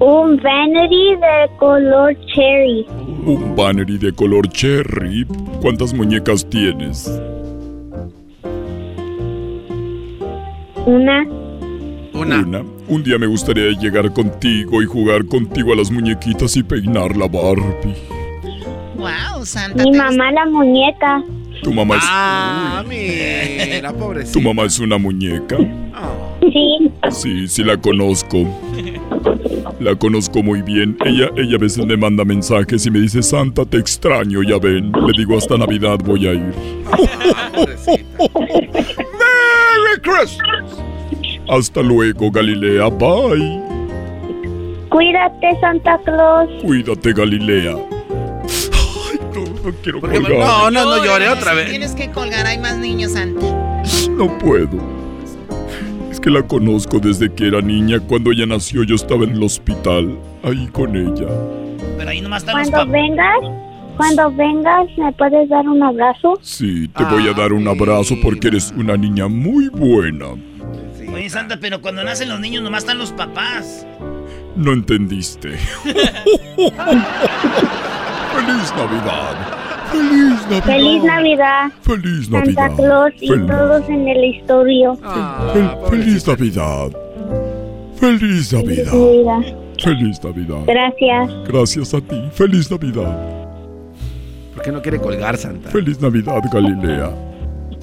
Un vanity de color cherry. Un banner de color cherry. ¿Cuántas muñecas tienes? Una. Una. Un día me gustaría llegar contigo y jugar contigo a las muñequitas y peinar la Barbie. Wow, Santa. Mi mamá la muñeca. Tu mamá es. Ah, mira, Tu pobrecita. mamá es una muñeca. Sí. Sí, sí la conozco. La conozco muy bien. Ella, ella a veces me manda mensajes y me dice, Santa, te extraño, ya ven. Le digo, hasta Navidad voy a ir. ¡Merry Christmas! Hasta luego, Galilea. Bye. Cuídate, Santa Claus. Cuídate, Galilea. No, no quiero Porque- colgar. no, no, no llore otra vez. Tienes que colgar, hay más niños, Santa. No puedo. Es que la conozco desde que era niña. Cuando ella nació yo estaba en el hospital. Ahí con ella. Pero ahí nomás están los Cuando papás. vengas, cuando vengas, ¿me puedes dar un abrazo? Sí, te voy a dar un abrazo porque eres una niña muy buena. Oye, Santa, pero cuando nacen los niños nomás están los papás. No entendiste. [LAUGHS] ¡Feliz Navidad! ¡Feliz Navidad! Feliz Navidad. ¡Feliz Santa Navidad! Claus y Fel- todos en el historio. fel- ¡Feliz Navidad! ¡Feliz Navidad! Navidad. ¡Feliz Navidad! Gracias. Gracias a ti. ¡Feliz Navidad! ¿Por qué no quiere colgar, Santa? ¡Feliz Navidad, Galilea!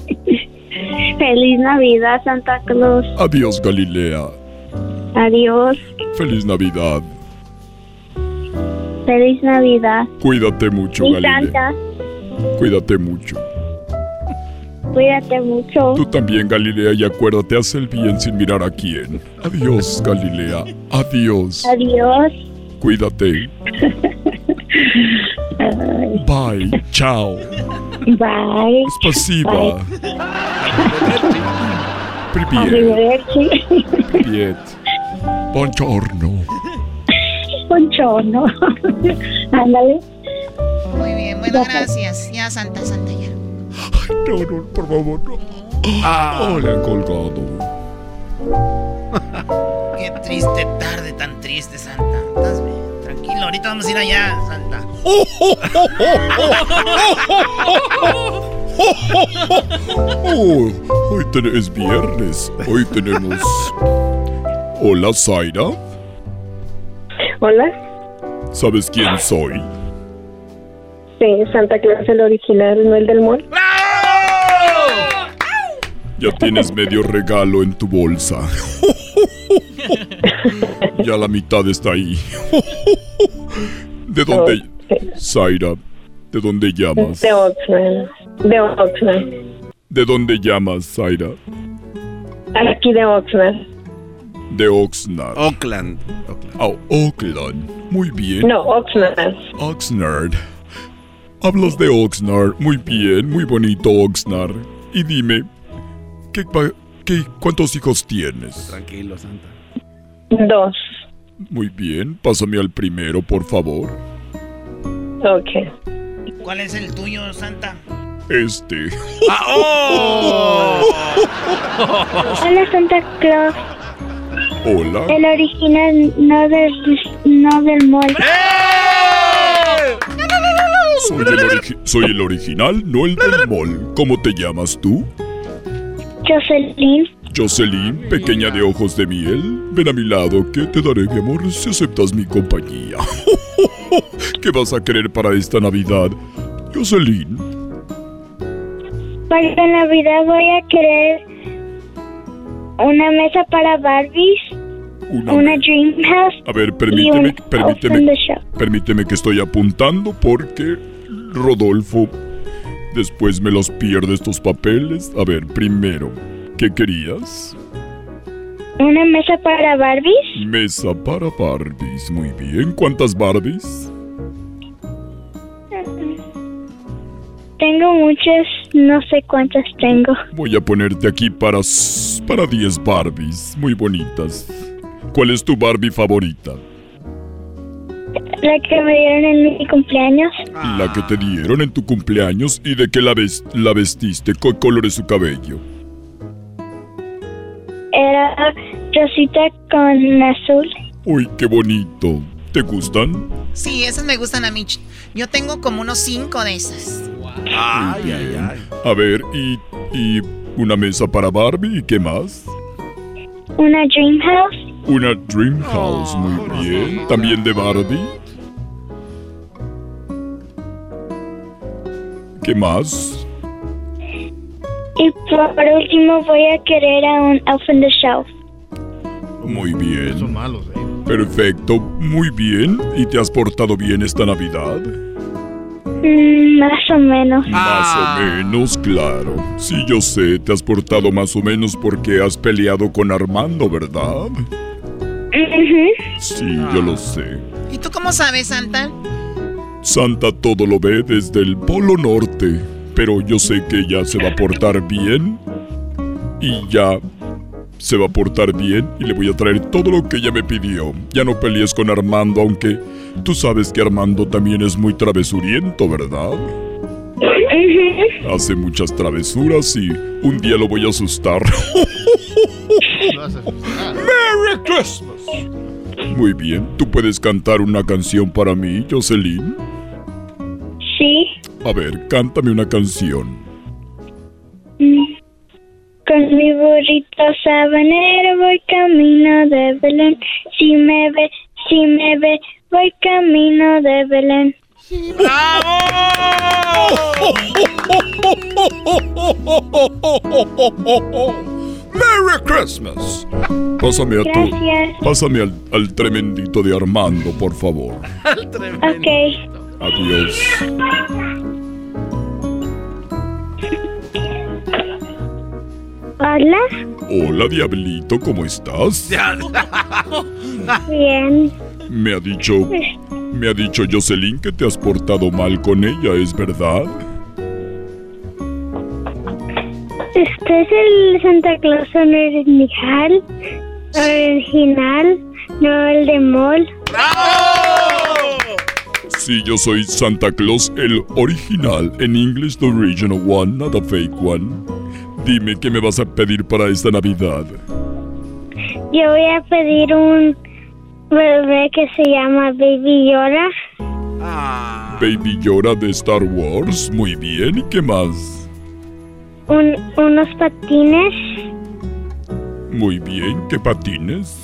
[LAUGHS] Feliz Navidad, Santa Claus. Adiós, Galilea. Adiós. ¡Feliz Navidad! Feliz Navidad. Cuídate mucho, Y Galilea. Santa, Cuídate mucho. cuídate mucho. Tú también, Galilea, y acuérdate, haz el bien sin mirar a quién. Adiós, Galilea. Adiós. Adiós. Cuídate. [LAUGHS] Bye. Chao. Bye. Spasiba. Привет. Arrivederci. Привет. Buongiorno. Buongiorno. [LAUGHS] Ándale. Muy bien, bueno, gracias. Ya, Santa, Santa, ya. No, no, por favor, no. Oh, le han colgado. [LAUGHS] Qué triste tarde, tan triste, Santa. ¿Estás bien? Tranquilo, ahorita vamos a ir allá, Santa. Oh, hoy ten- es viernes. Hoy tenemos. Hola, Zaira. Hola, ¿Sabes quién soy? sí, Santa Claus el original, no el del mall. Ya tienes medio regalo en tu bolsa. [LAUGHS] ya la mitad está ahí. ¿De dónde? Zaira, ¿de dónde llamas? De Oxnard. De Oxnard. ¿De dónde llamas, Zaira? Aquí de Oxnard. De Oxnard. Oakland. Oh, Oakland. Muy bien. No, Oxnard. Oxnard. Hablas de Oxnard. Muy bien, muy bonito Oxnard. Y dime, ¿qué, qué- ¿cuántos hijos tienes? Tranquilo, Santa. Dos. Muy bien, pásame al primero, por favor. Ok. ¿Cuál es el tuyo, Santa? Este. Hola, Santa Claus. Hola. El original, no del, no del mall. Soy el, origi- soy el original, no el del mall. ¿Cómo te llamas tú? Jocelyn. Jocelyn, pequeña de ojos de miel, ven a mi lado que te daré mi amor si aceptas mi compañía. [LAUGHS] ¿Qué vas a querer para esta Navidad? Jocelyn, Para Navidad voy a querer una mesa para Barbies, una... una Dream House A ver, permíteme, permíteme, permíteme que estoy apuntando porque Rodolfo después me los pierde estos papeles. A ver, primero, ¿qué querías? Una mesa para Barbies, Mesa para Barbies. Muy bien. ¿Cuántas Barbies? Tengo muchas, no sé cuántas tengo. Voy a ponerte aquí para para 10 Barbies, muy bonitas. ¿Cuál es tu Barbie favorita? La que me dieron en mi cumpleaños, La que te dieron en tu cumpleaños y de qué la, ves- la vestiste, ¿qué color es su cabello? era rosita con azul. Uy, qué bonito. ¿Te gustan? Sí, esas me gustan a mí. Yo tengo como unos cinco de esas. Bien. A ver, y, y una mesa para Barbie y qué más? Una Dream House, Una Dream House, muy bien. También de Barbie. ¿Qué más? y por último voy a querer a un Elf on the Shelf. Muy bien. Son malos, eh. Perfecto, muy bien. ¿Y te has portado bien esta Navidad? Mm, más o menos. Más o menos, claro. Sí, yo sé, te has portado más o menos porque has peleado con Armando, ¿verdad? Sí, yo lo sé. ¿Y tú cómo sabes, Santa? Santa todo lo ve desde el Polo Norte, pero yo sé que ella se va a portar bien y ya se va a portar bien y le voy a traer todo lo que ella me pidió. Ya no pelees con Armando, aunque tú sabes que Armando también es muy travesuriento, ¿verdad? Hace muchas travesuras y un día lo voy a asustar. ¡Merry Christmas! Muy bien, ¿tú puedes cantar una canción para mí, Jocelyn? Sí. A ver, cántame una canción. Mi burrito sabanero voy camino de Belén. Si me ve, si me ve, voy camino de Belén. ¡Merry Christmas! Pásame a tu. Gracias. Pásame al, al tremendito de Armando, por favor. Ok. Adiós. Hola. Hola, Diablito, ¿cómo estás? [LAUGHS] Bien. Me ha dicho. Me ha dicho Jocelyn que te has portado mal con ella, ¿es verdad? Este es el Santa Claus original. Original, no el de Mall. Sí, yo soy Santa Claus, el original. En inglés, the original one, not the fake one. Dime qué me vas a pedir para esta Navidad. Yo voy a pedir un bebé que se llama Baby Yoda. Baby Yoda de Star Wars. Muy bien, ¿y qué más? Un, unos patines Muy bien, ¿qué patines?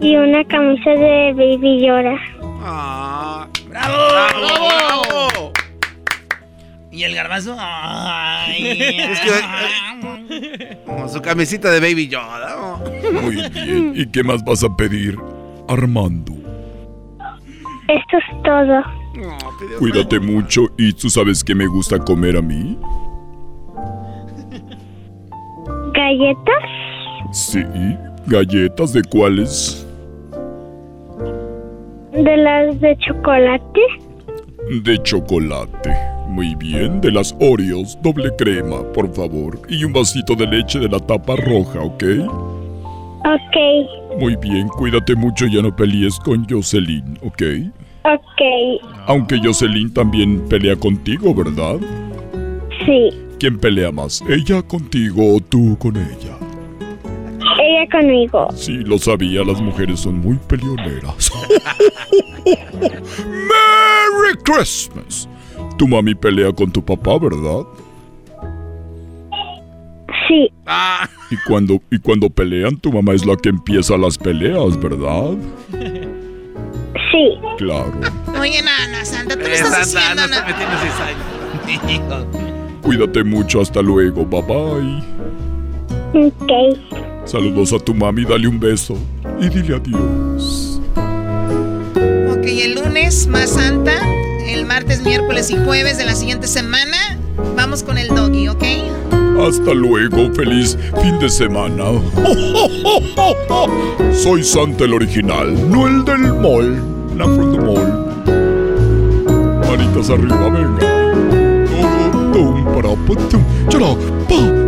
y una camisa de Baby Yoda. ¡Bravo! ¿Y el garbanzo? Ay. [LAUGHS] Es que- Como su camisita de Baby Yoda. Muy bien, ¿y qué más vas a pedir? Armando, Esto es todo. cuídate mucho y tú sabes que me gusta comer a mí. ¿Galletas? Sí, galletas de cuáles? De las de chocolate. De chocolate. Muy bien, de las Oreos, doble crema, por favor. Y un vasito de leche de la tapa roja, ¿ok? Ok, Muy bien, cuídate mucho y ya no pelees con Jocelyn, ¿ok? ok. Aunque Jocelyn también pelea contigo, ¿verdad? Sí, ¿Quién pelea más? ¿Ella contigo o tú con ella? Ella conmigo. Sí, lo sabía, las mujeres son muy peleoneras. [LAUGHS] ¡Merry Christmas! Tu mami pelea con tu papá, ¿verdad? Sí. Y cuando, y cuando pelean, tu mamá es la que empieza las peleas, ¿verdad? Sí. Claro. Oye, Nana, Santa, tú estás cizaña. Cuídate mucho, hasta luego, bye bye. Ok. Saludos a tu mami, dale un beso y dile adiós. Ok, el lunes más Santa, el martes, miércoles y jueves de la siguiente semana, vamos con el doggy, ¿ok? Hasta luego, feliz fin de semana. [LAUGHS] Soy Santa el original, no el del mall. Not from the mall. Manitas arriba, venga. Tum, para, pa, tum, chara, pa,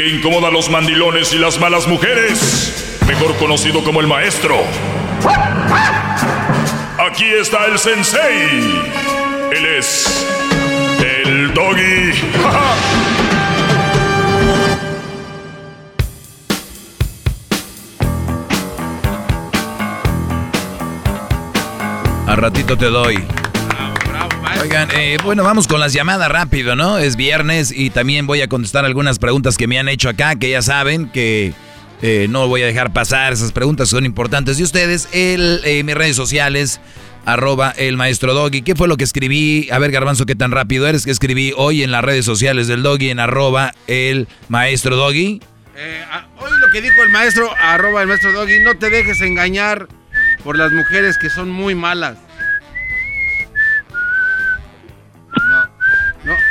que incomoda a los mandilones y las malas mujeres, mejor conocido como el maestro. Aquí está el sensei. Él es el doggy. [LAUGHS] A ratito te doy. Oigan, eh, bueno, vamos con las llamadas rápido, ¿no? Es viernes y también voy a contestar algunas preguntas que me han hecho acá, que ya saben que eh, no voy a dejar pasar, esas preguntas son importantes. Y ustedes, el, eh, mis redes sociales, arroba el maestro Doggy. ¿Qué fue lo que escribí? A ver, Garbanzo, ¿qué tan rápido eres? que escribí hoy en las redes sociales del Doggy en arroba el maestro Doggy? Eh, hoy lo que dijo el maestro, arroba el maestro Doggy, no te dejes engañar por las mujeres que son muy malas.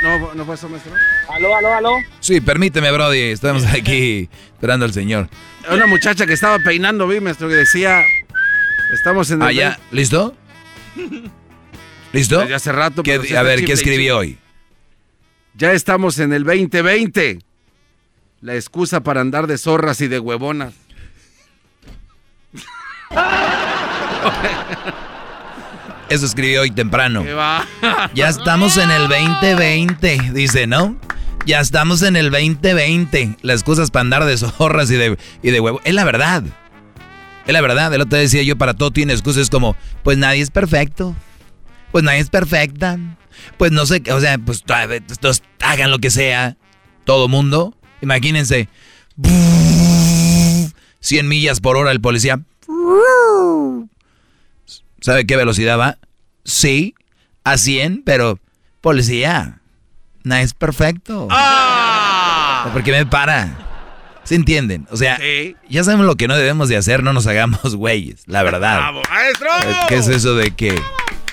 No, no, eso, maestro. Aló, aló, aló. Sí, permíteme, Brody, estamos aquí esperando al señor. Una muchacha que estaba peinando, vi, maestro, que decía, estamos en el... Ah, ya, ¿listo? [LAUGHS] ¿Listo? Ya hace rato. ¿Qué- pero sí a ver, ¿qué escribí hoy? Ya estamos en el 2020. La excusa para andar de zorras y de huevonas. [LAUGHS] Eso escribí hoy temprano. [LAUGHS] Ya estamos en el 2020, dice, ¿no? Ya estamos en el 2020. Las cosas para andar de zorras y de, y de huevo. Es la verdad. Es la verdad. El otro día decía yo, para todo tiene excusas como, pues nadie es perfecto. Pues nadie es perfecta. Pues no sé, qué, o sea, pues todos hagan lo que sea. Todo mundo. Imagínense. 100 millas por hora el policía. ¿Sabe qué velocidad va? Sí, a 100, pero policía, no es perfecto. ¿Por qué me para? ¿Se entienden? O sea, ya sabemos lo que no debemos de hacer, no nos hagamos [LAUGHS] güeyes, la verdad. ¡Bravo, maestro! ¿Qué es eso de que...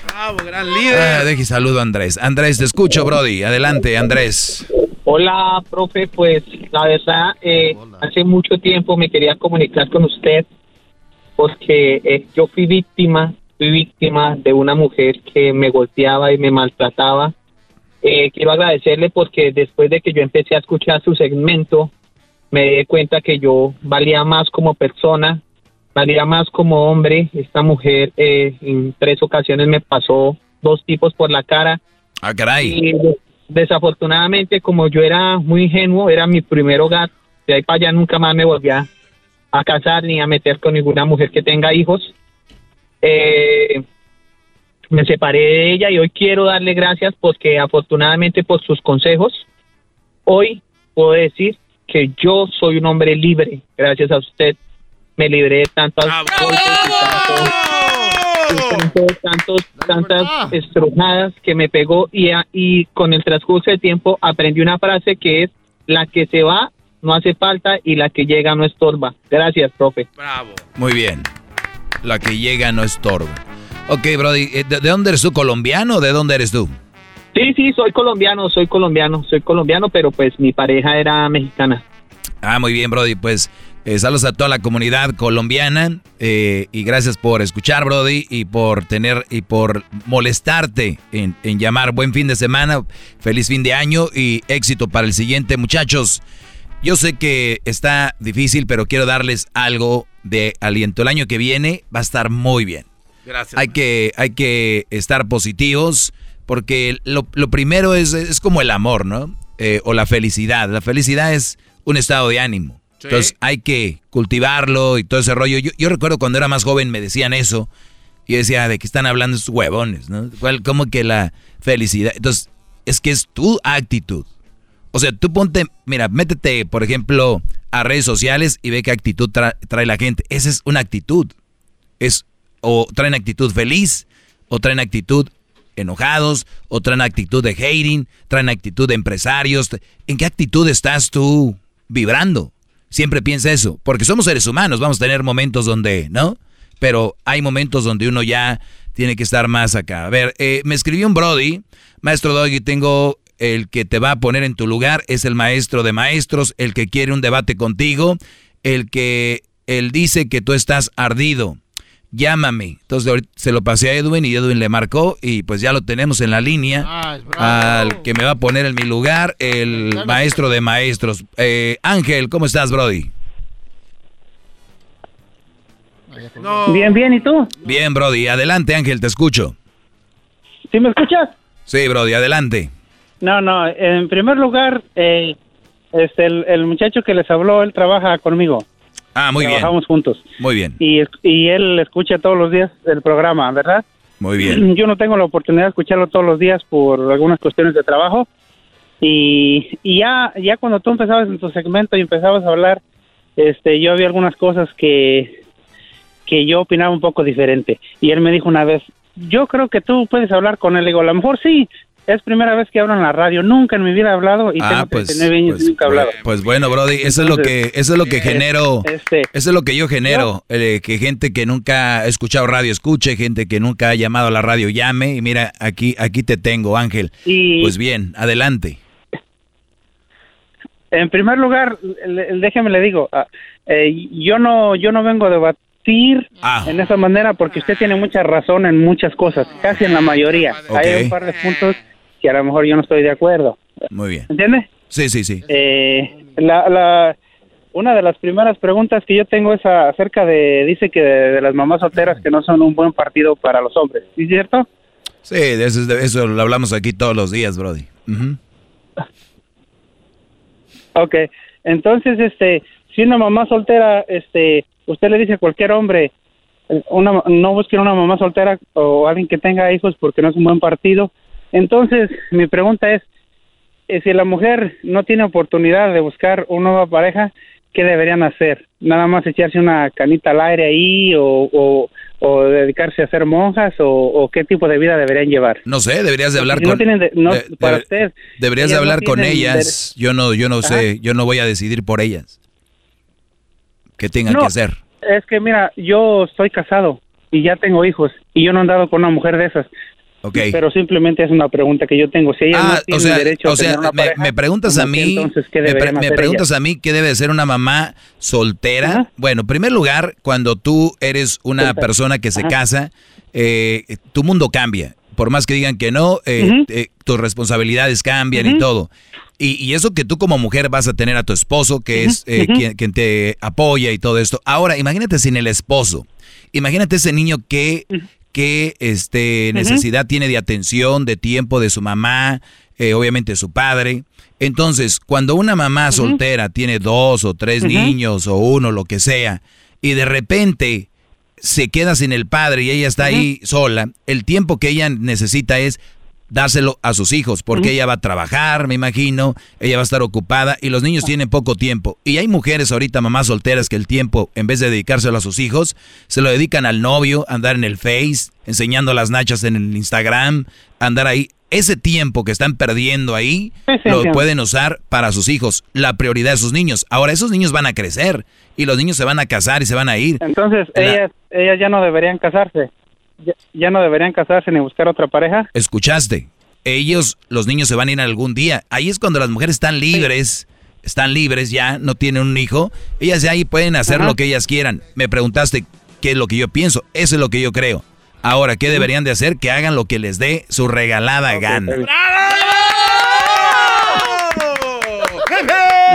¡Bravo, gran líder! Ah, deje saludo a Andrés. Andrés, te escucho, Brody. Adelante, Andrés. Hola, profe. Pues la verdad, eh, hace mucho tiempo me quería comunicar con usted porque eh, yo fui víctima, fui víctima de una mujer que me golpeaba y me maltrataba. Eh, quiero agradecerle porque después de que yo empecé a escuchar su segmento, me di cuenta que yo valía más como persona, valía más como hombre. Esta mujer eh, en tres ocasiones me pasó dos tipos por la cara. Ah, caray. Y de- desafortunadamente, como yo era muy ingenuo, era mi primer hogar, de ahí para allá nunca más me volví a, a casar ni a meter con ninguna mujer que tenga hijos. Eh, me separé de ella y hoy quiero darle gracias porque afortunadamente por sus consejos, hoy puedo decir que yo soy un hombre libre. Gracias a usted me libré de tantos golpes y tantos- tantas estrujadas que me pegó y, a- y con el transcurso del tiempo aprendí una frase que es la que se va no hace falta y la que llega no estorba. Gracias, profe. Muy bien. La que llega no estorba. Ok, Brody, eh, ¿de, de dónde eres tú? ¿Colombiano o de dónde eres tú? Sí, sí, soy colombiano, soy colombiano, soy colombiano, pero pues mi pareja era mexicana. Ah, muy bien, Brody. Pues eh, saludos a toda la comunidad colombiana eh, y gracias por escuchar, Brody, y por tener y por molestarte en, en llamar. Buen fin de semana, feliz fin de año y éxito para el siguiente, muchachos. Yo sé que está difícil, pero quiero darles algo de aliento. El año que viene va a estar muy bien. Gracias. Hay que, hay que estar positivos porque lo, lo primero es, es como el amor, ¿no? Eh, o la felicidad. La felicidad es un estado de ánimo. Entonces hay que cultivarlo y todo ese rollo. Yo, yo recuerdo cuando era más joven me decían eso y yo decía, ¿de qué están hablando estos huevones? ¿no? ¿Cuál- ¿Cómo que la felicidad? Entonces, es que es tu actitud. O sea, tú ponte, mira, métete, por ejemplo, a redes sociales y ve qué actitud tra- trae la gente. Esa es una actitud. Es o traen actitud feliz, o traen actitud enojados, o traen actitud de hating, traen actitud de empresarios. ¿En qué actitud estás tú vibrando? Siempre piensa eso, porque somos seres humanos, vamos a tener momentos donde, ¿no? Pero hay momentos donde uno ya tiene que estar más acá. A ver, eh, me escribió un Brody, maestro Doggy, tengo el que te va a poner en tu lugar, es el maestro de maestros, el que quiere un debate contigo, el que él dice que tú estás ardido llámame. Entonces ahorita se lo pasé a Edwin y Edwin le marcó y pues ya lo tenemos en la línea. al que me va a poner en mi lugar, el maestro de maestros. Eh, Ángel, ¿cómo estás, Brody? Bien, bien, ¿y tú? Bien, Brody. Adelante, Ángel, te escucho. ¿Sí me escuchas? Sí, Brody, adelante. No, no, en primer lugar, eh, este, el, el muchacho que les habló, él trabaja conmigo. Ah, muy bien. Trabajamos juntos. Muy bien. Y, y él escucha todos los días el programa, ¿verdad? Muy bien. [CLEARS THROAT] Yo no tengo la oportunidad de escucharlo todos los días por algunas cuestiones de trabajo. Y, y ya, ya cuando tú empezabas en tu segmento y empezabas a hablar, este, yo había algunas cosas que, que yo opinaba un poco diferente. Y él me dijo una vez, yo creo que tú puedes hablar con él. Le digo, a lo mejor sí, es primera vez que hablo en la radio. Nunca en mi vida he hablado y Ah, tengo pues, 39 años y nunca he hablado. Pues bueno, Brody, eso es lo que, eso es lo que eh, genero, este, eso es lo que yo genero, eh, que gente que nunca ha escuchado radio escuche, gente que nunca ha llamado a la radio llame, y mira, aquí, aquí te tengo, Ángel. Y- Pues bien, adelante. En primer lugar, déjeme le digo, ah, eh, yo no yo no vengo a debatir Ah. en esa manera porque usted tiene mucha razón en muchas cosas, casi en la mayoría. Hay un par de puntos que a lo mejor yo no estoy de acuerdo. Muy bien. ¿Entiende? Sí, sí, sí. Eh, la, la, una de las primeras preguntas que yo tengo es a- acerca de, dice que de, de las mamás solteras que no son un buen partido para los hombres, ¿sí es cierto? Sí, de eso, eso lo hablamos aquí todos los días, Brody. Ujú. Ok, entonces, este, si una mamá soltera, este, usted le dice a cualquier hombre, eh, una, no busquen una mamá soltera o alguien que tenga hijos porque no es un buen partido. Entonces, mi pregunta es, eh, si la mujer no tiene oportunidad de buscar una nueva pareja, ¿qué deberían hacer? ¿Nada más echarse una canita al aire ahí o, o, o dedicarse a ser monjas o, o qué tipo de vida deberían llevar? No sé, deberías de hablar Si no con tienen de- no, de- para de- usted, deberías de no hablar con tienen ellas. Yo no yo no sé, yo no voy a decidir por ellas. ¿Qué tengan No, que hacer? Es que mira, yo estoy casado y ya tengo hijos y yo no he andado con una mujer de esas. Pero simplemente es una pregunta que yo tengo. Si ellas no Ah, o sea, derecho a o sea, tener una me, pareja, me preguntas a ¿cómo que mí, entonces qué me, pre- preguntas a mí qué debe de ser una mamá soltera. Bueno, en primer lugar, cuando tú eres una Soltera. persona que se Ajá. casa, eh, tu mundo cambia. Por más que digan que no, eh, eh, tus responsabilidades cambian y todo. Y, y eso que tú como mujer vas a tener a tu esposo, que es quien te apoya y todo esto. Ahora, imagínate sin el esposo. Imagínate ese niño que, que este, necesidad tiene de atención, de tiempo de su mamá, eh, obviamente su padre. Entonces, cuando una mamá soltera tiene dos o tres niños o uno, lo que sea, y de repente se queda sin el padre y ella está ahí sola, el tiempo que ella necesita es dárselo a sus hijos, porque ella va a trabajar, me imagino, ella va a estar ocupada y los niños tienen poco tiempo. Y hay mujeres ahorita, mamás solteras, que el tiempo, en vez de dedicárselo a sus hijos, se lo dedican al novio, a andar en el Face, enseñando las nachas en el Instagram, andar ahí. Ese tiempo que están perdiendo ahí, lo pueden usar para sus hijos, la prioridad de sus niños. Ahora, esos niños van a crecer y los niños se van a casar y se van a ir. Entonces, La- ellas, ellas ya no deberían casarse. Ya, ya no deberían casarse ni buscar otra pareja. escuchaste, ellos, los niños se van a ir algún día. Ahí es cuando las mujeres están libres, están libres ya, no tienen un hijo. Ellas ya ahí pueden hacer Ajá. lo que ellas quieran. Me preguntaste qué es lo que yo pienso, eso es lo que yo creo. Ahora, ¿qué deberían de hacer? Que hagan lo que les dé su regalada gana.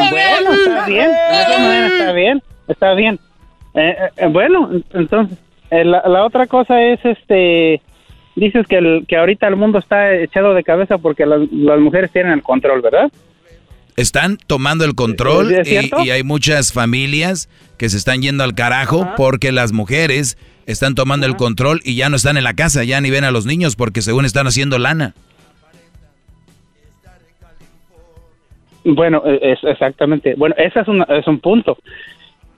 Bueno, está bien. De está bien. Está bien. Eh, eh, bueno, entonces, eh, la, la otra cosa es, este, dices que, el, que ahorita el mundo está echado de cabeza porque las, las mujeres tienen el control, ¿verdad? Están tomando el control ¿Es y, hay muchas familias que se están yendo al carajo porque las mujeres están tomando el control y ya no están en la casa, ya ni ven a los niños porque según están haciendo lana. Bueno, eh, es exactamente. Bueno, ese es un, es un punto.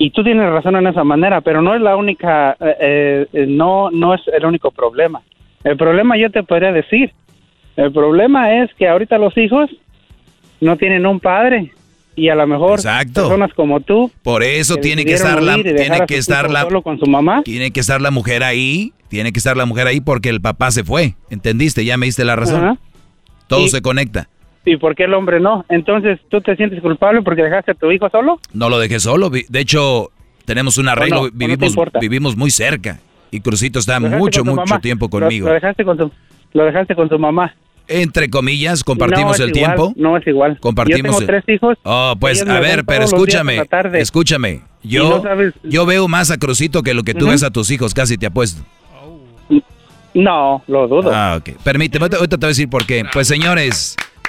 Y tú tienes razón en esa manera, pero no es la única, eh, eh, no, no es el único problema. El problema yo te podría decir, el problema es que ahorita los hijos no tienen un padre y a lo mejor personas como tú Por eso que tiene que estar la tiene que estar la solo con su mamá. Tiene que estar la mujer ahí, tiene que estar la mujer ahí porque el papá se fue. ¿Entendiste? Ya me diste la razón. Ajá. Todo Y- se conecta. ¿Y por qué el hombre no? Entonces, ¿tú te sientes culpable porque dejaste a tu hijo solo? No lo dejé solo. De hecho, tenemos un arreglo, no? ¿O no te vivimos vivimos muy cerca y Crucito está mucho mucho mamá. tiempo conmigo. Lo, dejaste con tu, lo dejaste con tu mamá. Entre comillas, compartimos No el igual, tiempo. No es igual. Compartimos Yo tengo tres hijos. Oh, pues a ver, pero escúchame, escúchame. Yo, sabes- yo veo más a Crucito que lo que tú ves a tus hijos, casi te apuesto. No, lo dudo. Ah, ok. Permíteme, ahorita ahorita te voy a decir por qué. Pues señores,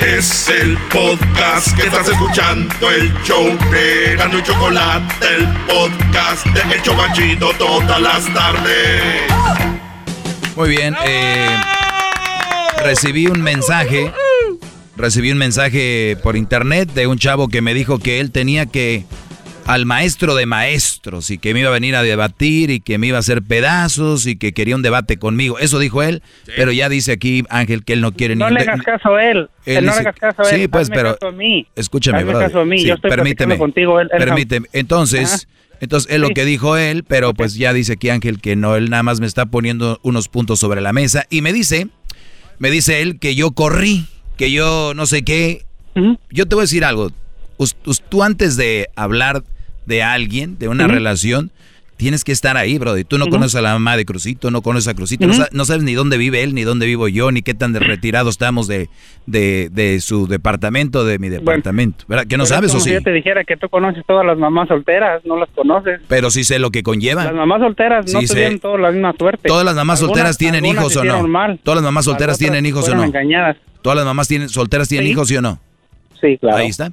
Es el podcast que estás escuchando, el show de Gano y Chocolate, el podcast de El Chocachito todas las tardes. Muy bien, eh, recibí un mensaje, recibí un mensaje por internet de un chavo que me dijo que él tenía que al maestro de maestros y que me iba a venir a debatir y que me iba a hacer pedazos y que quería un debate conmigo. Eso dijo él, pero ya dice aquí Ángel que él no quiere No ni le hagas caso a él. Él no le hagas caso a él. Sí, pues, Hazme pero caso a mí. escúchame, Hazme caso a mí. Sí, Yo estoy permíteme, contigo. Él- permíteme. Entonces, Ajá. entonces es lo que dijo él, pero pues ya dice aquí Ángel que no, él nada más me está poniendo unos puntos sobre la mesa y me dice, me dice él que yo corrí, que yo no sé qué. Yo te voy a decir algo. Tú antes de hablar de alguien, de una relación, tienes que estar ahí, brother. Tú no conoces a la mamá de Crucito, no conoces a Crucito, no, sabes ni dónde vive él, ni dónde vivo yo, ni qué tan de retirados estamos de, de, de su departamento, de mi departamento. ¿Verdad? Que no sabes o sí. Si yo te dijera que tú conoces todas las mamás solteras, no las conoces. Pero sí sé lo que conlleva. Las mamás solteras no Sí, tuvieron todas la misma suerte. Todas las mamás Algunas- solteras tienen hijos o no. mal. Todas las mamás Las solteras otras tienen hijos o no. engañadas. Todas las mamás tienen, solteras tienen Sí. hijos, ¿sí o no? Sí, claro. Ahí está.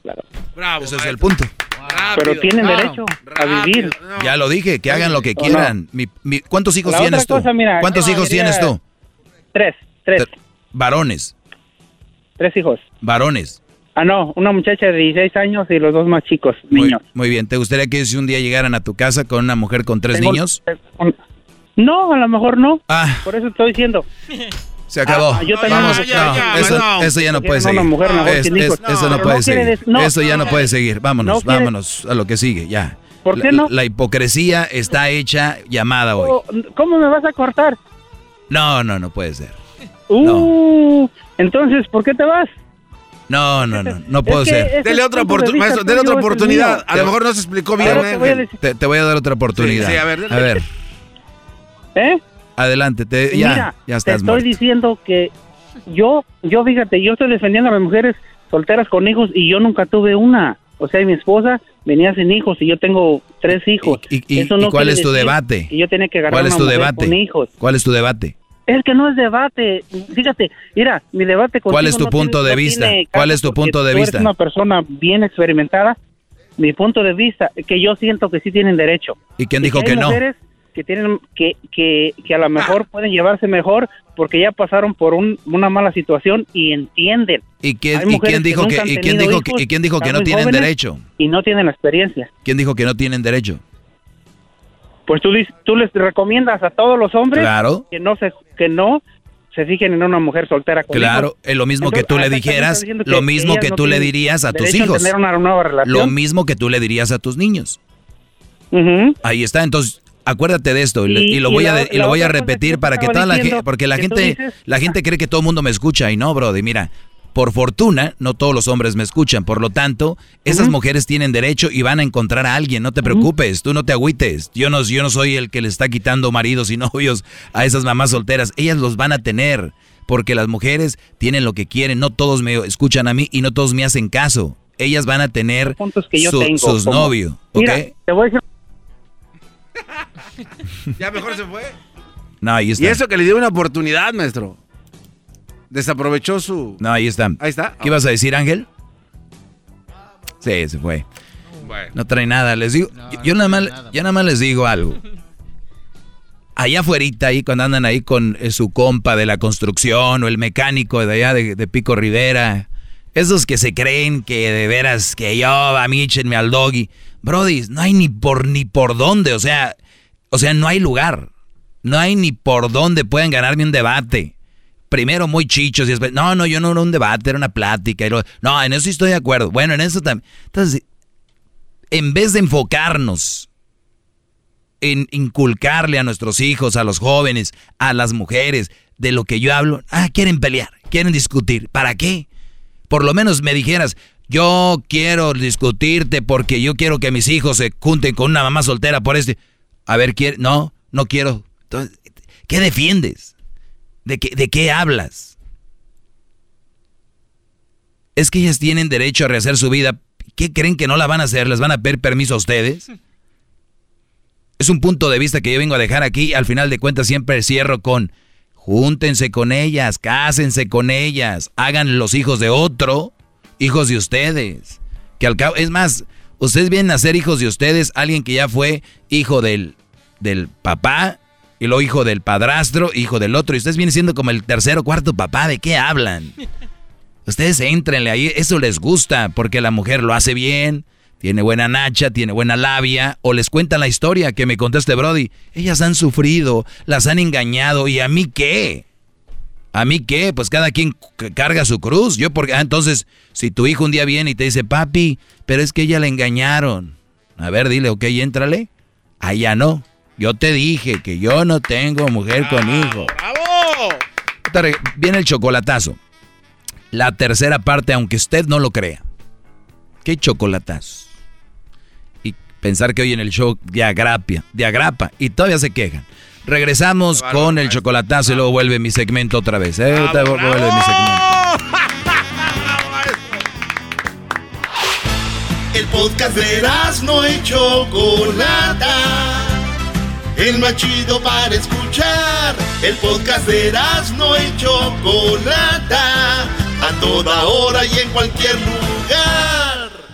Bravo. Ese es el punto. Pero tienen derecho a vivir. Ya lo dije, que hagan lo que ¿O quieran. Mi- mi- ¿Cuántos hijos La tienes tú? cosa, mira, ¿Cuántos hijos tienes tú? Tres, tres, Varones, tres hijos. varones. Ah, no, una muchacha de 16 años y los dos más chicos, niños. muy bien. ¿Te gustaría que si un día llegaran a tu casa con una mujer con tres Tengo- niños? No, a lo mejor no. Ah. Por eso estoy diciendo. [LAUGHS] Se acabó. Ah, yo también Vamos, no, ya, ya, eso, no. eso ya no puede seguir. eso no, No, puede seguir. eso ya no puede seguir. Vámonos, No quiere- vámonos a lo que sigue, ya. ¿Por qué no? La, hipocresía está hecha llamada hoy. Oh, ¿Cómo me vas a cortar? No, no, no puede ser. Uh, entonces, ¿por qué te vas? No, no, no, no puedo que ser. Dele otra vista maestro, dele otra oportunidad. A lo mejor no se explicó bien. Te voy Te, voy a dar otra oportunidad. Sí, sí, a ver. A ver, ¿Eh? Adelante. Te, ya, Mira, ya te estás estoy muerto. diciendo que yo, yo fíjate, yo estoy defendiendo a las mujeres solteras con hijos y yo nunca tuve una. O sea, mi esposa venía sin hijos y yo tengo tres hijos. ¿Y, y- Eso y no cuál es tu debate? que yo tenía que agarrar ¿Cuál es tu debate? con hijos. ¿Cuál es tu debate? Es que no es debate. Fíjate, mira, mi debate contigo ¿Cuál es tu no punto tiene- de vista? ¿Cuál es tu punto de tú eres vista? una persona bien experimentada. Mi punto de vista, que yo siento que sí tienen derecho. ¿Y quién Y dijo que no? mujeres que tienen que, que, que a lo mejor pueden llevarse mejor porque ya pasaron por un- una mala situación y entienden. ¿Y quién, y quién dijo que, y quién dijo que, y quién dijo que no tienen derecho? Y no tienen la experiencia. ¿Quién dijo que no tienen derecho? Pues tú, tú les recomiendas a todos los hombres Claro. que no se que no se fijen en una mujer soltera con Claro, hijos. es lo mismo que tú le dijeras, lo mismo que no tú le dirías a tus hijos. tener una nueva relación. Lo mismo que tú le dirías a tus niños. Ahí está, entonces acuérdate de esto y, le- Y- y lo voy la- a y lo voy a repetir para que toda la gente porque la gente dices- la gente cree que todo el mundo me escucha y no, brother, mira, por fortuna no todos los hombres me escuchan, por lo tanto, esas mujeres tienen derecho y van a encontrar a alguien, no te preocupes, tú no te agüites. Yo no yo no soy el que le está quitando maridos y [LAUGHS] novios a esas mamás solteras, ellas los van a tener. Porque las mujeres tienen lo que quieren, no todos me escuchan a mí y no todos me hacen caso. Ellas van a tener puntos que yo su- tengo, sus novios. Mira, te voy a decir [LAUGHS] Ya mejor se fue. No, ahí está. Y eso que le dio una oportunidad, maestro. Desaprovechó su. No, ahí está. Ahí está. ¿Qué ibas a decir, Ángel? Sí, se fue. No trae nada. Les digo, yo, yo nada más, yo nada más les digo algo. Allá afuera, ahí cuando andan ahí con eh, su compa de la construcción o el mecánico de allá de, de Pico Rivera, esos que se creen que de veras que yo, a mí échenme al doggy. Brody, no hay ni por ni por dónde, o sea, o sea, no hay lugar. No hay ni por dónde pueden ganarme un debate primero muy chichos y después, no, no, yo no era un debate, era una plática. Y no, en eso estoy de acuerdo. Bueno, en eso también. Entonces, en vez de enfocarnos en inculcarle a nuestros hijos, a los jóvenes, a las mujeres, de lo que yo hablo, ah, quieren pelear, quieren discutir. ¿Para qué? Por lo menos me dijeras, yo quiero discutirte porque yo quiero que mis hijos se junten con una mamá soltera por este. A ver, ¿quiere? No, no quiero. Entonces, ¿qué defiendes? ¿De qué, ¿De qué hablas? Es que ellas tienen derecho a rehacer su vida. ¿Qué creen que no la van a hacer? ¿Les van a pedir permiso a ustedes? [LAUGHS] Es un punto de vista que yo vengo a dejar aquí. Al final de cuentas siempre cierro con, júntense con ellas, cásense con ellas, hagan los hijos de otro, hijos de ustedes. Que al cabo, es más, ustedes vienen a ser hijos de ustedes, alguien que ya fue hijo del, del papá, y luego hijo del padrastro, hijo del otro, y ustedes vienen siendo como el tercero o cuarto papá, ¿de qué hablan? [LAUGHS] Ustedes entrenle ahí, eso les gusta, porque la mujer lo hace bien, tiene buena nacha, tiene buena labia, o les cuentan la historia que me contaste, Brody. Ellas han sufrido, las han engañado, ¿y a mí qué? ¿A mí qué? Pues cada quien carga su cruz. Yo porque, ah, entonces, si tu hijo un día viene y te dice, papi, pero es que ella le engañaron. A ver, dile, ok, éntrale. Allá no. Yo te dije que yo no tengo mujer con hijo. ¡Bravo! Viene el chocolatazo. La tercera parte, aunque usted no lo crea. ¿Qué chocolatazo? Pensar que hoy en el show diagrapia, diagrapa y todavía se quejan. Regresamos con el chocolatazo y luego vuelve mi segmento otra vez. ¿eh? vuelve mi segmento. [LAUGHS] El podcast de no y Chocolata. El más chido para escuchar. El podcast de no y Chocolata. A toda hora y en cualquier lugar.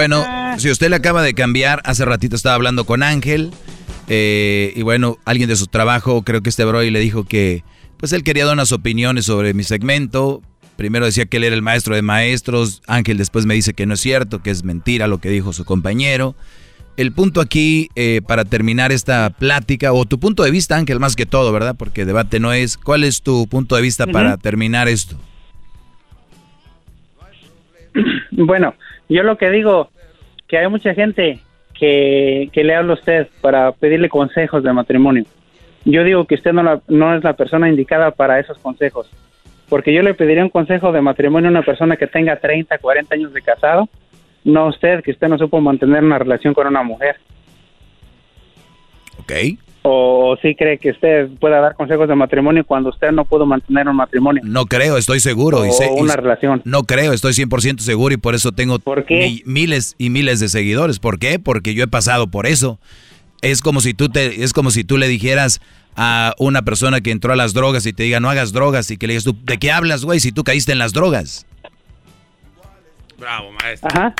Bueno, si usted le acaba de cambiar, hace ratito estaba hablando con Ángel. Eh, y bueno, alguien de su trabajo, creo que este Broy le dijo que pues él quería dar unas opiniones sobre mi segmento. Primero decía que él era el maestro de maestros. Ángel después me dice que no es cierto, que es mentira lo que dijo su compañero. El punto aquí, eh, para terminar esta plática, o tu punto de vista, Ángel, más que todo, ¿verdad? Porque debate no es. ¿Cuál es tu punto de vista para terminar esto? Bueno, yo lo que digo, que hay mucha gente que, le habla a usted para pedirle consejos de matrimonio. Yo digo que usted no, no es la persona indicada para esos consejos, porque yo le pediría un consejo de matrimonio a una persona que tenga 30, 40 años de casado, no a usted, que usted no supo mantener una relación con una mujer. Ok o sí cree que usted pueda dar consejos de matrimonio cuando usted no pudo mantener un matrimonio. No creo, estoy seguro. O y una relación. No creo, estoy 100% seguro y por eso tengo miles y miles de seguidores. ¿Por qué? Porque yo he pasado por eso. Es como si tú te es como si tú le dijeras a una persona que entró a las drogas y te diga, "No hagas drogas" y que le digas tú, "¿De qué hablas, güey, si tú caíste en las drogas?" Bravo, maestro. Ajá.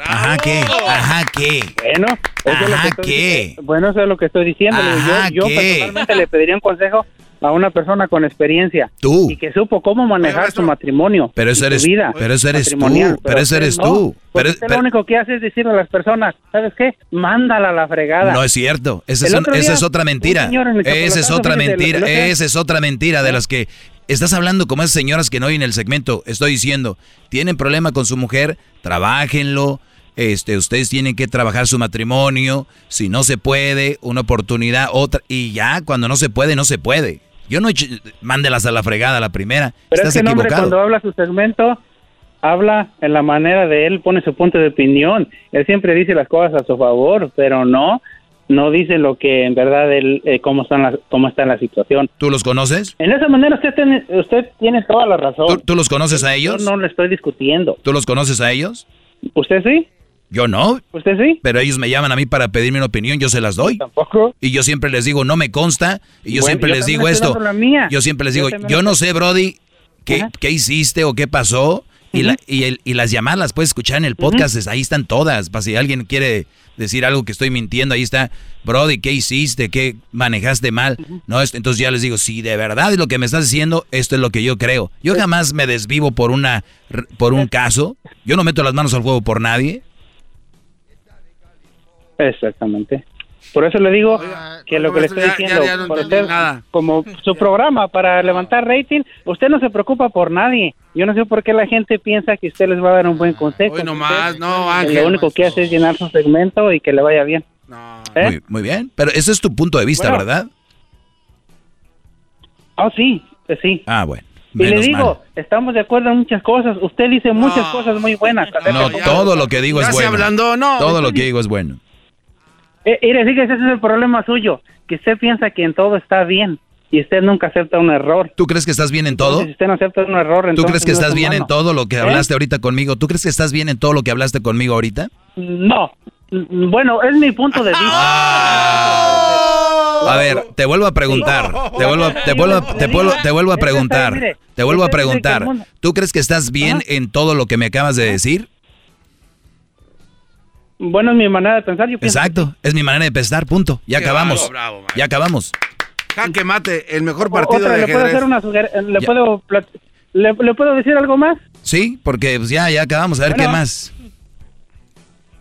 Ajá, ¿qué? Ajá, ¿qué? Bueno, eso Ajá, es lo que ¿qué? Bueno, eso es lo que estoy diciendo. Ajá, yo, personalmente le pediría un consejo a una persona con experiencia. Tú. Y que supo cómo manejar su matrimonio. Pero eso y su vida pero eso eres tú, pero eso eres no. tú. Pero, usted pero- lo único que hace es decirle a las personas, ¿sabes qué? Mándala a la fregada. no es cierto. Esa es, un- esa otra mentira. Esa es otra mentira. Esa es otra mentira de las que estás hablando como esas señoras que no oyen el segmento. Estoy diciendo, tienen problema con su mujer, trabajenlo. Este, ustedes tienen que trabajar su matrimonio. Si no se puede, una oportunidad, otra. Y ya, cuando no se puede, no se puede. Yo no he hecho- mándelas a la fregada la primera. Pero Estás es que hombre cuando habla su segmento, habla en la manera de él, pone su punto de opinión. Él siempre dice las cosas a su favor, pero no, no dice lo que en verdad él, eh, cómo, están las, cómo está la situación. ¿Tú los conoces? En esa manera usted tiene, usted tiene toda la razón. ¿Tú, tú los conoces a ellos? Yo no le estoy discutiendo. ¿Tú los conoces a ellos? ¿Usted sí? Yo no. ¿Usted sí? Pero ellos me llaman a mí para pedirme una opinión, yo se las doy. Tampoco. Y yo siempre les digo, no me consta. Y yo Bueno, siempre yo les digo esto. la. Yo siempre les Yo digo, yo estoy- no sé, Brody, qué, qué hiciste o qué pasó. Y, la- y, el- y las llamadas las puedes escuchar en el podcast, ahí están todas. Para si alguien quiere decir algo que estoy mintiendo, ahí está. Brody, ¿qué hiciste? ¿Qué manejaste mal? No, es- entonces ya les digo, si de verdad es lo que me estás diciendo, esto es lo que yo creo. Yo jamás me desvivo por una por un caso. Yo no meto las manos al fuego por nadie. Exactamente. Por eso le digo que lo que le estoy ya- diciendo, ya- ya no por entendí usted, nada. como su [LAUGHS] programa para levantar rating, usted no se preocupa por nadie. Yo no sé por qué la gente piensa que usted les va a dar un buen consejo. Hoy nomás, no, Ángel. Lo único que hace es llenar su segmento y que le vaya bien. ¿Eh? Muy, muy bien, pero ese es tu punto de vista, Bueno. ¿verdad? Ah, sí, pues sí. Ah, bueno. Y le digo, mal. estamos de acuerdo en muchas cosas. Usted dice muchas cosas muy buenas. No, todo lo que digo es bueno. ablandó, no. Todo lo que digo es bueno. Eh, mire, fíjese, ese es el problema suyo, que usted piensa que en todo está bien y usted nunca acepta un error. ¿Tú crees que estás bien en todo? Si usted no acepta un error, ¿Tú entonces crees que no es estás bien en todo lo que ¿Eh? hablaste ahorita conmigo? ¿Tú crees que estás bien en todo lo que hablaste conmigo ahorita? No. Bueno, es mi punto de vista. A ver, te vuelvo a preguntar. Te vuelvo, a- te vuelvo, a- te vuelvo, te vuelvo a preguntar. Te vuelvo a preguntar. ¿Tú crees que estás bien en todo lo que me acabas de decir? Bueno, es mi manera de pensar. Yo pienso Exacto. Es mi manera de pensar, punto. Ya Qué acabamos. bravo, bravo, Ya acabamos. Jaque mate, el mejor partido Otra, de ¿le puedo hacer una suger- ¿Le puedo, le, le puedo decir algo más? Sí, porque pues, ya, ya acabamos. A ver Bueno. qué más.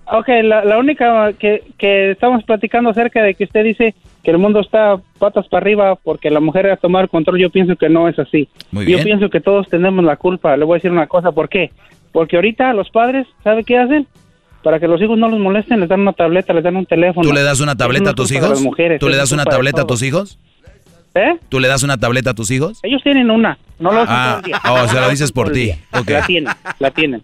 Ok, la, la única que, que estamos platicando acerca de que usted dice que el mundo está patas para arriba porque la mujer ha tomado el control, yo pienso que no es así. Muy Yo pienso que todos tenemos la culpa. Le voy a decir una cosa, ¿por qué? Porque ahorita los padres, ¿sabe qué hacen? Para que los hijos no los molesten, les dan una tableta, les dan un teléfono. ¿Tú le das una tableta a tus hijos? las mujeres, ¿Tú le das una tableta a tus hijos? ¿Eh? ¿Tú le das una tableta a tus hijos? Ellos tienen una, no lo Ah, todo el día. oh, se lo dices por ti. día. Ok. La tienen, la tienen.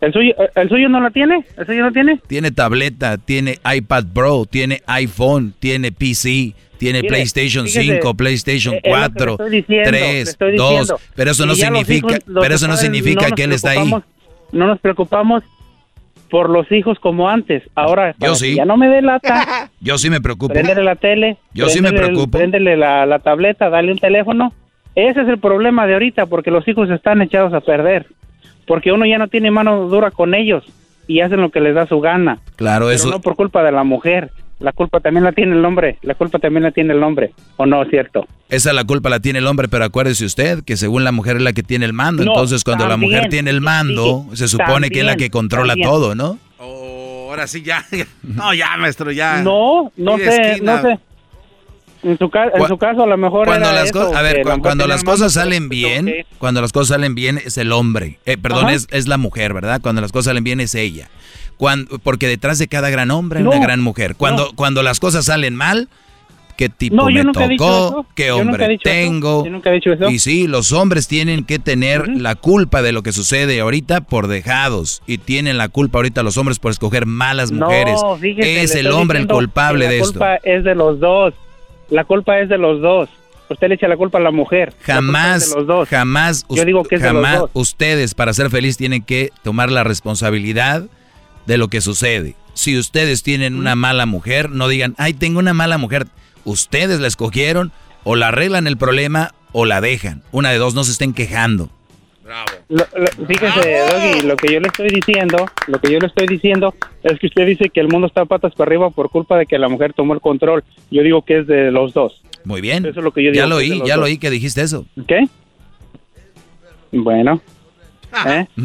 ¿El suyo, ¿El suyo no la tiene? ¿El suyo no tiene? Tiene tableta, tiene iPad Pro, tiene iPhone, tiene PC, tiene PlayStation fíjese, 5, PlayStation eh, es lo que le 4, estoy diciendo, le 3, estoy 2. diciendo. Pero eso no significa, hijos, pero eso no significa que él está ahí. No nos preocupamos por los hijos como antes. Ahora, para sí. ya no me dé lata, [LAUGHS] Yo sí me preocupo. préndele la tele, Yo sí me preocupo. préndele la, la tableta, dale un teléfono. Ese es el problema de ahorita, porque los hijos están echados a perder. Porque uno ya no tiene mano dura con ellos y hacen lo que les da su gana. Claro, Pero eso. no por culpa de la mujer. La culpa también la tiene el hombre. La culpa también la tiene el hombre. ¿O no es cierto? Esa la culpa la tiene el hombre, pero acuérdese usted que según la mujer es la que tiene el mando. No, Entonces, cuando la mujer tiene el mando, sí, se supone que es la que controla también. todo, ¿no? Oh, ahora sí, ya. No, ya, maestro, ya. No, no sé, esquina. no sé. En su, ca- en su caso, a lo mejor. Cuando era las eso, a ver, la cu- mujer cuando las cosas salen bien, cuando las cosas salen bien es el hombre, eh, perdón, Ajá. es, es la mujer, ¿verdad? Cuando las cosas salen bien es ella. Cuando, porque detrás de cada gran hombre hay No, una gran mujer. Cuando, cuando las cosas salen mal, ¿qué tipo No, me tocó? ¿Qué hombre tengo? Y sí, los hombres tienen que tener la culpa de lo que sucede ahorita por dejados. Y tienen la culpa ahorita los hombres por escoger malas mujeres. No, fíjese, es el hombre el culpable de la esto. culpa es de los dos. La culpa es de los dos. Usted le echa la culpa a la mujer. La Jamás, dos. jamás, Yo digo que es de los jamás dos. ustedes para ser feliz tienen que tomar la responsabilidad de lo que sucede. Si ustedes tienen una mala mujer, no digan, ay, tengo una mala mujer. Ustedes la escogieron o la arreglan el problema o la dejan. Una de dos, no se estén quejando. Lo- lo- fíjese, Doggy, lo que yo le estoy diciendo, lo que yo le estoy diciendo es que usted dice que el mundo está patas para arriba por culpa de que la mujer tomó el control. Yo digo que es de los dos. Muy bien. Eso es lo que yo digo ya lo oí, ya lo oí que dijiste eso. ¿Qué? Bueno. ¿Eh? [LAUGHS]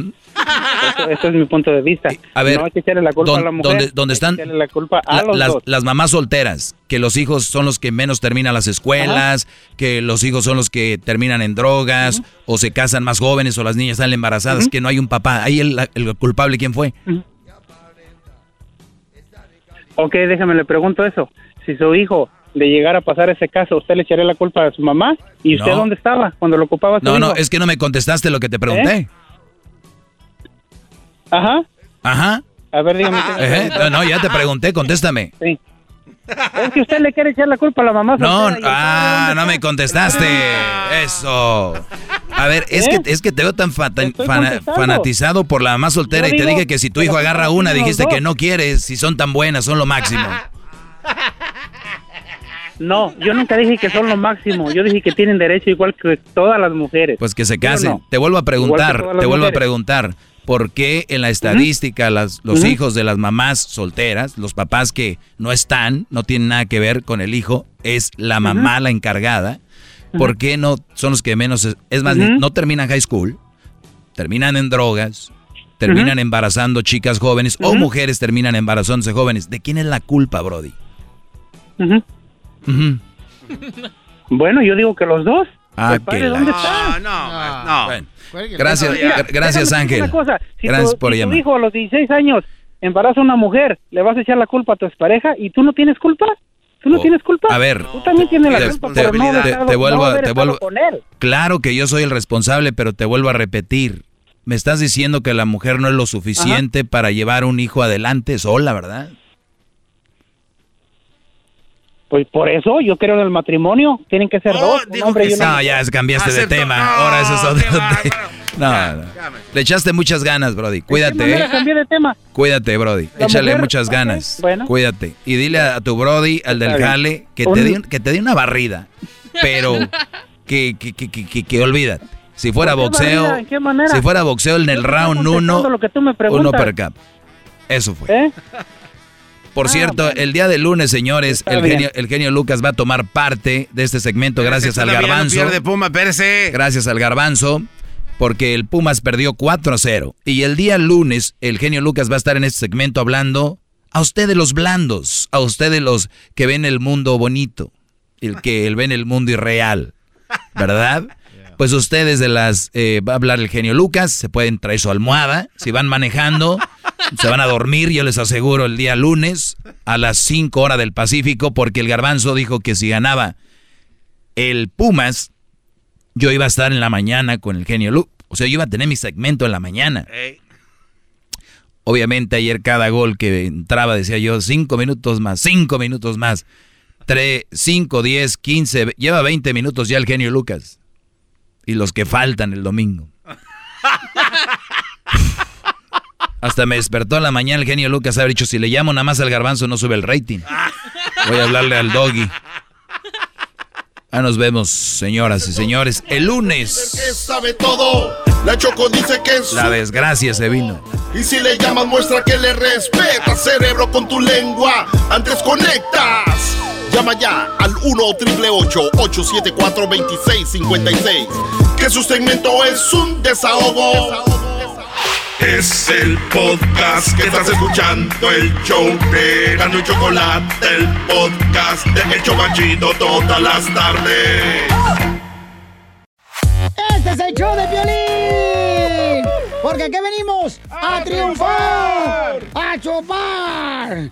Eso, eso es mi punto de vista. A ver, no hay que echarle la culpa ¿dón- a la mujer. dónde- dónde hay que están la culpa a La- los las, dos. las mamás solteras, que los hijos son los que menos terminan las escuelas, que los hijos son los que terminan en drogas, o se casan más jóvenes, o las niñas salen embarazadas, que no hay un papá. Ahí el, el culpable, ¿quién fue? Ok, déjame le pregunto eso. Si su hijo le llegara a pasar ese caso, ¿usted le echaría la culpa a su mamá? ¿Y usted No. dónde estaba cuando lo ocupaba su No, no, es que no me contestaste lo que te pregunté. Ajá. Ajá. A ver, dígame. Ejé, No, no, ya te pregunté, contéstame. Sí. Es que usted le quiere echar la culpa a la mamá. No, ah, no me contestaste. Eso. A ver, es ¿Eh? que es que te veo tan fa- fanatizado por la mamá soltera Yo y te digo dije que si tu hijo agarra una, dijiste que no quieres, si son tan buenas, son lo máximo. No, yo nunca dije que son lo máximo. Yo dije que tienen derecho igual que todas las mujeres. Pues que se ¿Sí o casen. no? Te vuelvo a preguntar, te vuelvo a preguntar, ¿por qué en la estadística las, los hijos de las mamás solteras, los papás que no están, no tienen nada que ver con el hijo, es la mamá la encargada? ¿Por qué no son los que menos, es, más, no terminan high school, terminan en drogas, terminan embarazando chicas jóvenes o mujeres terminan embarazándose jóvenes? ¿De quién es la culpa, Brody? Bueno, yo digo que los dos. Ah, El padre, que la ¿dónde está? No, no. Bueno, gracias, gracias déjame Ángel. una cosa, si Gracias tu- por si tu hijo a los 16 años embaraza a una mujer, ¿le vas a echar la culpa a tu expareja y tú no tienes culpa? ¿Tú no tienes culpa? Oh, A ver, Tú también tienes la te- culpa te- por no haber te- estado- te vuelvo no te vuelvo- con él. Claro que yo soy el responsable, pero te vuelvo a repetir. Me estás diciendo que la mujer no es lo suficiente para llevar un hijo adelante sola, ¿verdad? Pues por eso yo creo en el matrimonio. Tienen que ser dos, un hombre y una No, mujer. ya cambiaste de tema. no, Ahora ese es otro tema. No, no. Le echaste muchas ganas, Brody. ¿De Cuídate, manera ¿eh? cambié de tema? Cuídate, Brody. La Échale mujer- muchas ganas. bueno. Cuídate. Y dile a tu Brody, al del jale, que te, dé, que te dé una barrida. Pero [LAUGHS] que, que, que, que, que, que olvídate. Si fuera ¿Por qué boxeo? ¿En qué manera? si fuera boxeo en el round contestando 1, lo que tú me un preguntas. uppercut. Eso fue. ¿Eh? Por cierto, el día del lunes, señores, el genio, el genio Lucas va a tomar parte de este segmento gracias al no garbanzo. Puma. Gracias al garbanzo, porque el Pumas perdió 4 a 0. Y el día lunes, el genio Lucas va a estar en este segmento hablando a ustedes los blandos, a ustedes los que ven el mundo bonito, el que el ven el mundo irreal, ¿verdad? [LAUGHS] Pues ustedes de las, eh, va a hablar el genio Lucas, se pueden traer su almohada, si van manejando, [LAUGHS] se van a dormir, yo les aseguro, el día lunes a las 5 horas del Pacífico, porque el garbanzo dijo que si ganaba el Pumas, yo iba a estar en la mañana con el genio Lucas. O sea, yo iba a tener mi segmento en la mañana. Obviamente ayer cada gol que entraba decía yo, cinco minutos más, cinco minutos más. 3, 5, 10, 15, lleva 20 minutos ya el genio Lucas. Y los que faltan el domingo. [LAUGHS] Hasta me despertó en la mañana el genio Lucas haber dicho, si le llamo nada más al garbanzo no sube el rating. Voy a hablarle al doggy. Ah, nos vemos, señoras y señores, el lunes. Que sabe todo. La Choco dice que es La desgracia se vino. Y si le llamas, muestra que le respeta, cerebro, con tu lengua. Antes conectas. Llama ya al 1-888-874-2656. Que su segmento es un desahogo. Es el podcast que estás escuchando, el show de Gano y Chocolate, el podcast de El Chobachito todas las tardes. Este es el show de Piolín. Porque aquí venimos a, triunfar, a chupar.